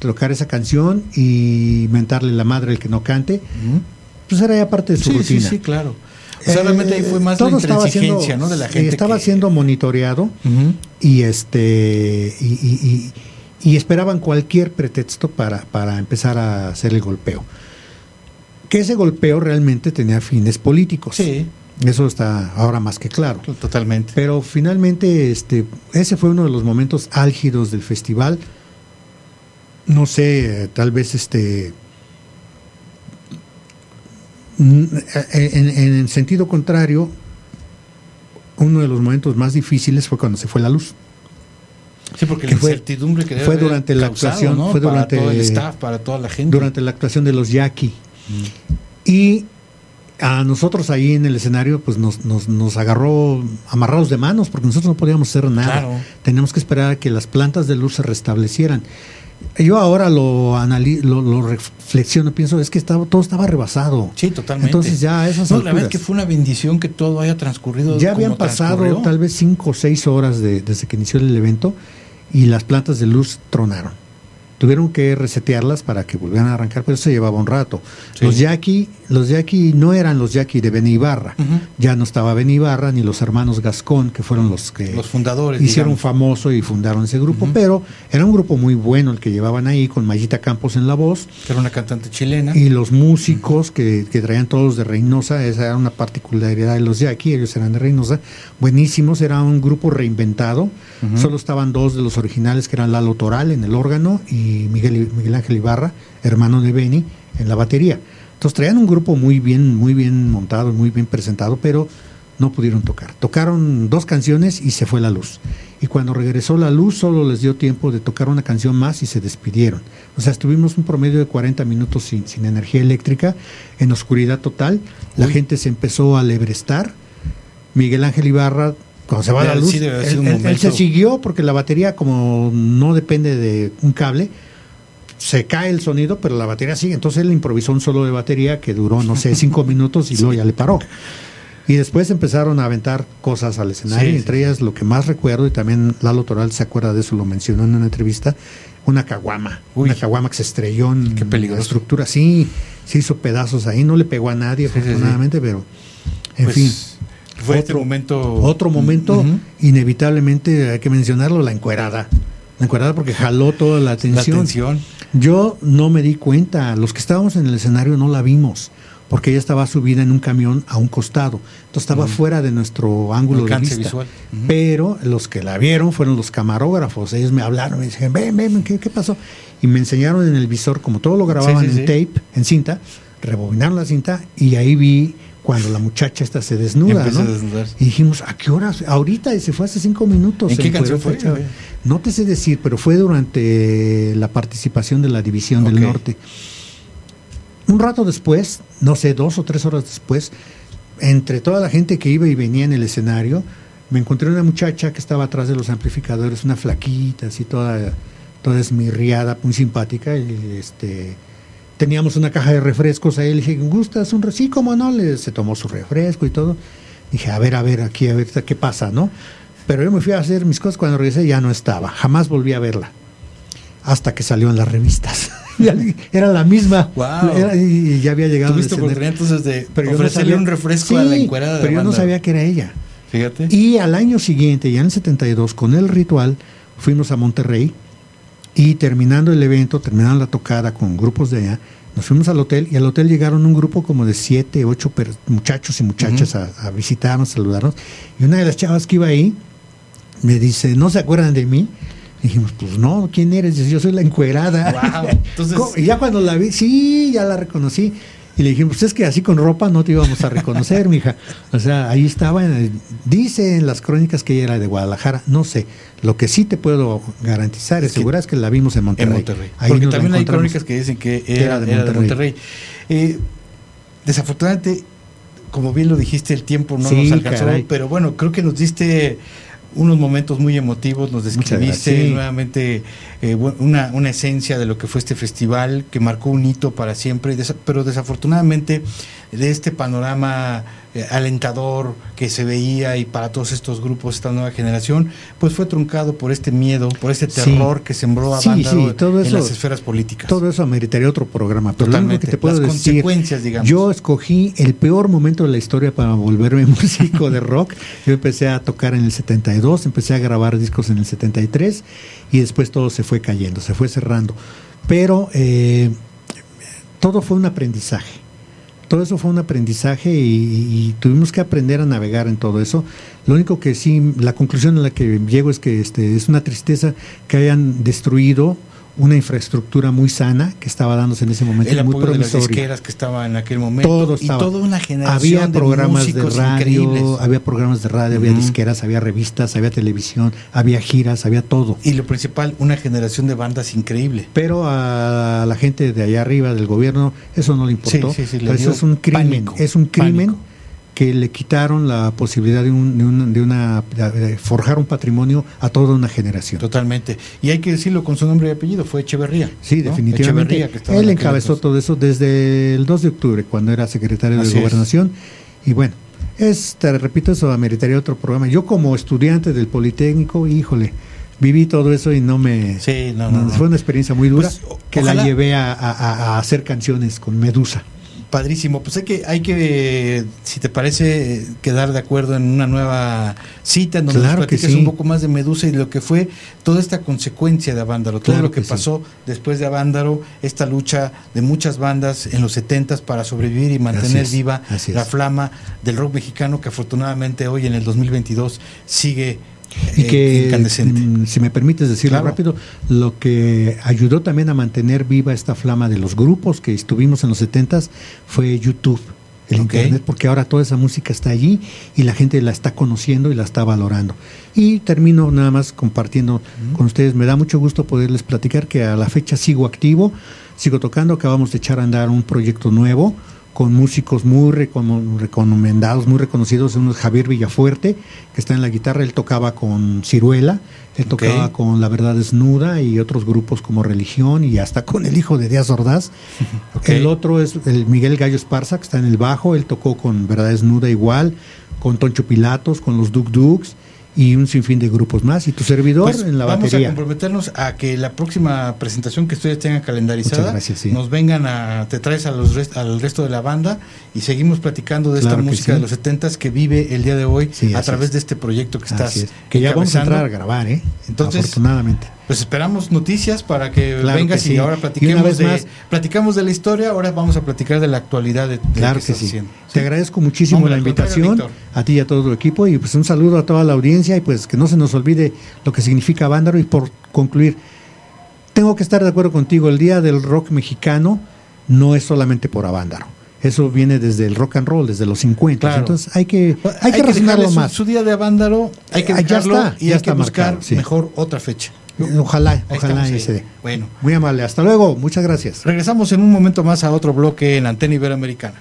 tocar esa canción y mentarle la madre el que no cante. Pues era ya parte de su Sí, sí, rutina. sí, claro. O sea, realmente ahí fue más la todo estaba intransigencia, siendo- ¿no? De la gente. estaba que- siendo monitoreado y este y, y- y- y esperaban cualquier pretexto para, para empezar a hacer el golpeo. Que ese golpeo realmente tenía fines políticos. Sí. Eso está ahora más que claro. Totalmente. Pero finalmente, este, ese fue uno de los momentos álgidos del festival. No sé, tal vez este. mm, eh, En, en el sentido contrario, uno de los momentos más difíciles fue cuando se fue la luz. Sí, porque que la fue- incertidumbre que debe fue haber durante la causado, actuación, ¿no? fue para durante- todo el staff, para toda la gente. durante la actuación de los Yaqui. Y a nosotros ahí en el escenario, pues nos, nos, nos agarró amarrados de manos, porque nosotros no podíamos hacer nada. Claro. Teníamos que esperar a que las plantas de luz se restablecieran. Yo ahora lo, lo, lo reflexiono, pienso, es que estaba, todo estaba rebasado. Sí, totalmente. Entonces ya esas No, la verdad es que fue una bendición que todo haya transcurrido. ya habían pasado transcurrió. tal vez cinco o seis horas de- desde que inició el evento y las plantas de luz tronaron. Tuvieron que resetearlas para que volvieran a arrancar, pero eso llevaba un rato. Los Jackie, los Jackie no eran los Jackie de Beni Ibarra, ya no estaba Beni Ibarra ni los hermanos Gascón, que fueron los que los fundadores hicieron famoso y fundaron ese grupo, pero era un grupo muy bueno el que llevaban ahí, con Mayita Campos en la voz. Que era una cantante chilena. Y los músicos que, que, traían todos de Reynosa, esa era una particularidad de los Jackie, ellos eran de Reynosa, buenísimos, era un grupo reinventado, solo estaban dos de los originales que eran Lalo Toral en el órgano y Miguel, Miguel Ángel Ibarra, hermano de Beni, en la batería. Entonces traían un grupo muy bien, muy bien montado, muy bien presentado, pero no pudieron tocar. Tocaron dos canciones y se fue la luz. Y cuando regresó la luz solo les dio tiempo de tocar una canción más y se despidieron. O sea, estuvimos un promedio de 40 minutos sin, sin energía eléctrica, en oscuridad total. La gente se empezó a lebrestar. Miguel Ángel Ibarra, cuando se va la luz, él, se siguió porque la batería, como no depende de un cable, se cae el sonido, pero la batería sigue. Entonces él improvisó un solo de batería que duró, no sé, cinco minutos y luego ya le paró. Y después empezaron a aventar cosas al escenario, entre ellas lo que más recuerdo, y también Lalo Toral se acuerda de eso, lo mencionó en una entrevista, una caguama. Una caguama que se estrelló en la estructura. Sí, se hizo pedazos ahí, no le pegó a nadie, afortunadamente, pero en pues, fin. Fue otro momento. Otro momento, inevitablemente, hay que mencionarlo, la encuerada. La encuerada porque jaló toda la atención. La atención. Yo no me di cuenta, los que estábamos en el escenario no la vimos porque ella estaba subida en un camión a un costado. Entonces estaba fuera de nuestro ángulo de vista. Visual. Pero los que la vieron fueron los camarógrafos. Ellos me hablaron, me dijeron, ven, ven, ¿qué, pasó? Y me enseñaron en el visor, como todo lo grababan en tape, en cinta, rebobinaron la cinta y ahí vi cuando la muchacha esta se desnuda, ¿no? Y dijimos, ¿a qué hora? Ahorita, y se fue hace cinco minutos. ¿En qué canción fue? No te sé decir, pero fue durante la participación de la División del Norte. Un rato después, no sé, dos o tres horas después, entre toda la gente que iba y venía en el escenario, me encontré una muchacha que estaba atrás de los amplificadores, una flaquita, así toda, toda esmirriada, muy simpática, y este teníamos una caja de refrescos ahí, le dije, ¿gustas un refresco? Sí, cómo no, le, se tomó su refresco y todo. Dije, a ver, a ver, aquí, a ver, ¿qué pasa, no? Pero yo me fui a hacer mis cosas, cuando regresé ya no estaba, jamás volví a verla, hasta que salió en las revistas. era la misma. y ya había llegado. ¿Tuviste oportunidad entonces de pero ofrecerle un refresco a la encuerada Pero yo no sabía que era ella. Fíjate. Y al año siguiente, ya en el 72, con el ritual, fuimos a Monterrey y terminando el evento, terminando la tocada con grupos de allá, nos fuimos al hotel y al hotel llegaron un grupo como de siete, ocho muchachos y muchachas a, a, visitarnos, saludarnos. Y una de las chavas que iba ahí me dice, ¿no se acuerdan de mí? dijimos, pues no, ¿quién eres? Yo soy la encuerada. Entonces... y ya cuando la vi, sí, ya la reconocí. Y le dijimos, pues es que así con ropa no te íbamos a reconocer, mija. O sea, ahí estaba, dice en las crónicas que ella era de Guadalajara, no sé. Lo que sí te puedo garantizar, es es que la vimos en Monterrey. En Monterrey. Porque también hay crónicas que dicen que era, de Monterrey. Eh, desafortunadamente, como bien lo dijiste, el tiempo no nos alcanzó, pero bueno, creo que nos diste unos momentos muy emotivos, nos describiste nuevamente eh, una, una, esencia de lo que fue este festival que marcó un hito para siempre, pero desafortunadamente de este panorama eh, alentador que se veía y para todos estos grupos, esta nueva generación, pues fue truncado por este miedo, por este terror que sembró a sí, en las esferas políticas. Todo eso ameritaría otro programa, pero Totalmente. que te puedo las consecuencias, digamos. Yo escogí el peor momento de la historia para volverme músico de rock. Yo empecé a tocar en el 72, empecé a grabar discos en el 73 y después todo se fue cayendo, se fue cerrando. Pero eh, todo fue un aprendizaje todo eso fue un aprendizaje y, tuvimos que aprender a navegar en todo eso. Lo único que sí, la conclusión a la que llego es que este, es una tristeza que hayan destruido una infraestructura muy sana que estaba dándose en ese momento. El muy apoyo de las disqueras que estaba en aquel momento. Todo y toda una generación había programas de, radio, había programas de radio, había disqueras, había revistas, había televisión, había giras, había todo. Y lo principal, una generación de bandas increíble. Pero a la gente de allá arriba del gobierno eso no le importó. eso es un crimen, es un crimen que le quitaron la posibilidad de, un, de, una, forjar un patrimonio a toda una generación. Totalmente. Y hay que decirlo con su nombre y apellido, fue Echeverría. Sí, definitivamente. Él encabezó todo eso desde el 2 de octubre, cuando era secretario de Gobernación. Y bueno, es, te repito, eso ameritaría otro programa. Yo como estudiante del Politécnico, híjole, viví todo eso y no me... Sí, no, no, Fue una experiencia muy dura Pues, que ojalá- la llevé a, a- a hacer canciones con Medusa. Padrísimo, pues hay que, hay que, si te parece, quedar de acuerdo en una nueva cita en donde Claro nos que platiques sí. un poco más de Medusa y lo que fue toda esta consecuencia de Avándaro, todo lo que, que sí. pasó después de Avándaro, esta lucha de muchas bandas en los 70 para sobrevivir y mantener viva la flama del rock mexicano que afortunadamente hoy en el 2022 sigue Y eh, que, incandescente. mm, si me permites decirlo Claro. rápido, lo que ayudó también a mantener viva esta flama de los grupos que estuvimos en los 70s fue YouTube, el. Internet, porque ahora toda esa música está allí y la gente la está conociendo y la está valorando. Y termino nada más compartiendo con ustedes. Me da mucho gusto poderles platicar que a la fecha sigo activo, sigo tocando, acabamos de echar a andar un proyecto nuevo con músicos muy recono- recomendados, muy reconocidos. Uno es Javier Villafuerte, que está en la guitarra, él tocaba con Ciruela, él tocaba con La Verdad Desnuda y otros grupos como Religión y hasta con el hijo de Díaz Ordaz. El otro es el Miguel Gallo Esparza, que está en el bajo, él tocó con Verdad Desnuda igual, con Toncho Pilatos, con los Duk Duks y un sinfín de grupos más. Y tu servidor Pues en la vamos batería. a comprometernos a que la próxima presentación que ustedes tengan calendarizada Muchas gracias, sí. nos vengan a te traes a los rest- al resto de la banda y seguimos platicando de esta Claro música sí. de los 70s que vive el día de hoy Sí, a través es. de este proyecto que estás es. Que ya vamos a entrar a grabar, ¿eh? Entonces, Afortunadamente. Pues esperamos noticias para que Claro vengas que sí. y ahora Y platiquemos una vez de más- platicamos de la historia, ahora vamos a platicar de la actualidad de, de Claro que estás sí. haciendo. Te agradezco muchísimo Hombre, la invitación a ti y a todo tu equipo y pues un saludo a toda la audiencia y pues que no se nos olvide lo que significa Vándaro y por concluir, tengo que estar de acuerdo contigo, el Día del Rock Mexicano no es solamente por Avándaro. Eso viene desde el rock and roll, desde los 50. Claro. Entonces hay que, hay que su, más. Su, día de Avándaro, hay que ya dejarlo está, y ya hay está que buscar marcado, mejor otra fecha. Ojalá, ojalá y ahí. se dé. Bueno, Muy amable. Hasta luego. Muchas gracias. regresamos en un momento más a otro bloque en Antena Iberoamericana.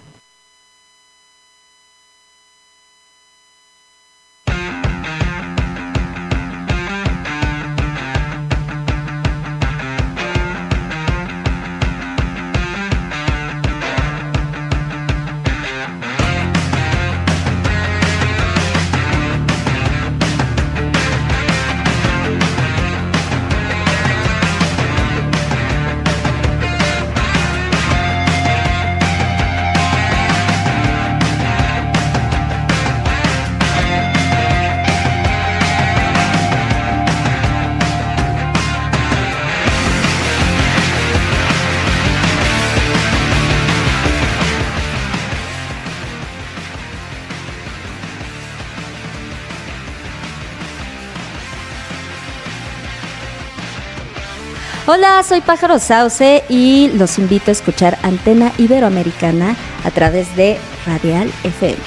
Hola, soy Pájaro Sauce y los invito a escuchar Antena Iberoamericana a través de Radial FM.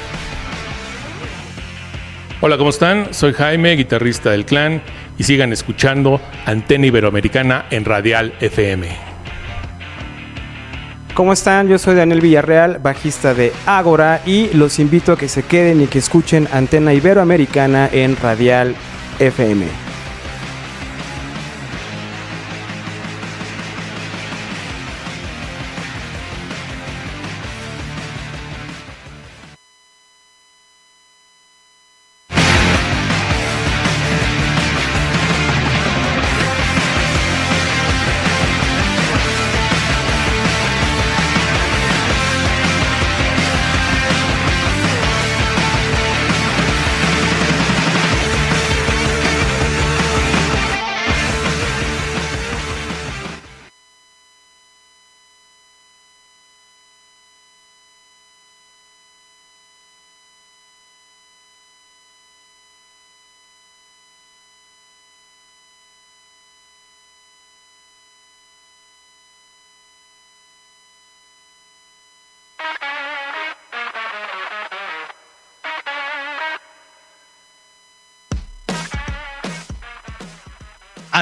Hola, ¿cómo están? Soy Jaime, guitarrista del clan, y sigan escuchando Antena Iberoamericana en Radial FM. ¿Cómo están? Yo soy Daniel Villarreal, bajista de Ágora, y los invito a que se queden y que escuchen Antena Iberoamericana en Radial FM.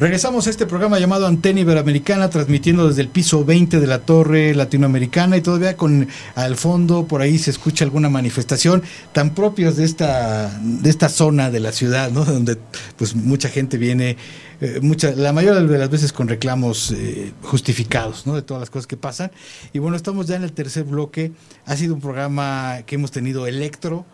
Regresamos a este programa llamado Antena Iberoamericana, transmitiendo desde el piso 20 de la torre latinoamericana y todavía con al fondo por ahí se escucha alguna manifestación tan propios de esta de esta zona de la ciudad, ¿no? Donde pues mucha gente viene, eh, mucha, la mayoría de las veces con reclamos eh, justificados, ¿no? De todas las cosas que pasan. Y bueno, estamos ya en el tercer bloque. Ha sido un programa que hemos tenido electro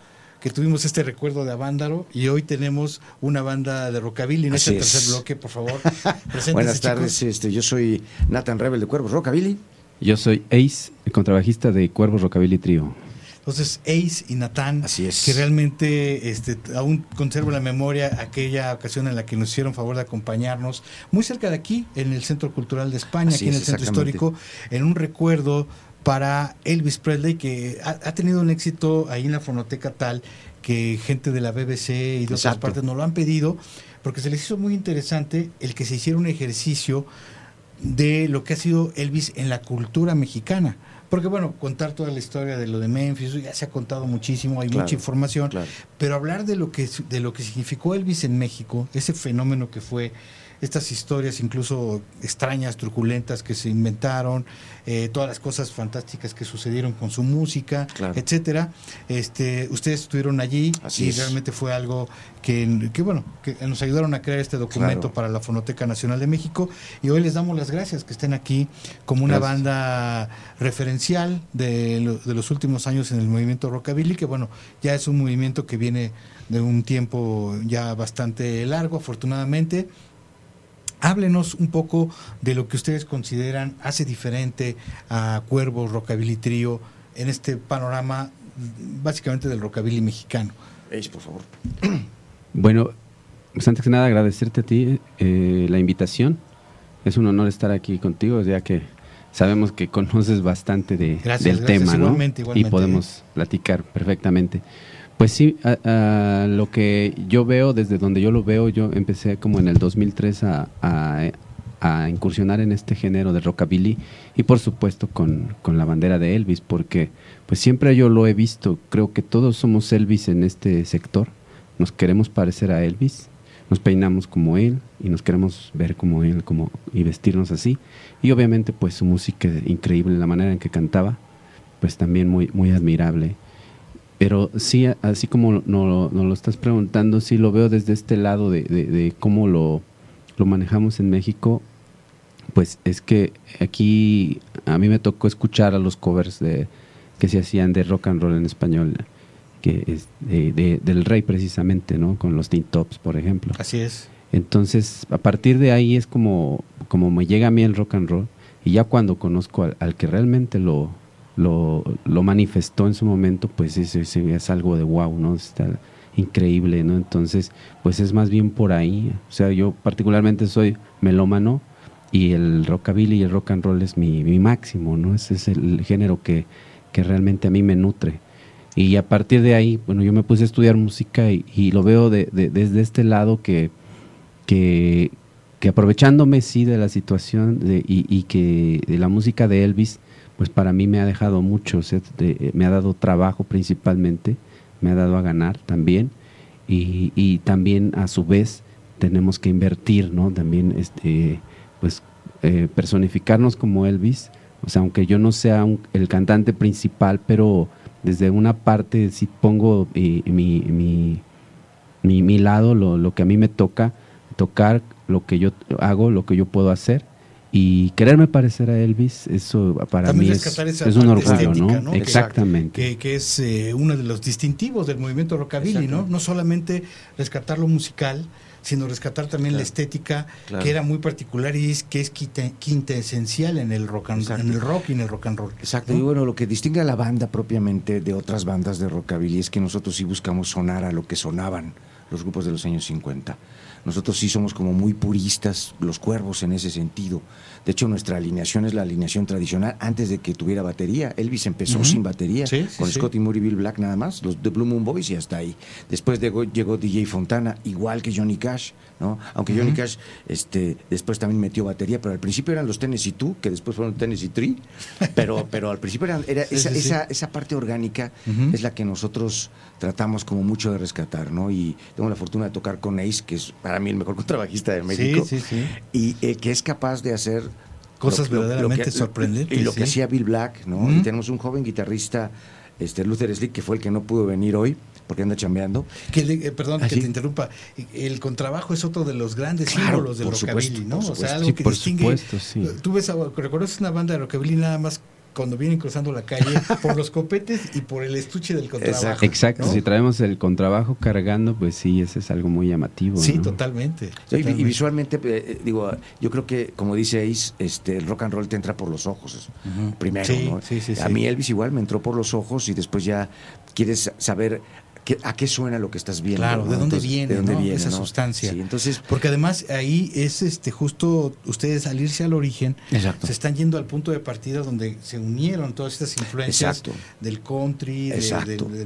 que tuvimos este recuerdo de Avándaro y hoy tenemos una banda de rockabilly en Así este tercer bloque, por favor. Buenas chicos. tardes, este, yo soy Nathan Rebel de Cuervos Rockabilly. Yo soy Ace, el contrabajista de Cuervos Rockabilly Trio. Entonces, Ace y Natán, Así es. que realmente este, aún conservo la memoria aquella ocasión en la que nos hicieron favor de acompañarnos, muy cerca de aquí, en el Centro Cultural de España, Así aquí en el Centro. Histórico, en un recuerdo para Elvis Presley, que ha, ha tenido un éxito ahí en la fonoteca tal que gente de la BBC y de otras partes nos lo han pedido, porque se les hizo muy interesante el que se hiciera un ejercicio de lo que ha sido Elvis en la cultura mexicana. Porque bueno, contar toda la historia de lo de Memphis, ya se ha contado muchísimo, hay Claro, mucha información, claro. pero hablar de lo que de lo que significó Elvis en México, ese fenómeno que fue estas historias incluso extrañas, truculentas que se inventaron, eh, todas las cosas fantásticas que sucedieron con su música, Claro. etcétera. Este, ustedes estuvieron allí Así y es. realmente fue algo que, que, bueno, que nos ayudaron a crear este documento Claro. para la Fonoteca Nacional de México y hoy les damos las gracias que estén aquí como una Gracias. banda referencial de, lo- de los últimos años en el movimiento rockabilly, que bueno, ya es un movimiento que viene de un tiempo ya bastante largo, afortunadamente. Háblenos un poco de lo que ustedes consideran hace diferente a Cuervos Rockabilly Trio en este panorama básicamente del rockabilly mexicano. Ace, por favor. Bueno, pues antes que nada agradecerte a ti eh, la invitación. Es un honor estar aquí contigo, ya que sabemos que conoces bastante de, Gracias, del gracias. tema, ¿no? Igualmente, igualmente, y podemos platicar perfectamente. Pues sí, lo que yo veo, desde donde yo lo veo, yo empecé como en el 2003 a, a- a incursionar en este género de rockabilly y por supuesto con, con la bandera de Elvis, porque pues siempre yo lo he visto, creo que todos somos Elvis en este sector, nos queremos parecer a Elvis, nos peinamos como él y nos queremos ver como él como, y vestirnos así. Y obviamente pues su música increíble, la manera en que cantaba, pues también muy, muy admirable. Pero sí, así como nos no, no lo estás preguntando, sí lo veo desde este lado de, de- de cómo lo, lo manejamos en México. Pues es que aquí a mí me tocó escuchar a los covers de, que se hacían de rock and roll en español, que es de- de- del rey precisamente, ¿no? Con los Teen Tops, por ejemplo. Así es. Entonces, a partir de ahí es como, como me llega a mí el rock and roll. Y ya cuando conozco al, al que realmente lo, lo, lo manifestó en su momento, pues es, es, algo de wow, ¿no? Está increíble, ¿no? Entonces, pues es más bien por ahí. O sea, yo particularmente soy melómano y el rockabilly y el rock and roll es mi, máximo, ¿no? Ese es el género que, que realmente a mí me nutre. Y a partir de ahí, bueno, yo me puse a estudiar música y, lo veo de- de- desde este lado que, que, aprovechándome sí de la situación y, y que de la música de Elvis, pues para mí me ha dejado mucho, de- me ha dado trabajo principalmente, me ha dado a ganar también y, y también a su vez tenemos que invertir, ¿no? También este, pues eh, personificarnos como Elvis, o sea, aunque yo no sea el cantante principal, pero desde una parte sí pongo eh, mi, mi, mi, mi lado, lo, lo que a mí me toca, tocar lo que yo hago, lo que yo puedo hacer. Y quererme parecer a Elvis, eso para También mí es, rescatar esa es un orgullo, ¿no? Que- Exactamente. Que, que es eh, uno de los distintivos del movimiento rockabilly, ¿no? No solamente rescatar lo musical, sino rescatar también la estética Claro. que era muy particular y es que es quinta, quintaesencial en el rock and, en el rock y en el rock and roll. Exacto, y bueno, lo que distingue a la banda propiamente de otras bandas de rockabilly es que nosotros sí buscamos sonar a lo que sonaban los grupos de los años 50. Nosotros sí somos como muy puristas, los cuervos en ese sentido. De hecho, nuestra alineación es la alineación tradicional antes de que tuviera batería. Elvis empezó sin batería, Sí, sí, con sí. Scott y Moody Bill Black nada más, los de Blue Moon Boys y hasta ahí. Después llegó, llegó DJ Fontana, igual que Johnny Cash, ¿no? Aunque Johnny. Cash este, después también metió batería, pero al principio eran los Tennessee Two, que después fueron Tennessee Three, pero, pero al principio eran, era esa, esa, esa parte orgánica es la que nosotros tratamos como mucho de rescatar, ¿no? Y tengo la fortuna de tocar con Ace, que es para mí el mejor contrabajista de México. Sí, sí, sí. Y eh, que es capaz de hacer Cosas verdaderamente sorprendentes, Y lo que sí. hacía Bill Black, ¿no? Y tenemos un joven guitarrista, este Luther Slick, que fue el que no pudo venir hoy porque anda chambeando. Que le- eh, perdón ¿Ah, que sí? te interrumpa. El contrabajo es otro de los grandes Claro, símbolos por rockabilly, supuesto, ¿no? por O sea, algo Sí, que por distingue. supuesto, sí. Tú ves, reconoces una banda de rockabilly nada más cuando vienen cruzando la calle por los copetes y por el estuche del contrabajo. Exacto, ¿no? si traemos el contrabajo cargando, pues sí, ese es algo muy llamativo. Sí, ¿no? totalmente. Y- totalmente. Y, visualmente, eh, digo, yo creo que, como dice Ace, este, el rock and roll te entra por los ojos, es- Ujú. primero. Sí, ¿no? sí, sí, a mí Elvis igual me entró por los ojos y después ya quieres saber qué- a qué suena lo que estás viendo. Claro, ¿no? ¿de dónde Entonces, viene, de dónde no? viene esa ¿no? sustancia? Sí, entonces, Porque además ahí es este justo ustedes al irse al origen, Exacto. se están yendo al punto de partida donde se unieron todas estas influencias Exacto. del country, de-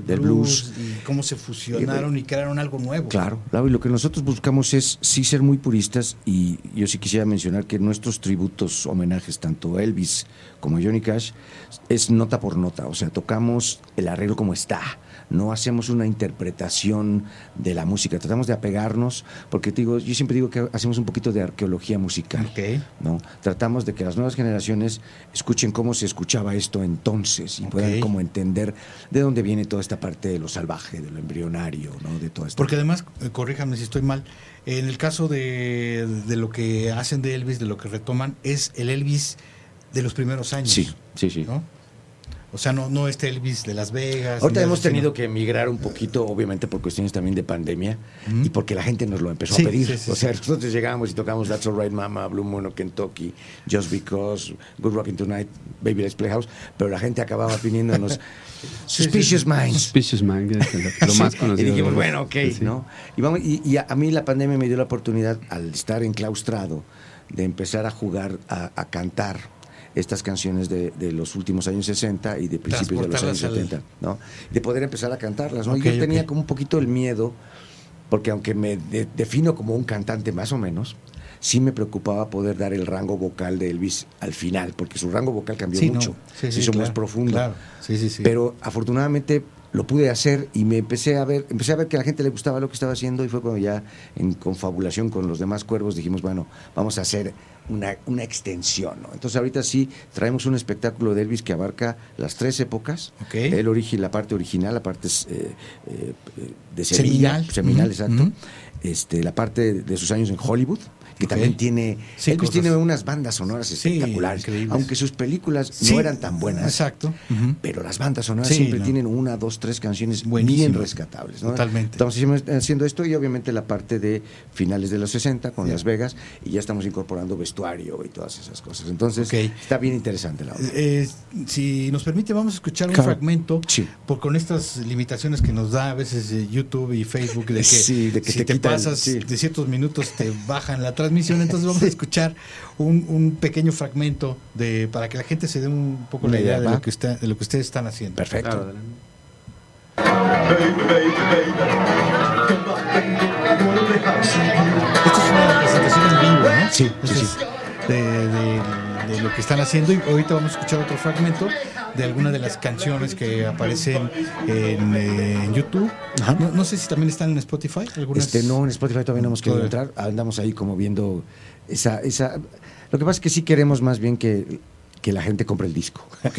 del, blues, blues. y cómo se fusionaron y crearon algo nuevo. Claro, claro, y lo que nosotros buscamos es sí ser muy puristas y yo sí quisiera mencionar que nuestros tributos, homenajes, tanto a Elvis como a Johnny Cash, es nota por nota, o sea, tocamos el arreglo como está, no hacemos una interpretación de la música, tratamos de apegarnos, porque te digo, yo siempre digo que hacemos un poquito de arqueología musical, ¿no? Tratamos de que las nuevas generaciones escuchen cómo se escuchaba esto entonces y puedan como entender de dónde viene toda esta parte de lo salvaje, de lo embrionario, ¿no? De toda esta Porque además, eh, corríjame si estoy mal, en el caso de, de lo que hacen de Elvis, de lo que retoman, es el Elvis de los primeros años. Sí, sí, sí. ¿no? O sea, no, no este Elvis de Las Vegas. Ahorita hemos tenido sino- que emigrar un poquito, obviamente por cuestiones también de pandemia y porque la gente nos lo empezó Sí, a pedir. sí, sí, o sea, sí. nosotros llegamos y tocamos That's Alright Mama, Blue Moon Kentucky, Just Because, Good Rockin' Tonight, Baby Let's Playhouse, pero la gente acababa pidiéndonos Suspicious Minds. Suspicious Mind, es lo, más conocido. Y dijimos, bueno, ok, sí. ¿no? Y, vamos, y, y a, a mí la pandemia me dio la oportunidad, al estar enclaustrado, de empezar a jugar, a, a cantar estas canciones de, de los últimos años 60 y de principios de los años Transportarlas 70, ¿no? De poder empezar a cantarlas, ¿no? Ok, Yo tenía como un poquito el miedo, porque aunque me de- defino como un cantante más o menos, sí me preocupaba poder dar el rango vocal de Elvis al final, porque su rango vocal cambió Sí, no. mucho, Sí, se hizo más profundo. claro. Sí, sí, sí. Pero afortunadamente lo pude hacer y me empecé a ver, empecé a ver que a la gente le gustaba lo que estaba haciendo y fue cuando ya en confabulación con los demás cuervos dijimos, bueno, vamos a hacer una, una extensión. ¿no? Entonces ahorita sí traemos un espectáculo de Elvis que abarca las tres épocas, el origi- la parte original, la parte eh, eh, de Sevilla, Seminal. seminal, exacto, este, la parte de sus años en Hollywood, que también tiene, Sí, Elvis cosas- tiene unas bandas sonoras Sí, espectaculares, increíbles. aunque sus películas Sí, no eran tan buenas. Exacto. Pero las bandas sonoras Sí, siempre no. tienen una, dos, tres canciones bien Buenísimas. rescatables. ¿no? Totalmente. Estamos haciendo- esto y obviamente la parte de finales de los 60 con Las Vegas y ya estamos incorporando vestuario y todas esas cosas. Entonces está bien interesante la obra. Eh, si nos permite, vamos a escuchar un Claro. fragmento, Sí. por con estas limitaciones que nos da a veces eh, YouTube y Facebook, de que, Sí, de que si te te, quitan, pasas sí. de ciertos minutos te bajan la transmisión, entonces vamos a escuchar un, un pequeño fragmento de para que la gente se dé un poco Una la idea idea, de lo que está, de lo que ustedes están haciendo. Perfecto. Esta es una presentación en vivo, ¿no? Sí, sí, De, de- de lo que están haciendo y ahorita vamos a escuchar otro fragmento de alguna de las canciones que aparecen en, eh, en YouTube. No, no sé si también están en Spotify. Algunas... Este, no, en Spotify todavía no hemos querido entrar. Andamos ahí como viendo esa, esa. Lo que pasa es que sí queremos más bien que, que la gente compre el disco.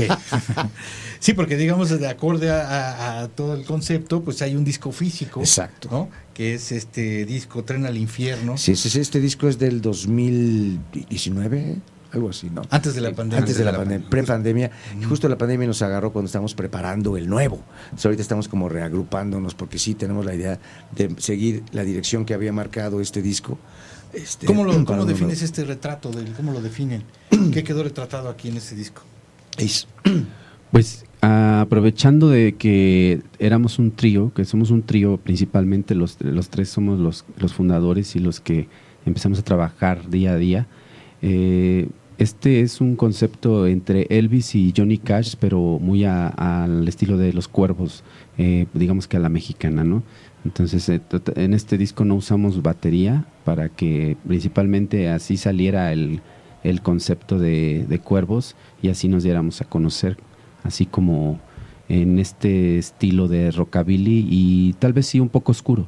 Sí, porque digamos, de acorde a, a- a todo el concepto, pues hay un disco físico. Exacto. ¿no? Que es este disco Tren al Infierno. Sí, este disco es del 2019, algo así, ¿no? Antes de la pandemia. Antes de la pandemia, pre-pandemia. Y justo la pandemia nos agarró cuando estábamos preparando el nuevo. Entonces ahorita estamos como reagrupándonos porque sí tenemos la idea de seguir la dirección que había marcado este disco. Este, ¿Cómo, lo, cómo defines nuevo. este retrato? Del, ¿Cómo lo definen? ¿Qué quedó retratado aquí en este disco? Es- Pues aprovechando de que éramos un trío, que somos un trío principalmente, los, los tres somos los, los fundadores y los que empezamos a trabajar día a día. eh, este es un concepto entre Elvis y Johnny Cash, pero muy al estilo de los cuervos, eh, digamos que a la mexicana, ¿no? Entonces, eh, en este disco no usamos batería para que principalmente así saliera el, el concepto de, de cuervos y así nos diéramos a conocer, así como en este estilo de rockabilly y tal vez sí un poco oscuro.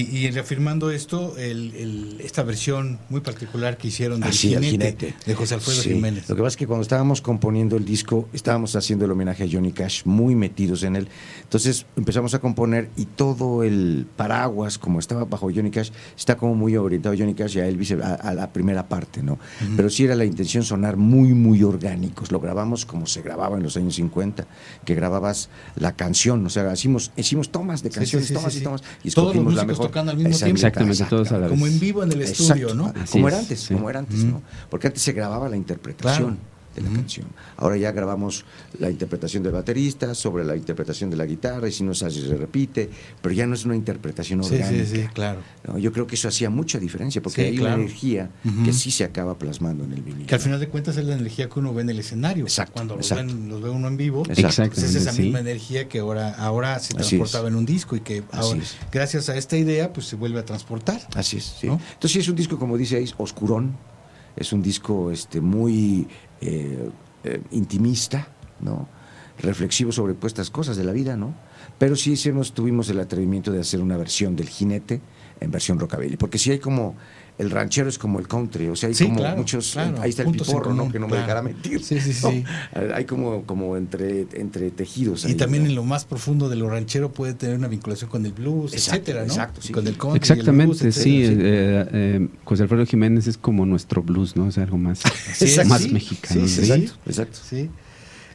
Y, y reafirmando esto, el, el- esta versión muy particular que hicieron del jinete, jinete. de José Alfredo Sí. Jiménez. Lo que pasa es que cuando estábamos componiendo el disco, estábamos haciendo el homenaje a Johnny Cash, muy metidos en él. Entonces empezamos a componer y todo el paraguas, como estaba bajo Johnny Cash, está como muy orientado a Johnny Cash y a Elvis a, a la primera parte, ¿no? Pero sí era la intención sonar muy, muy orgánicos. Lo grabamos como se grababa en los años 50, que grababas la canción, o sea, hicimos, hicimos tomas de canciones, sí, tomas y tomas, y escogimos la mejor. Tocando al mismo tiempo. Exactamente, todos a la vez. Como en vivo en el Exacto, estudio, ¿no? Como Así era es, antes, sí. como era antes, ¿no? Porque antes se grababa la interpretación de la canción. Ahora ya grabamos la interpretación del baterista sobre la interpretación de la guitarra y si no se hace se repite, pero ya no es una interpretación Sí, sí, orgánica. sí, claro. ¿no? Yo creo que eso hacía mucha diferencia porque Sí, hay claro. una energía que sí se acaba plasmando en el vinilo. Que al final de cuentas es la energía que uno ve en el escenario. Exacto, Cuando los, exacto. ven- los ve uno en vivo, Exacto. pues es esa Sí. misma energía que ahora, ahora se transportaba en un disco y que ahora, gracias a esta idea, pues se vuelve a transportar. Así es, sí. ¿no? Entonces sí es un disco, como dice ahí, oscurón. Es un disco este, muy eh, eh, intimista, ¿no? Reflexivo sobre pues, estas cosas de la vida, ¿no? Pero sí hicimos, tuvimos el atrevimiento de hacer una versión del jinete en versión rockabilly. Porque sí hay como. El ranchero es como el country, o sea, hay Sí, como claro, muchos. claro, ahí está el piporro, ¿no? Que no me claro. dejará mentir. Sí, sí, ¿no? sí. Hay como, como entre, entre tejidos. Y ahí, también ¿no? en lo más profundo de lo ranchero puede tener una vinculación con el blues, Exacto, etcétera, ¿no? exacto, sí. Con el country. y el Exactamente, blues, sí. etcétera, eh, eh, José Alfredo Jiménez es como nuestro blues, ¿no? O sea, algo más, Sí, más sí, mexicano. sí, ¿no? sí, Exacto, exacto. Sí.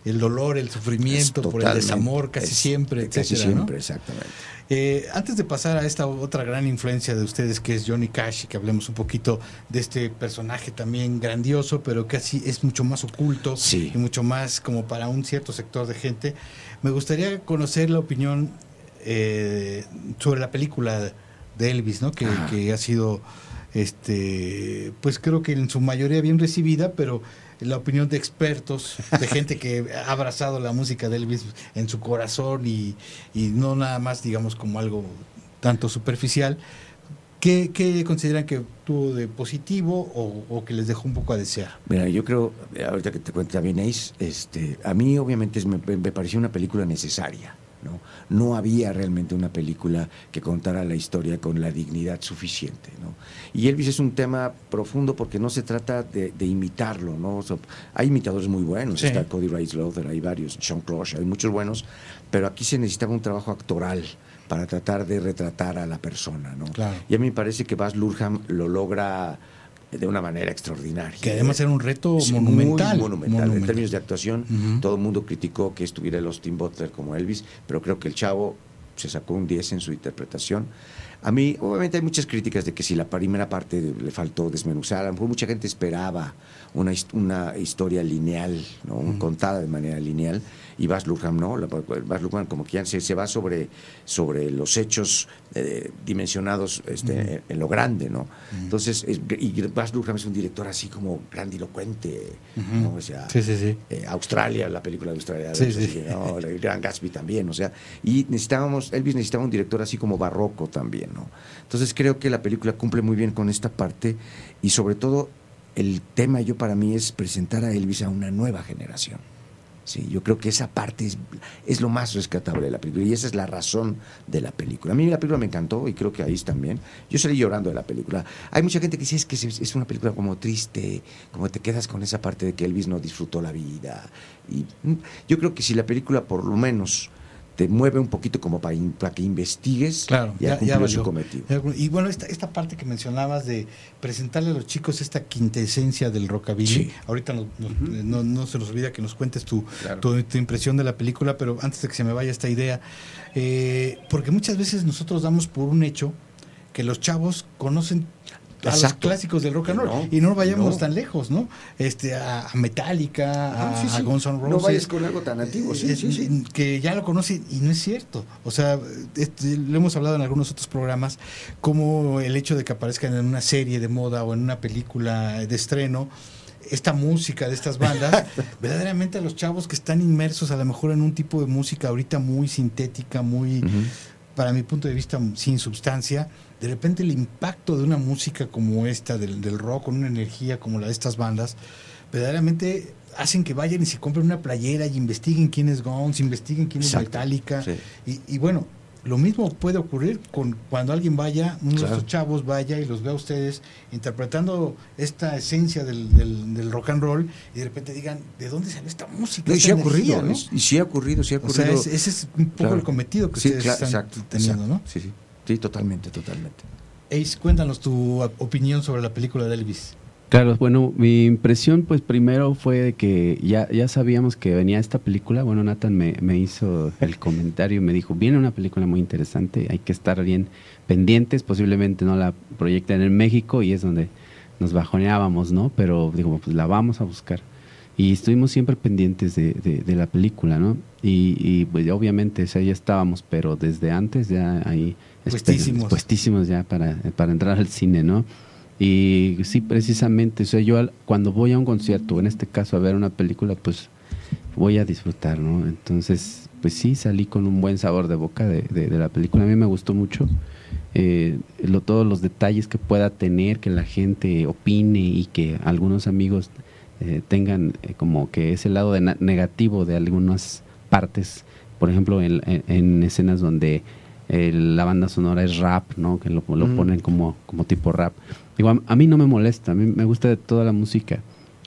El dolor, el sufrimiento por el desamor, casi es- siempre, Casi etcétera, ¿no? siempre, exactamente. Eh, antes de pasar a esta otra gran influencia de ustedes que es Johnny Cash y que hablemos un poquito de este personaje también grandioso, pero casi es mucho más oculto Sí. y mucho más como para un cierto sector de gente, me gustaría conocer la opinión eh, sobre la película de Elvis, ¿no? Que, que ha sido, este, pues creo que en su mayoría bien recibida, pero la opinión de expertos, de gente que ha abrazado la música de Elvis en su corazón y, y no nada más, digamos, como algo tanto superficial. ¿Qué, qué consideran que tuvo de positivo o, o que les dejó un poco a desear? Mira, yo creo, ahorita que te cuento también, Ace, este, a mí obviamente me, me pareció una película necesaria. ¿no? no había realmente una película que contara la historia con la dignidad suficiente. ¿no? Y Elvis es un tema profundo porque no se trata de, de imitarlo. ¿no? O sea, hay imitadores muy buenos, Sí. está Cody Rice Lothar, hay varios, Sean Closh, hay muchos buenos, pero aquí se necesitaba un trabajo actoral para tratar de retratar a la persona. ¿no? Claro. Y a mí me parece que Baz Luhrmann lo logra de una manera extraordinaria. Que además era un reto Sí, monumental. muy monumental. En monumental. términos de actuación, Ujú. todo el mundo criticó que estuviera el Austin Butler como Elvis, pero creo que el chavo se sacó un 10 en su interpretación. A mí, obviamente, hay muchas críticas de que si la primera parte le faltó desmenuzar, a lo mejor mucha gente esperaba una, una historia lineal, ¿no? contada de manera lineal, y Baz Luhrmann no, Baz Luhrmann como que ya se, se va sobre, sobre los hechos eh, dimensionados este, en, en lo grande, ¿no? Entonces, es- y Baz Luhrmann es un director así como grandilocuente, ¿no? O sea, Sí, sí, sí. eh, Australia, la película de Australia. ¿no? el Gran Gatsby también, o sea, y necesitábamos, Elvis necesitaba un director así como barroco también, Entonces creo que la película cumple muy bien con esta parte y sobre todo el tema yo para mí es presentar a Elvis a una nueva generación. Sí, yo creo que esa parte es, es lo más rescatable de la película y esa es la razón de la película. A mí la película me encantó y creo que ahí también. Yo salí llorando de la película. Hay mucha gente que dice que es, es una película como triste, como te quedas con esa parte de que Elvis no disfrutó la vida. Y mm, yo creo que si la película por lo menos te mueve un poquito como para, in- para que investigues, Claro, ya, ya, ya su cometido. Ya- Y bueno, esta, esta parte que mencionabas de presentarle a los chicos esta quintesencia del rockabilly, Sí. ahorita no, no- no- no se nos olvida que nos cuentes tu, Claro. tu, tu impresión de la película, pero antes de que se me vaya esta idea, eh, porque muchas veces nosotros damos por un hecho que los chavos conocen a los clásicos del rock and roll No, y no vayamos no. tan lejos, ¿no? Este a, Metallica, a, Ah, sí, sí. a Guns N' Roses. No vayas con algo tan antiguo, sí, Eh, sí, sí. que ya lo conoce y no es cierto. O sea, este, lo hemos hablado en algunos otros programas, como el hecho de que aparezcan en una serie de moda o en una película de estreno, esta música de estas bandas, verdaderamente a los chavos que están inmersos a lo mejor en un tipo de música ahorita muy sintética, muy, para mi punto de vista, sin sustancia, de repente el impacto de una música como esta, del, del rock, con una energía como la de estas bandas, verdaderamente hacen que vayan y se compren una playera y investiguen quién es Guns, investiguen quién Exacto, es Metallica. sí. Y, y bueno, lo mismo puede ocurrir con cuando alguien vaya, uno de estos chavos vaya y los vea a ustedes interpretando esta esencia del, del- del rock and roll y de repente digan, ¿de dónde salió esta música? No, y esta sí ha energía, ocurrido, y sí ha ocurrido, sí ha O sea, ocurrido. es- ese es un poco el cometido que Sí, ustedes claro, están exacto, teniendo, exacto. ¿no? Sí, sí, sí, totalmente, totalmente. Ace, cuéntanos tu op- opinión sobre la película de Elvis. Claro, bueno, mi impresión pues primero fue de que ya, ya sabíamos que venía esta película, bueno, Nathan me, me hizo el comentario y me dijo, viene una película muy interesante, hay que estar bien pendientes, posiblemente no la proyecten en México y es donde nos bajoneábamos, ¿no? Pero digo, pues la vamos a buscar. Y estuvimos siempre pendientes de, de- de la película, ¿no? Y, y, pues obviamente o sea, ya estábamos, pero desde antes ya ahí... Puestísimos. Puestísimos ya para, para entrar al cine, ¿no? Y sí, precisamente, o sea, yo al- cuando voy a un concierto, en este caso a ver una película, pues voy a disfrutar, ¿no? Entonces, pues sí, salí con un buen sabor de boca de, de- la película. A mí me gustó mucho eh, lo, todos los detalles que pueda tener, que la gente opine y que algunos amigos eh, tengan eh, como que ese lado de negativo de algunas partes, por ejemplo, en escenas donde eh, la banda sonora es rap, ¿no? Que lo, lo Mm. ponen como, como tipo rap. Digo, a, a mí no me molesta, a mí me gusta toda la música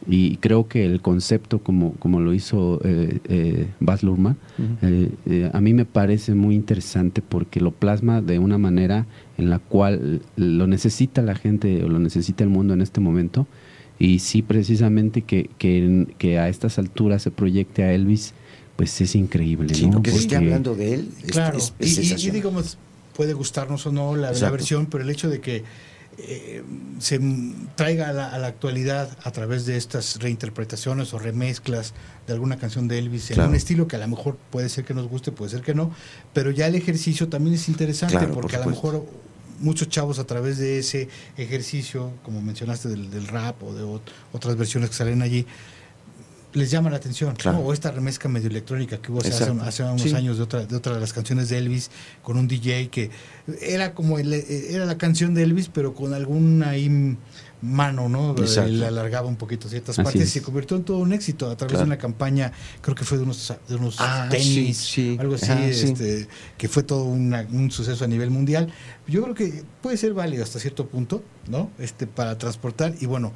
y creo que el concepto como, como lo hizo eh, eh, Baz Luhrmann, eh, eh, a mí me parece muy interesante porque lo plasma de una manera en la cual lo necesita la gente o lo necesita el mundo en este momento y sí precisamente que, que, que a estas alturas se proyecte a Elvis pues es increíble Sí, ¿no? porque se esté Porque- hablando de él. es- Claro, es- y- es y, y, digamos, puede gustarnos o no la, la versión, pero el hecho de que eh, se traiga a la, a la actualidad a través de estas reinterpretaciones o remezclas de alguna canción de Elvis en un estilo que a lo mejor puede ser que nos guste, puede ser que no, pero ya el ejercicio también es interesante Claro, por porque a lo mejor muchos chavos a través de ese ejercicio, como mencionaste del, del rap o de ot- otras versiones que salen allí, les llama la atención. Claro. ¿no? O esta remezcla medio electrónica que hubo hace, hace unos Sí. años de otra, de otra de las canciones de Elvis con un DJ que era como el- era la canción de Elvis, pero con alguna mano, ¿no? Exacto. Le alargaba un poquito ciertas Así partes y se convirtió en todo un éxito a través Claro. de una campaña, creo que fue de unos, de unos Ah, tenis, sí, sí. algo así, Ah, sí. este, que fue todo una- un suceso a nivel mundial. Yo creo que puede ser válido hasta cierto punto, ¿no? Este, para transportar y bueno,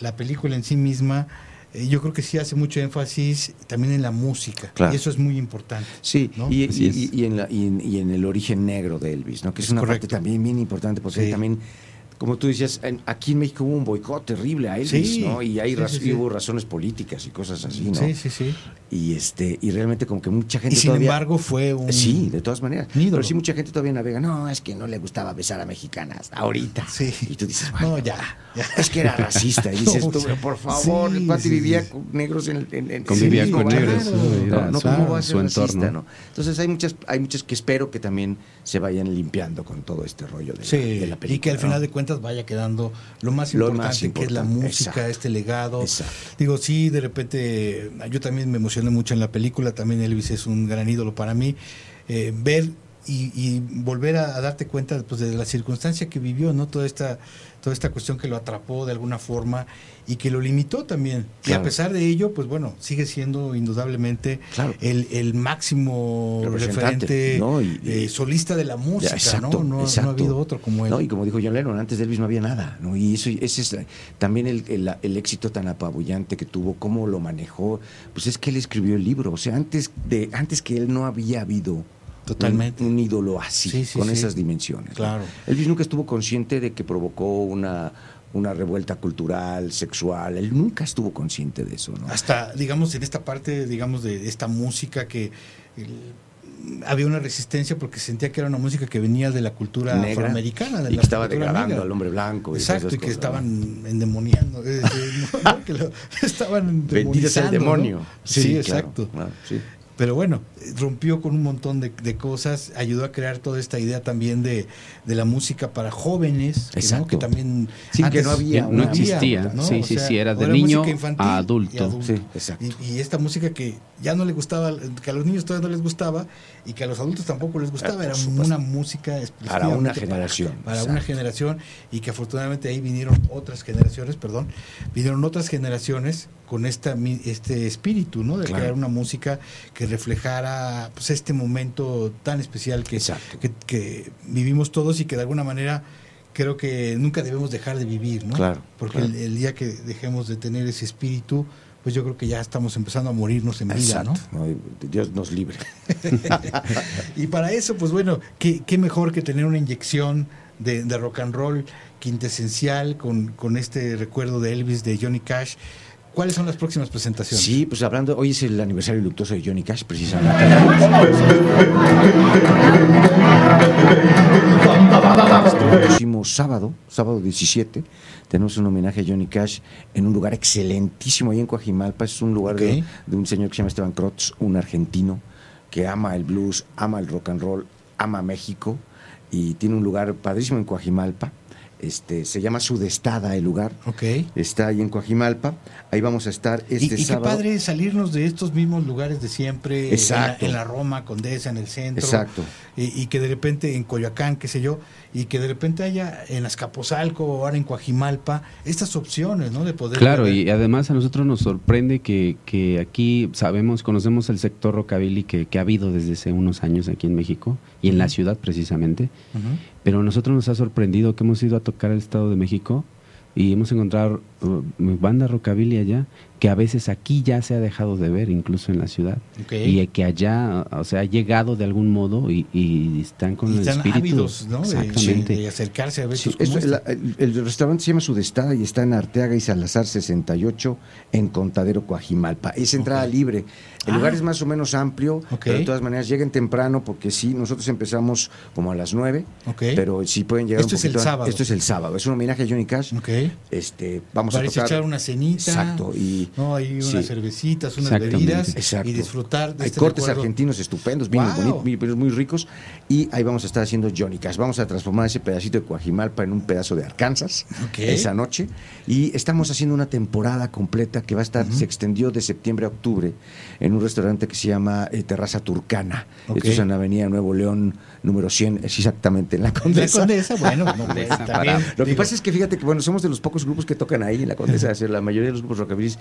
la película en sí misma, eh, yo creo que sí hace mucho énfasis también en la música Claro. y eso es muy importante. Sí, ¿no? y, y- es. y- y en la- y en- y en el origen negro de Elvis, ¿no? que es, Es una correcto. parte también bien importante, porque Sí. también, como tú decías, en- aquí en México hubo un boicot terrible a Elvis, Sí, ¿no? y hay sí, raz- sí, hubo razones políticas y cosas así, ¿no? Sí, sí, sí. Y este y realmente como que mucha gente Y sin todavía- embargo fue un... Sí, de todas maneras. ídolo. Pero sí mucha gente todavía navega, no, es que no le gustaba besar a mexicanas ahorita. Sí. Y tú dices, bueno, No, ya. ya. es que era racista. Y dices No, tú, por favor, el Sí, cuate sí, vivía sí. con negros en el en, en- Convivía con mismo negros. ¿no? No, ¿cómo va a ser su racista, entorno. no? Entonces hay muchas, hay muchas que espero que también se vayan limpiando con todo este rollo de, la, Sí, de la película. y que al ¿no? final de cuentas vaya quedando lo más Lo importante, más que es la música, exacto. este legado. Exacto. Digo, sí, de repente, yo también me emocioné mucho en la película, también Elvis es un gran ídolo para mí. Eh, ver y, y volver a, a darte cuenta pues, de la circunstancia que vivió, ¿no? Toda esta, toda esta cuestión que lo atrapó de alguna forma y que lo limitó también. Y a pesar de ello, pues bueno, sigue siendo indudablemente Claro. el, el máximo referente ¿no? Y- eh, solista de la música, exacto, ¿no? No, ha habido otro como él. No, y como dijo John Lennon, antes de Elvis no había nada, ¿no? Y eso, ese es también el, el- el éxito tan apabullante que tuvo, cómo lo manejó, pues es que él escribió el libro, o sea, antes de antes que él no había habido Totalmente. un, un ídolo así, Sí, sí, con sí. esas dimensiones. ¿no? Claro. Elvis nunca estuvo consciente de que provocó una, una revuelta cultural, sexual, él nunca estuvo consciente de eso, ¿no? hasta digamos en esta parte digamos de esta música que el- había una resistencia porque sentía que era una música que venía de la cultura Negra, afroamericana de y la que estaba degradando negra. al hombre blanco. y exacto y que cosas, estaban endemoniando eh, eh, no, que lo- estaban sea el ¿no? demonio. sí, claro, exacto claro, sí. Pero bueno, rompió con un montón de, de cosas, ayudó a crear toda esta idea también de, de la música para jóvenes, que, ¿no? Exacto. que también Sí, que no había no existía. ¿no? Sí, O sí, sea, sí, era de era niño a y adulto. Sí, exacto. Y, y esta música que ya no le gustaba, que a los niños todavía no les gustaba y que a los adultos tampoco les gustaba, Ah, era una música Para una generación, Para, una generación y que afortunadamente ahí vinieron otras generaciones, perdón, vinieron otras generaciones con esta este espíritu, ¿no? De Claro. crear una música que reflejara pues, este momento tan especial que, que, que vivimos todos y que de alguna manera creo que nunca debemos dejar de vivir, ¿no? Claro, Porque claro. El, el día que dejemos de tener ese espíritu, pues yo creo que ya estamos empezando a morirnos en vida, ¿no? Exacto. No, Dios nos libre. y para eso, pues bueno, qué, qué mejor que tener una inyección de, de rock and roll quintesencial con, con este recuerdo de Elvis de Johnny Cash. ¿Cuáles son las próximas presentaciones? Sí, pues hablando, hoy es el aniversario luctuoso de Johnny Cash, precisamente. El próximo sábado, sábado 17, tenemos un homenaje a Johnny Cash en un lugar excelentísimo ahí en Coajimalpa. Es un lugar de, de un señor que se llama Esteban Krotz, un argentino que ama el blues, ama el rock and roll, ama México y tiene un lugar padrísimo en Coajimalpa. Este, se llama Sudestada el lugar. Está ahí en Coajimalpa. Ahí vamos a estar Y, este y qué sábado. padre salirnos de estos mismos lugares de siempre, en la, Exacto. en la Roma, Condesa, en el centro, Exacto. Y, y que de repente en Coyoacán, qué sé yo, y que de repente haya en Azcapotzalco o ahora en Coajimalpa estas opciones, ¿no? De poder Claro, ver- y además a nosotros nos sorprende que, que aquí sabemos, conocemos el sector rockabilly que, que ha habido desde hace unos años aquí en México y en la ciudad precisamente, pero a nosotros nos ha sorprendido que hemos ido a tocar el Estado de México y hemos encontrado banda rockabilly allá que a veces aquí ya se ha dejado de ver, incluso en la ciudad, Ok. y que allá, o sea, ha llegado de algún modo y, y están con y el están espíritu. ávidos, ¿no? De, Exactamente. de- de acercarse a ver Sí, esto- este. la- el, el restaurante se llama Sudestada y está en Arteaga y Salazar 68 en Contadero, Coajimalpa. Es entrada libre. El Ah. lugar es más o menos amplio, pero de todas maneras lleguen temprano porque sí, nosotros empezamos como a las 9, Ok. pero sí pueden llegar Esto un es el sábado. Esto es el sábado. Es un homenaje a Johnny Cash. Este, vamos Para a tocar echar una cenita, Exacto, y ¿no? Hay unas sí. cervecitas, unas bebidas Exacto. y disfrutar de Hay este cortes recuerdo. argentinos estupendos, vinos Wow. bonitos, vinos muy ricos. Y ahí vamos a estar haciendo Johnny Cash. Vamos a transformar ese pedacito de Coajimalpa en un pedazo de Arkansas Ok. esa noche. Y estamos haciendo una temporada completa que va a estar, se extendió de septiembre a octubre en un restaurante que se llama eh, Terraza Turcana. Ok. Esto es en la Avenida Nuevo León, número 100, es exactamente en la Condesa. Condesa, bueno, no, también, Lo que digo- pasa es que fíjate que bueno, somos de los pocos grupos que tocan ahí en la Condesa. es decir, la mayoría de los grupos rockabilly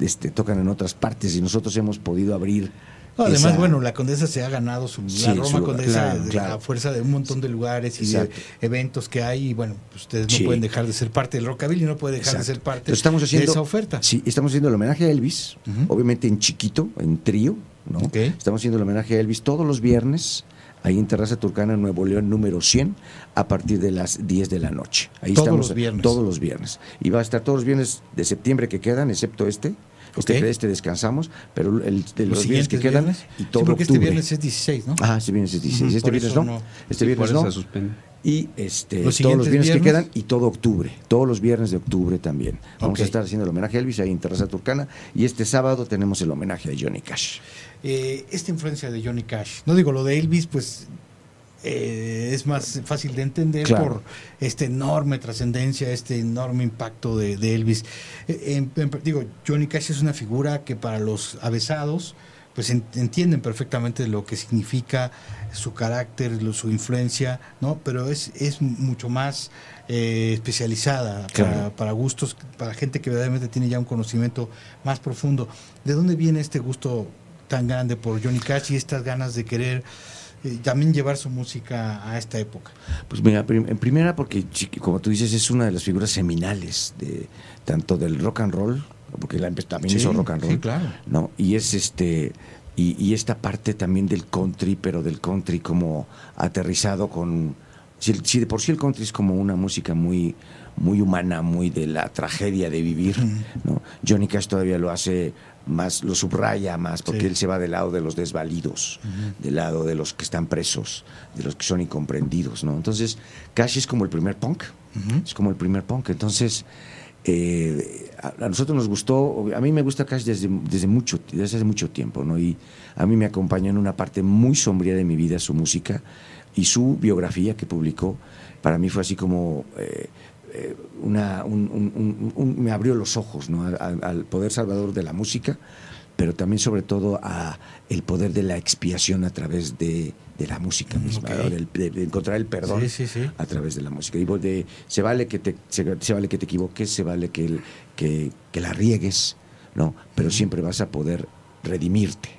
este, tocan en otras partes y nosotros hemos podido abrir. Además, bueno, la Condesa se ha ganado su Sí, la Roma Condesa claro, de- claro. a fuerza de un montón de lugares y Exacto. de eventos que hay y bueno, pues, ustedes no Sí. pueden dejar de ser parte del rockabilly, no puede dejar de ser parte Entonces, estamos haciendo, de esa oferta. Sí, estamos haciendo el homenaje a Elvis, obviamente en chiquito, en trío, ¿no? Estamos haciendo el homenaje a Elvis todos los viernes, ahí en Terraza Turcana, Nuevo León, número 100, a partir de las 10 de la noche. Ahí Todos estamos, los viernes. Todos los viernes. Y va a estar todos los viernes de septiembre que quedan, excepto este. Este, Ok. este descansamos, pero el de Los los, viernes que quedan viernes. y Sí, todo porque este octubre. viernes es 16, ¿no? Ah, este viernes es 16. Ujú, este por viernes no. no. Este Sí, viernes no. se suspende. Y este, Los todos los viernes, que quedan y todo octubre. Todos los viernes de octubre también. Vamos a estar haciendo el homenaje a Elvis ahí en Terraza Turcana. Y este sábado tenemos el homenaje a Johnny Cash. Eh, esta influencia de Johnny Cash, no digo lo de Elvis, pues eh, es más fácil de entender Claro. por esta enorme trascendencia, este enorme impacto de, de Elvis. Eh, en- digo, Johnny Cash es una figura que para los avesados pues en- entienden perfectamente lo que significa su carácter, lo- su influencia, ¿no? Pero es, es mucho más eh, especializada para, para gustos, para gente que verdaderamente tiene ya un conocimiento más profundo. ¿De dónde viene este gusto tan grande por Johnny Cash y estas ganas de querer eh, también llevar su música a esta época? Pues mira, en primera porque, como tú dices, es una de las figuras seminales de tanto del rock and roll, porque también Sí, hizo rock and roll. sí, claro. ¿no? Y es este y, y esta parte también del country, pero del country como aterrizado con si, si de por sí el country es como una música muy muy humana, muy de la tragedia de vivir, ¿no? Johnny Cash todavía lo hace más, lo subraya más, porque Sí. él se va del lado de los desvalidos, del lado de los que están presos, de los que son incomprendidos, ¿no? Entonces, Cash es como el primer punk, es como el primer punk. Entonces, eh, a, a nosotros nos gustó, a mí me gusta Cash desde, desde mucho, desde hace mucho tiempo, ¿no? Y a mí me acompañó en una parte muy sombría de mi vida su música y su biografía que publicó, para mí fue así como eh, una, un- un- un- un- me abrió los ojos ¿no? al, al- poder salvador de la música, pero también sobre todo a el poder de la expiación a través de, de la música misma, ok. ¿no? Del- de, de encontrar el perdón Sí, sí, sí. a través de la música. De, se vale que te, se, se vale que te equivoques, se vale que, el- que, que la riegues, ¿no? Pero siempre vas a poder redimirte,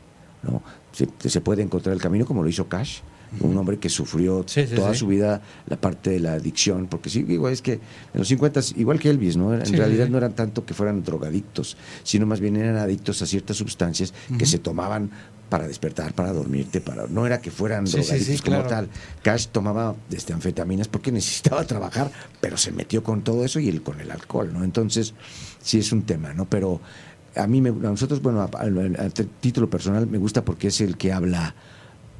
¿no? Se, se puede encontrar el camino como lo hizo Cash, un hombre que sufrió Sí, sí, toda sí. su vida la parte de la adicción, porque sí, igual es que en los 50, igual que Elvis, ¿no? En realidad no eran tanto que fueran drogadictos, sino más bien eran adictos a ciertas sustancias que se tomaban para despertar, para dormirte, para no era que fueran Sí, sí, drogadictos sí, como claro. tal. Cash tomaba este, anfetaminas porque necesitaba trabajar, pero se metió con todo eso y el, con el alcohol, ¿no? Entonces, sí es un tema, ¿no? Pero a mí, me, a nosotros, bueno, a, a- a título personal, me gusta porque es el que habla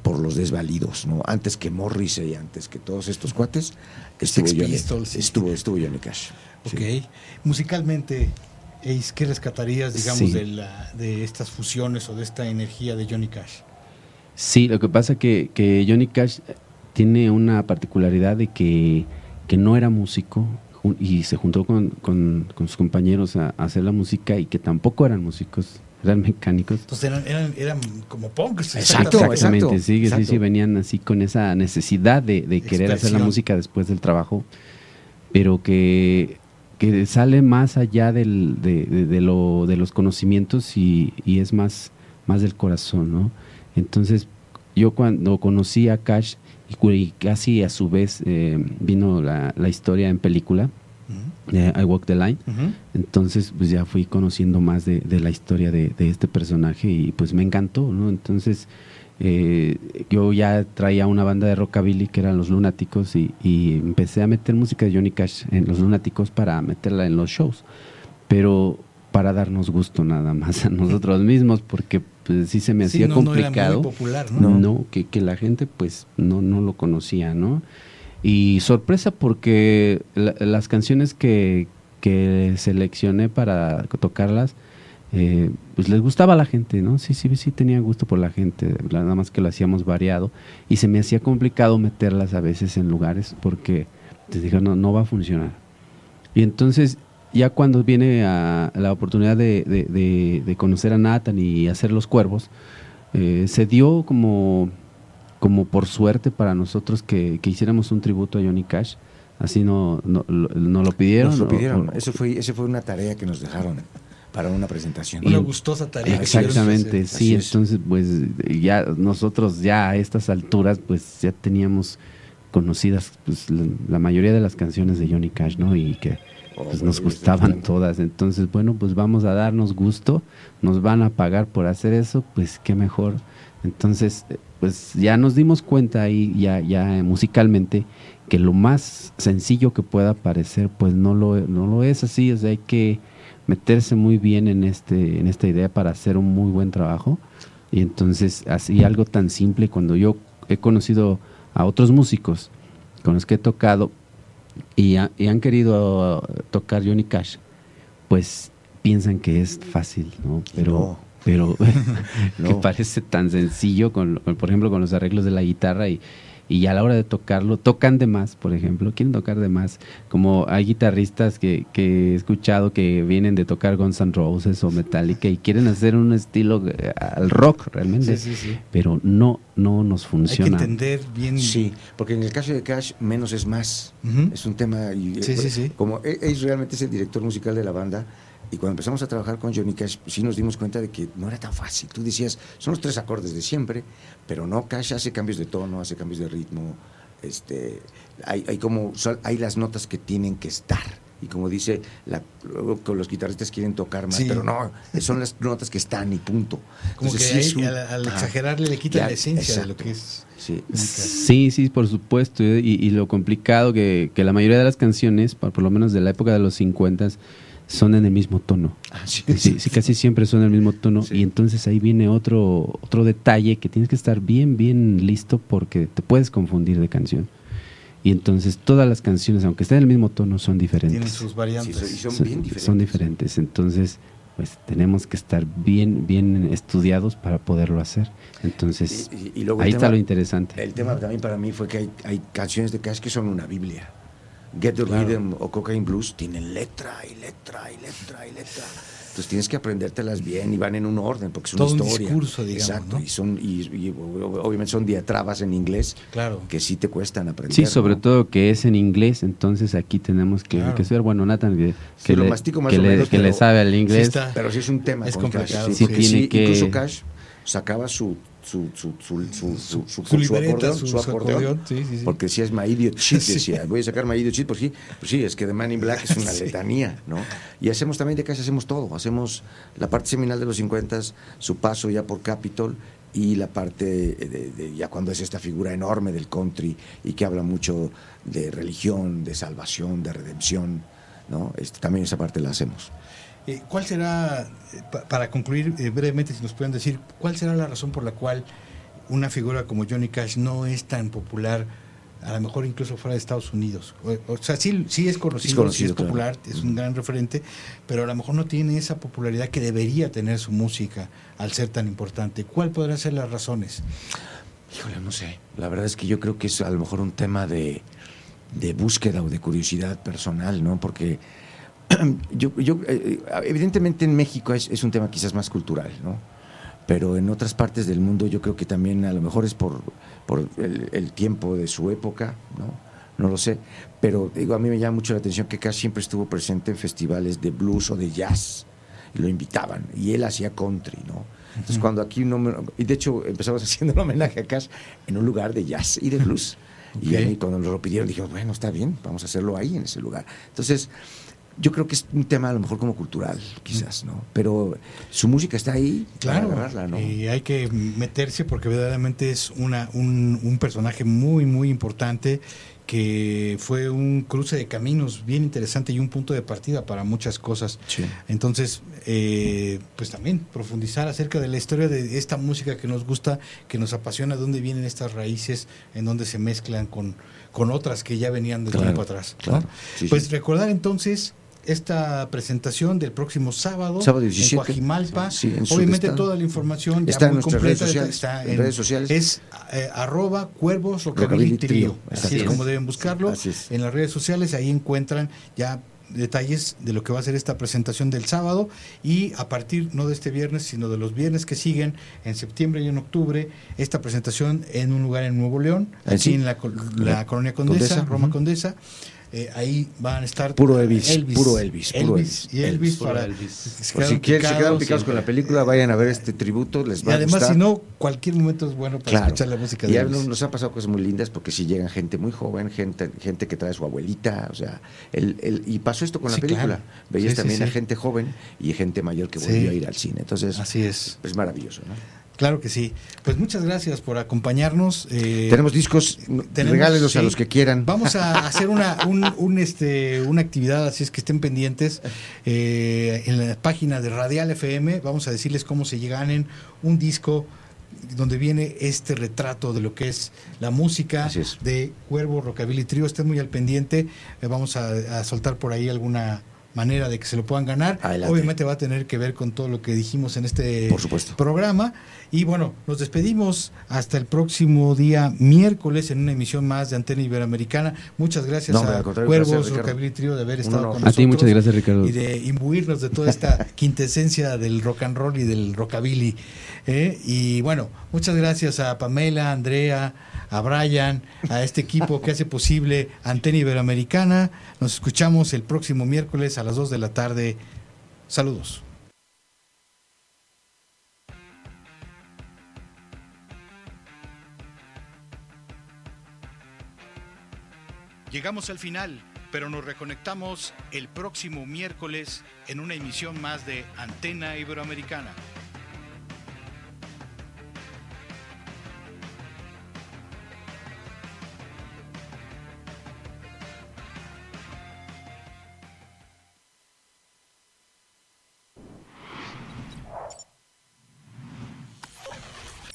por los desvalidos, ¿no? Antes que Morrissey, antes que todos estos cuates, estuvo Sex Johnny, Pistols, sí. estuvo, estuvo Johnny Cash. Ok. Musicalmente, Ace, ¿qué rescatarías, digamos, Sí. de, la, de estas fusiones o de esta energía de Johnny Cash? Sí, lo que pasa que, que Johnny Cash tiene una particularidad de que, que no era músico y se juntó con, con- con sus compañeros a, a hacer la música y que tampoco eran músicos, eran mecánicos. Entonces eran, eran, eran como punks. Exactamente, sí, sí, exacto. sí, venían así con esa necesidad de, de querer hacer la música después del trabajo, pero que, que sale más allá del, de, de- de lo, de los conocimientos y, y es más, más del corazón, ¿no? Entonces, yo cuando conocí a Cash y casi a su vez eh, vino la, la historia en película, I Walk the Line, entonces pues ya fui conociendo más de, de la historia de, de este personaje y pues me encantó, ¿no? Entonces eh, yo ya traía una banda de rockabilly que eran los Lunáticos y, y empecé a meter música de Johnny Cash en los Lunáticos para meterla en los shows, pero para darnos gusto nada más a nosotros mismos porque pues sí se me Sí, hacía no- no era muy complicado. ¿no? No, que, que la gente pues no, no lo conocía, ¿no? Y sorpresa porque la- las canciones que, que seleccioné para tocarlas, eh, pues les gustaba a la gente, ¿no? Sí, sí, sí tenía gusto por la gente, nada más que lo hacíamos variado y se me hacía complicado meterlas a veces en lugares porque te dije, no, no va a funcionar. Y entonces, ya cuando viene a la oportunidad de, de- de- conocer a Nathan y hacer Los Cuervos, eh, se dio como, como por suerte para nosotros que, que hiciéramos un tributo a Johnny Cash. Así no, no, lo, no lo pidieron. Nos lo pidieron. o- Eso fue, ese fue una tarea que nos dejaron para una presentación. Una gustosa tarea que Exactamente, sí, entonces pues ya nosotros ya a estas alturas pues ya teníamos conocidas pues, la, la mayoría de las canciones de Johnny Cash, ¿no? Y que pues, nos gustaban todas, entonces bueno, pues vamos a darnos gusto, nos van a pagar por hacer eso, pues qué mejor. Entonces, pues ya nos dimos cuenta ahí ya ya eh, musicalmente que lo más sencillo que pueda parecer pues no lo no lo es así, o sea, hay que meterse muy bien en este en esta idea para hacer un muy buen trabajo. Y entonces así algo tan simple cuando yo he conocido a otros músicos con los que he tocado y, ha- y han querido tocar Johnny Cash pues piensan que es fácil no pero No. Pero que parece tan sencillo con, con, por ejemplo con los arreglos de la guitarra y y a la hora de tocarlo, tocan de más, por ejemplo, quieren tocar de más. Como hay guitarristas que, que he escuchado que vienen de tocar Guns N' Roses o Metallica y quieren hacer un estilo eh, al rock realmente, Sí, sí, sí. pero no, no nos Hay que funciona. entender bien. Sí, porque en el caso de Cash, menos es más. Es un tema. Y, Sí, eh, sí, sí. Como él, él realmente es el director musical de la banda, y cuando empezamos a trabajar con Johnny Cash, pues sí nos dimos cuenta de que no era tan fácil. Tú decías, son los tres acordes de siempre, pero no, Cash hace cambios de tono, hace cambios de ritmo. Este, hay, hay como, hay las notas que tienen que estar. Y como dice, la, luego que los guitarristas quieren tocar más, Sí. pero no, son las notas que están y punto. Como Entonces, que sí un- al, al exagerarle le quita Ya, la esencia de lo exacto. que es. Sí. Sí, sí, por supuesto. Y, y lo complicado que, que la mayoría de las canciones, por, por lo menos de la época de los 50, son en el mismo tono. Ah, sí. Sí, sí, casi siempre son en el mismo tono. Y entonces ahí viene otro, otro detalle que tienes que estar bien, bien listo porque te puedes confundir de canción. Y entonces todas las canciones, aunque estén en el mismo tono, son diferentes. Tienen sus variantes. Sí, son- y son Son- bien diferentes. son diferentes. Entonces, pues tenemos que estar bien, bien estudiados para poderlo hacer. Entonces, Y- y- y luego el ahí está tema- lo interesante. El tema también para mí fue que hay, hay canciones de Cash que son una Biblia. Get the Rhythm o Cocaine Blues tienen letra y letra y letra y letra. Entonces tienes que aprendértelas bien y van en un orden porque es una Todo un historia. discurso, digamos, Exacto. ¿no? Y son y, y ob- obviamente son diatrabas en inglés Claro. que sí te cuestan aprender. Sí, sobre ¿no? todo que es en inglés, entonces aquí tenemos que, Claro. que ser, bueno, Nathan, que, Sí, que lo le, mastico más que o le- menos, que le sabe al inglés. Pero sí es un tema Es complicado, sí, sí tiene sí, que- incluso Cash sacaba su su su su su, su, su- Su libreta, su- acordeón, sí, sí, sí. porque decía es My Idiot Shit, decía, voy a sacar My Idiot Shit, pues sí, pues sí, es que The Man in Black es una letanía, ¿no? Y hacemos también de casi hacemos todo, hacemos la parte seminal de los 50, su paso ya por Capitol y la parte de, de- ya cuando es esta figura enorme del country y que habla mucho de religión, de salvación, de redención, ¿no? Este, también esa parte la hacemos. Eh, ¿Cuál será, eh, pa- para concluir eh, brevemente, si nos pueden decir, cuál será la razón por la cual una figura como Johnny Cash no es tan popular, a lo mejor incluso fuera de Estados Unidos? O, o sea, sí, sí es conocido, Es conocido, sí es claro. popular, es un gran referente, pero a lo mejor no tiene esa popularidad que debería tener su música al ser tan importante. ¿Cuál podrán ser las razones? Híjole, no sé. La verdad es que yo creo que es a lo mejor un tema de, de búsqueda o de curiosidad personal, ¿no? Porque yo, yo eh, evidentemente en México es, es un tema quizás más cultural, ¿no? Pero en otras partes del mundo yo creo que también a lo mejor es por, por el, el tiempo de su época, ¿no? No lo sé. Pero digo, a mí me llama mucho la atención que Cash siempre estuvo presente en festivales de blues o de jazz. Y lo invitaban. Y él hacía country, ¿no? Entonces cuando aquí no. Y de hecho empezamos haciendo un homenaje a Cash en un lugar de jazz y de blues. Y cuando nos lo pidieron dijimos, bueno, está bien, vamos a hacerlo ahí en ese lugar. Entonces, yo creo que es un tema a lo mejor como cultural, quizás, ¿no? Pero su música está ahí Claro, para agarrarla, ¿no? y hay que meterse porque verdaderamente es una, un, un personaje muy, muy importante que fue un cruce de caminos bien interesante y un punto de partida para muchas cosas. Entonces, eh, pues también profundizar acerca de la historia de esta música que nos gusta, que nos apasiona, dónde vienen estas raíces, en dónde se mezclan con, con otras que ya venían de Claro, tiempo atrás. claro. Sí, pues sí. recordar entonces esta presentación del próximo sábado, Sábado en 17. Coajimalpa. Sí, en Obviamente toda la información ya Está en muy nuestras redes completa, sociales, está en redes sociales. Es eh, arroba cuervos rockabilly. Trio, Así es como deben buscarlo. Así. En las redes sociales ahí encuentran ya detalles de lo que va a ser esta presentación del sábado y a partir no de este viernes sino de los viernes que siguen en septiembre y en octubre esta presentación en un lugar en Nuevo León Ah, aquí sí. en la, col- la colonia Condesa, Condesa, Roma. Condesa eh, ahí van a estar Puro Elvis, puro Elvis, puro Elvis y Elvis, para Elvis. Por si quieren, se quedaron picados. con la película, vayan a ver este tributo, les y va a además si no cualquier momento es bueno para Claro. escuchar la música de y ya Elvis. nos, nos han pasado cosas muy lindas porque si llegan gente muy joven, gente, gente que trae a su abuelita, o sea, el, el- y pasó esto con Sí, la película. claro. Veías Sí, también sí. a gente joven y gente mayor que Sí. volvió a ir al cine. Entonces, Así es. Es maravilloso, ¿no? Claro que sí. Pues muchas gracias por acompañarnos. eh, Tenemos discos, tenemos, regálenlos a los que quieran. Vamos a hacer una, un, un, este, una actividad, así es que estén pendientes eh, en la página de Radial FM. Vamos a decirles cómo se ganen un disco donde viene este retrato de lo que es la música de Cuervo Rockabilly Trio. Estén muy al pendiente. Eh, vamos a, a soltar por ahí alguna manera de que se lo puedan ganar. Adelante. Obviamente va a tener que ver con todo lo que dijimos en este Por supuesto. programa. Y bueno, nos despedimos hasta el próximo día miércoles en una emisión más de Antena Iberoamericana. Muchas gracias No, a Cuervos. Rockabilly Trio de haber estado con A nosotros. ti muchas gracias, Ricardo. Y de imbuirnos de toda esta quintesencia del rock and roll y del rockabilly. ¿eh? Y bueno, muchas gracias a Pamela, a Andrea, a Brian, a este equipo que hace posible Antena Iberoamericana. Nos escuchamos el próximo miércoles a las 2 de la tarde. Saludos. Llegamos al final, pero nos reconectamos el próximo miércoles en una emisión más de Antena Iberoamericana.